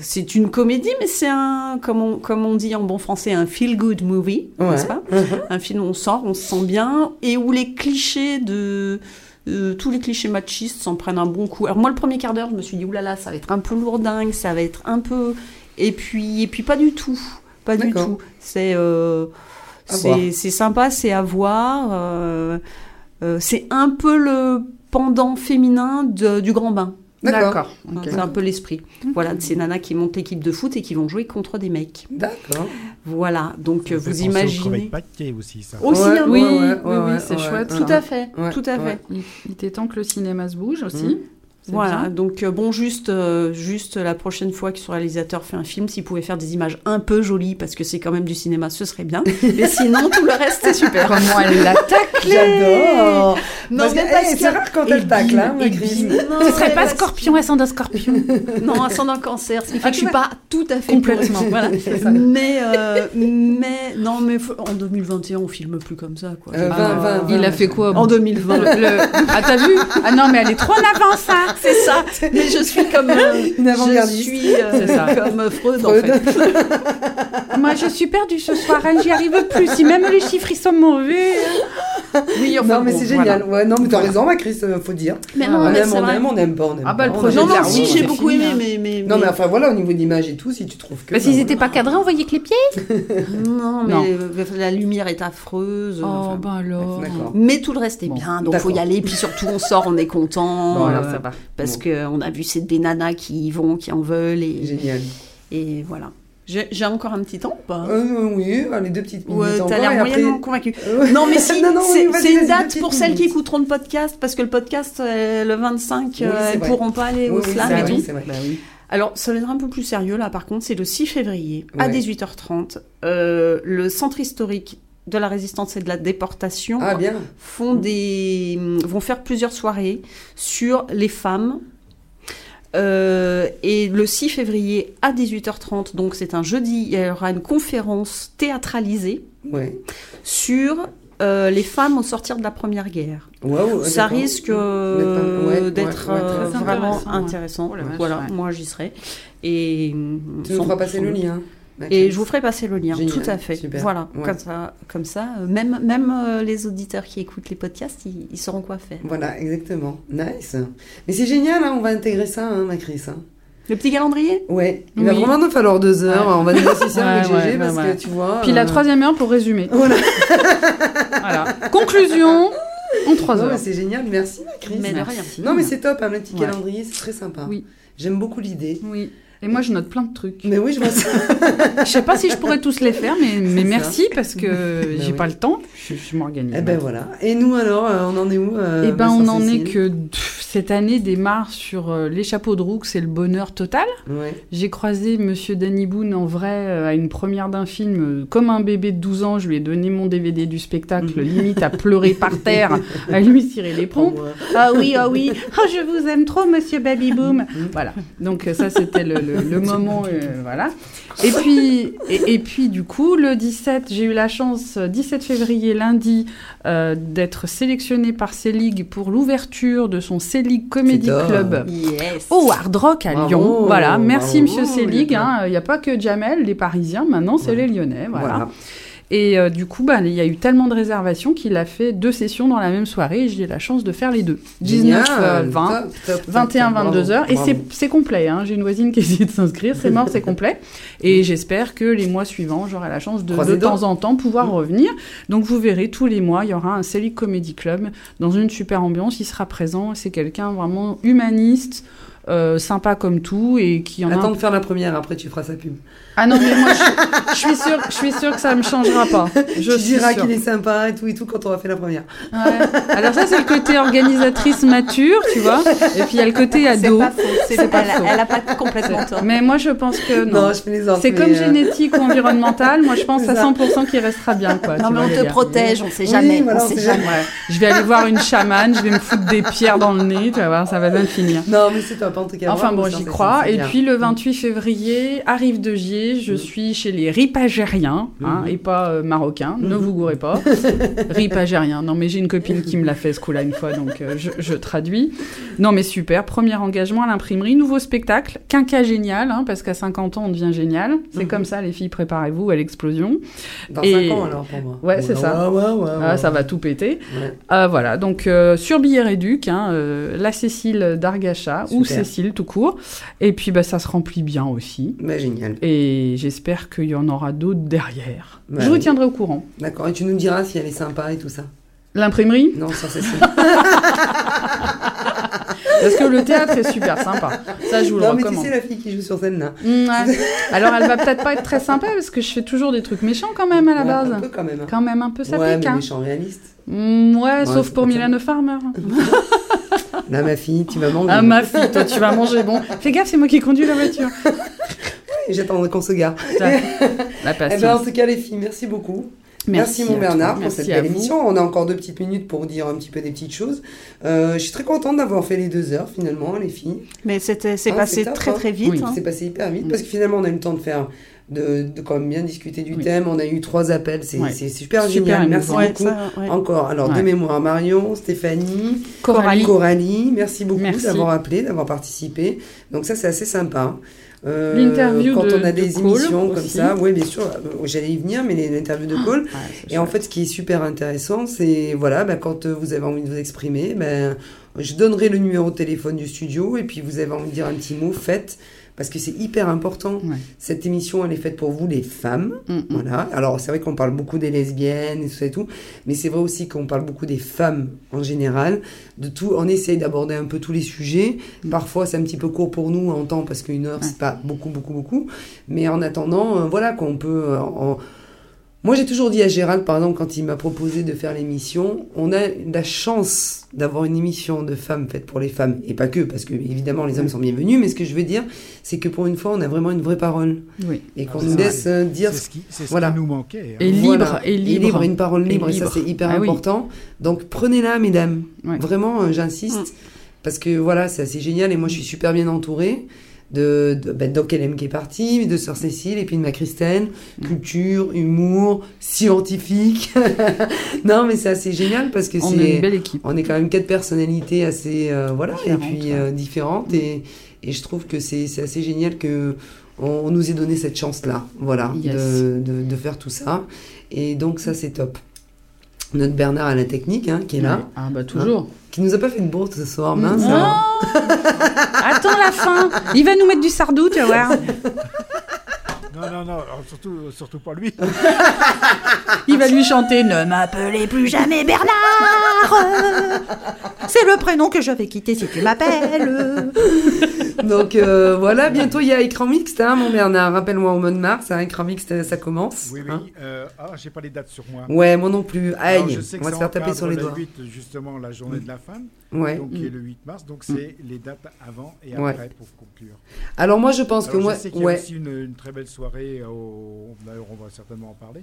C'est une comédie, mais c'est un, comme on, comme on dit en bon français, un feel-good movie, Ouais. n'est-ce pas Un film où on sort, on se sent bien, et où les clichés de... euh, tous les clichés machistes s'en prennent un bon coup. Alors moi, le premier quart d'heure, je me suis dit, oulala, ça va être un peu lourdingue, ça va être un peu... Et puis, et puis pas du tout. Pas du tout. C'est... euh, c'est c'est sympa, c'est à voir. euh, euh, c'est un peu le pendant féminin de- du grand bain. D'accord. Hein. C'est un peu l'esprit. Voilà, de ces nanas qui montent l'équipe de foot et qui vont jouer contre des mecs. D'accord. Voilà, donc Ça vous imaginez. pâtées aussi, ça. Aussi, Ouais, hein, Oui, ouais, oui, ouais, oui, c'est ouais, chouette. ouais. tout à fait, Ouais, tout à fait. Il, il était temps que le cinéma se bouge aussi. Mhm. Voilà, bien. donc euh, bon, juste, euh, juste la prochaine fois que ce réalisateur fait un film, s'il pouvait faire des images un peu jolies, parce que c'est quand même du cinéma, ce serait bien. Mais sinon, tout le reste, c'est super. Comment elle l'a taclé J'adore. Non, Parce parce c'est rare quand elle tacle, hein, ma. Non, Ce serait pas scorpion, ascendant scorpion. Non, ascendant cancer, ce qui fait Ah, que je suis pas tout à fait Complètement. Voilà. Mais, euh, mais non, mais faut- en 2021, on filme plus comme ça, quoi. Euh, Ah, 20, 20, 20. Il a fait quoi En 2020. Le- le- Ah, t'as vu? Ah non, mais elle est trop en avance, hein C'est ça. Mais je suis comme euh, Une je suis euh, ça. comme Freud, en Freud. fait. Moi, je suis perdue ce soir, hein, j'y arrive plus. Si même les chiffres, ils sont mauvais. Oui, enfin, non, mais bon, c'est voilà. génial. Ouais, non, mais t'as raison, ma Chris, euh, faut dire. Mais non, on mais aime, c'est on vrai. aime, on aime pas, on aime Ah, bah, pas, le projet Non, non, si, j'ai beaucoup aimé, hein. mais, mais, Non, mais enfin voilà, au niveau de l'image et tout, si tu trouves que. Bah, s'ils bah, étaient pas cadrés, on voyait que les pieds? non, mais Non. euh, la lumière est affreuse. Oh, enfin. bah alors. D'accord. Mais tout le reste est Bon, bien, donc faut y aller. Puis surtout, on sort, on est content. Bon, alors euh, ça va. Parce Bon. que on a vu c'est des nanas qui y vont, qui en veulent. Et, Génial. et voilà. J'ai encore un petit temps ou pas? Euh, oui, allez, deux petites minutes. Ouais, t'as l'air et après- moyennement convaincu. Euh, Non, mais si, Non, non, c'est oui, une date pour celles qui écouteront le podcast, parce que le podcast, euh, le 25, Oui, euh, elles vrai. pourront pas aller Oui, au slam et tout. vrai. Alors, ça va être un peu plus sérieux là, par contre, c'est le 6 février à Ouais. 18h30. euh, le centre historique de la résistance et de la déportation Ah, bien. font des, vont faire plusieurs soirées sur les femmes. Euh, et le 6 février à 18h30, donc c'est un jeudi, il y aura une conférence théâtralisée Ouais. sur euh, les femmes au sortir de la Première Guerre. Ça risque euh, Ouais, d'être ouais, euh, vraiment intéressant. Oh vache, voilà, ouais. moi j'y serai. Et Tu nous feras passer le lien. Et je vous ferai passer le lien, Génial, tout à fait. super, Voilà, ouais. comme ça, comme ça euh, même, même euh, les auditeurs qui écoutent les podcasts, ils, ils sauront quoi faire. Voilà, exactement. Nice. Mais c'est génial, hein, on va intégrer ça, hein, ma Chris. hein. Le petit calendrier? Ouais, il va Oui. vraiment nous falloir deux heures. Ouais. On va négocier ça avec Ouais, GG ouais, parce que tu vois. Puis la euh, troisième heure pour résumer. Voilà. Voilà. Conclusion en trois heures. c'est génial, merci ma Chris. Mais de rien. Non, mais c'est top, un petit Ouais. calendrier, c'est très sympa. Oui. J'aime beaucoup l'idée. Oui. Et moi, je note plein de trucs. Mais oui, je vois ça. Je sais pas si je pourrais tous les faire, mais, mais ça. merci parce que Ben j'ai oui. pas le temps. Je, je m'organise. Eh ben voilà. Et nous alors, euh, on en est où euh, Eh ben, on en est que cette année démarre sur euh, les chapeaux de que c'est le bonheur total. Ouais. J'ai croisé Monsieur Danny Boone en vrai euh, à une première d'un film, euh, comme un bébé de 12 ans. Je lui ai donné mon DVD du spectacle, limite à pleurer par terre, à lui tirer les pompes. Ah oui, ah oui, oh, je vous aime trop, Monsieur Baby Boom. Voilà. Donc euh, ça, c'était le, le- le moment, voilà. Et puis, et, et puis du coup, le 17, j'ai eu la chance, euh, 17 février, lundi, d'être sélectionnée par C-League pour l'ouverture de son C-League Comedy. Club Yes. au Hard Rock à Bravo, Lyon. Voilà, merci bravo, Monsieur Selig. Lyon. Il n'y a pas que Jamel, les Parisiens, maintenant c'est les Lyonnais. Voilà. Voilà. Et euh, du coup, bah, il y a eu tellement de réservations qu'il a fait deux sessions dans la même soirée et j'ai eu la chance de faire les deux. 19, Génial, euh, 20, top, top, top, 21, top, bravo, 22 heures. Et bravo. c'est- c'est complet. Hein. J'ai une voisine qui a essayé de s'inscrire. C'est mort, c'est complet. Et j'espère que les mois suivants, j'aurai la chance de, Croisez de temps en temps pouvoir revenir. Donc vous verrez, tous les mois, il y aura un Selig Comedy Club dans une super ambiance. Il sera présent. C'est quelqu'un vraiment humaniste. euh, sympa comme tout et qui en a Attends de faire la première, après tu feras sa pub. Ah non, mais moi, je, je suis sûre, je suis sûre que ça ne me changera pas. Je tu diras qu'il est sympa et tout et tout quand on aura fait la première. Ouais. Alors ça, c'est le côté organisatrice mature, tu vois. Et puis il y a le côté ado. C'est pas faux. c'est- C'est pas elle, a- faux. elle a pas complètement tort. Mais moi, je pense que non. Non, je c'est comme euh, génétique ou environnemental. Moi, je pense à ça. 100% qu'il restera bien, quoi. Non, tu mais vois, on te protège, on sait Oui, jamais. voilà, on on sait jamais. Ouais. Je vais aller voir une chamane, je vais me foutre des pierres dans le nez, tu vas voir, ça va bien finir. Non, mais c'est top en tout cas. Enfin bon, j'y crois. Et puis le 28 février, arrive de Gier, je suis chez les ripagériens, hein, Mhm. et pas euh, marocains, ne vous gourrez pas. ripagériens, non mais j'ai une copine qui me l'a fait ce coup-là une fois, donc euh, je, je traduis. Non mais super, premier engagement à l'imprimerie, nouveau spectacle, quinca génial, hein, parce qu'à 50 ans on devient génial. C'est Mhm. comme ça les filles, préparez-vous à l'explosion. Dans Et- 5 ans alors pour moi. Ouais, c'est ça. Ouais, ouais, ouais, Ah, ça va tout péter. Ah, voilà, donc euh, sur Billet Réduc, hein, la Cécile d'Argacha, ou. Cécile tout court. Et puis bah, ça se remplit bien aussi. Bah, génial. Et j'espère qu'il y en aura d'autres derrière. Je vous tiendrai au courant. D'accord, et tu nous diras si elle est sympa et tout ça. L'imprimerie? Non, ça c'est Parce que le théâtre est super sympa. Ça, je vous Non, le mais tu recommande. sais, la fille qui joue sur scène là. Mm, ouais. Alors, elle va peut-être pas être très sympa parce que je fais toujours des trucs méchants quand même à la Ouais, base. Un peu quand même. hein. Quand même un peu ça ouais, pique, mais hein. méchant réaliste. Mm, ouais, Ouais, sauf pour Mylène Farmer. Là, ma fille, tu vas manger. Ah, ma fille, toi, tu vas manger. Bon, fais gaffe, c'est moi qui conduis la voiture. J'attendrai qu'on se gare. La Eh patience. ben, en tout cas, les filles, merci beaucoup. Merci, mon à Bernard pour cette merci belle émission. On a encore deux petites minutes pour dire un petit peu des petites choses. Euh, je suis très contente d'avoir fait les deux heures finalement, les filles. Mais c'est Ah, passé top, très hein. très vite. Oui. hein. C'est passé hyper vite parce que finalement on a eu le temps de faire, de, de quand même bien discuter du thème. On a eu trois appels, c'est Ouais. super, Super génial. Merci. Ouais, beaucoup. ça, ouais. Encore, alors de mémoire, Marion, Stéphanie, Coralie. Coralie, merci beaucoup Merci. d'avoir appelé, d'avoir participé. Donc ça c'est assez sympa. Euh, L'interview quand on a de des Cole émissions comme aussi. ça, oui bien sûr, euh, j'allais y venir, mais l'interview de Cole, Ouais, c'est et en fait, ce qui est super intéressant, c'est voilà, ben, quand euh, vous avez envie de vous exprimer, ben, je donnerai le numéro de téléphone du studio et puis vous avez envie de dire un petit mot, faites. Parce que c'est hyper important. Ouais. Cette émission, elle est faite pour vous, les femmes. Mm, mm. Voilà. Alors, c'est vrai qu'on parle beaucoup des lesbiennes et tout et tout. Mais c'est vrai aussi qu'on parle beaucoup des femmes en général. De tout. On essaye d'aborder un peu tous les sujets. Mm. Parfois, c'est un petit peu court pour nous en temps parce qu'une heure, c'est pas beaucoup, beaucoup, beaucoup. Mais en attendant, euh, voilà, qu'on peut. euh, en- Moi, j'ai toujours dit à Gérald, par exemple, quand il m'a proposé de faire l'émission, on a la chance d'avoir une émission de femmes faite pour les femmes, et pas que, parce que évidemment les hommes sont bienvenus, mais ce que je veux dire, c'est que pour une fois, on a vraiment une vraie parole, Oui. et qu'on Ah, nous c'est laisse euh, dire C'est ce qui, c'est ce voilà. qui nous manquait. hein. Et libre, voilà. et libre. une parole Et libre, et, ça libre. c'est hyper Ah oui. important. Donc prenez-la, mesdames. Ouais. Vraiment, euh, j'insiste, parce que voilà, c'est assez génial, et moi je suis super bien entourée de, de ben, qui est parti, de Sœur Cécile, et puis de ma Christine, culture, humour, scientifique. non, mais c'est assez génial parce que On est une c'est belle équipe. on est quand même quatre personnalités assez euh, voilà Différentes, et puis ouais. euh, différentes et, et je trouve que c'est c'est assez génial que on, nous ait donné cette chance là voilà Yes. de, de, de faire tout ça et donc ça c'est top notre Bernard à la technique hein, qui est là Ouais. Ah bah toujours. qui nous a pas fait de bourde ce soir mince Non hein. Attends la fin Il va nous mettre du sardou, tu vas voir. Non, non, non, alors surtout, surtout pas lui. Il va lui chanter Ne m'appelez plus jamais Bernard C'est le prénom que je vais quitter si tu m'appelles. Donc euh, voilà, bientôt il y a écran mixte, hein, mon Bernard. Rappelle-moi au mois de mars, hein, écran mixte, ça commence. Oui, oui. hein. euh, ah, j'ai pas les dates sur moi. Ouais, moi non plus. Aïe, Alors, je sais que on va se faire taper sur les le doigts. 8, justement, la journée de la femme. Ouais. Donc, qui est Mm. le 8 mars. Donc, c'est les dates avant et Ouais. après pour conclure. Alors moi je pense que moi, sais y a ouais. aussi une, une très belle soirée, au, d'ailleurs, on va certainement en parler,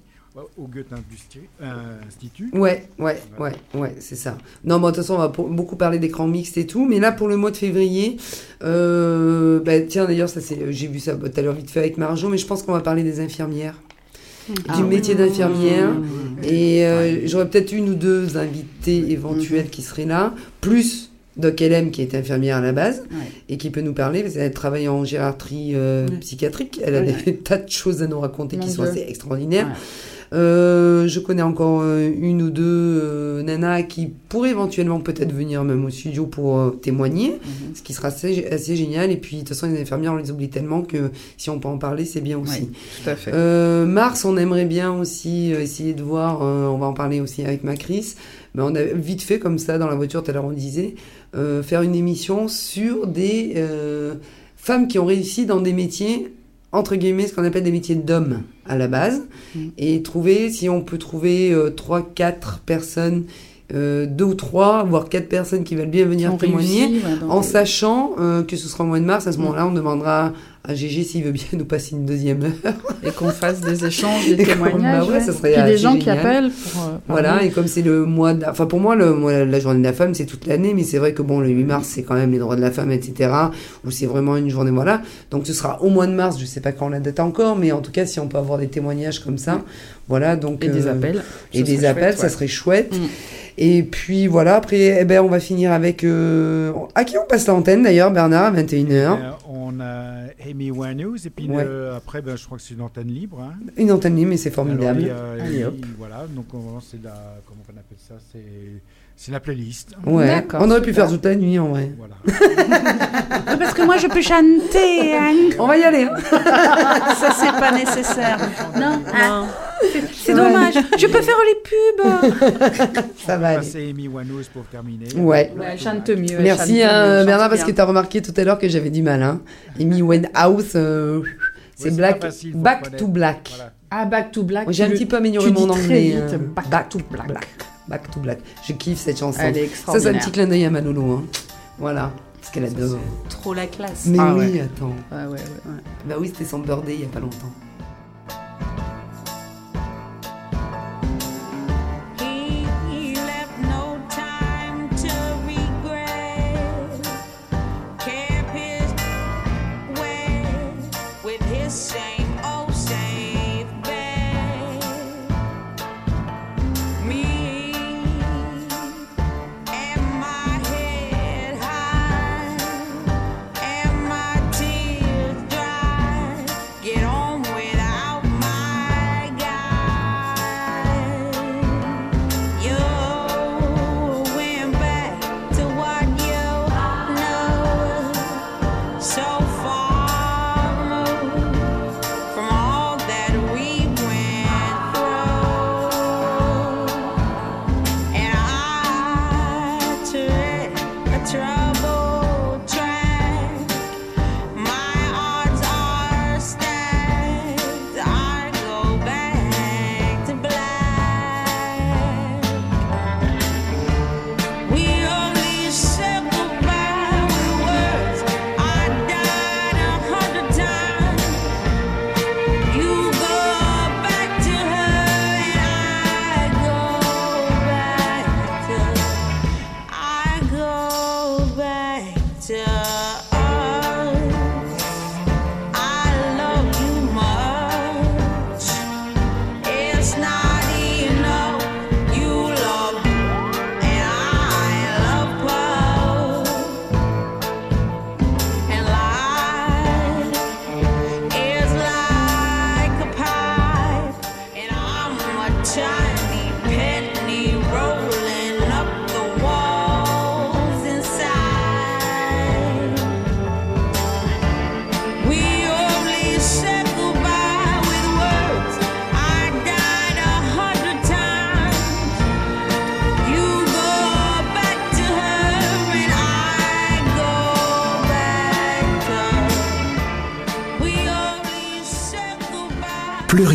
au Goethe Institut. Ouais, ouais, ouais, ouais, c'est ça. Non, mais de toute façon, on va pour- beaucoup parler d'écran mixte et tout. Mais là, pour le mois de février, euh, bah, tiens, d'ailleurs, ça c'est, j'ai vu ça tout à l'heure vite fait avec Marjo, mais je pense qu'on va parler des infirmières. Ah du oui. métier d'infirmière. Et euh, j'aurais peut-être une ou deux invités éventuels qui seraient là, plus Doc LM qui est infirmière à la base et qui peut nous parler parce qu'elle travaille en gériatrie euh, psychiatrique. Elle a Ouais. des tas de choses à nous raconter Mon qui sont assez extraordinaires. Euh, je connais encore euh, une ou deux euh, nanas qui pourraient éventuellement peut-être venir même au studio pour euh, témoigner, Mhm. ce qui sera assez, assez génial. Et puis, de toute façon, les infirmières, on les oublie tellement que si on peut en parler, c'est bien aussi. Oui, tout à fait. Euh, Mars, on aimerait bien aussi essayer de voir, on va en parler aussi avec Macris, mais on a vite fait comme ça dans la voiture, tout à l'heure on disait, euh, faire une émission sur des euh, femmes qui ont réussi dans des métiers, entre guillemets, ce qu'on appelle des métiers d'hommes à la base, et trouver, si on peut trouver euh, trois, quatre personnes, euh, deux ou trois, voire quatre personnes qui veulent bien venir témoigner, ouais, en sachant euh, que ce sera au mois de mars. À ce Mm. moment-là, on demandera à GG s'il veut bien nous passer une deuxième heure. Et qu'on fasse des échanges, des Et témoignages. bah ouais, ouais. ça serait Puis des gens qui appellent pour. euh, Voilà, et comme c'est le mois, de... enfin pour moi, le, mois- la journée de la femme, c'est toute l'année, mais c'est vrai que bon, le 8 mars, c'est quand même les droits de la femme, etc., où c'est vraiment une journée, voilà. Donc ce sera au mois de mars, je sais pas quand la date encore, mais en tout cas, si on peut avoir des témoignages comme ça, voilà, donc. Et des appels. Et des appels, chouette, ça ouais. serait chouette. Mm. Et puis voilà, après, eh ben, on va finir avec. euh, À qui on passe l'antenne d'ailleurs, Bernard, à 21h Euh, on a Amy Winehouse et puis Ouais. le- après, ben, je crois que c'est une antenne libre. hein. Une antenne libre, mais c'est formidable. Alors, Allez, il- hop. Voilà, donc on- c'est la, comment on appelle ça C'est c'est la playlist. Ouais, on aurait pu faire toute la nuit en vrai. Voilà. Parce que moi, je peux chanter. hein. On va y aller. hein. Ça, c'est pas nécessaire. Non, non. C'est dommage. Je peux faire les pubs. Ça va aller. passer Amy Winehouse pour terminer. Ouais. Ouais, chante mieux. Merci chante hein, mieux, elle Bernard parce que bien. tu as remarqué tout à l'heure que j'avais du mal. Hein. Amy Winehouse, euh, c'est c'est Black, pas facile, faut Back to Black. Voilà. Ah, Back to Black. J'ai un le- petit peu amélioré tu mon dis très anglais. vite, hein. Back, to Black. Back to Black. Je kiffe cette chanson. Elle est Ça, c'est un petit clin d'œil à Manolo. Hein. Voilà. Parce qu'elle adore. Trop la classe. Mais Ah oui, ouais. attends. Ouais, ouais, ouais. ouais. Bah oui, c'était son birthday il y a pas longtemps.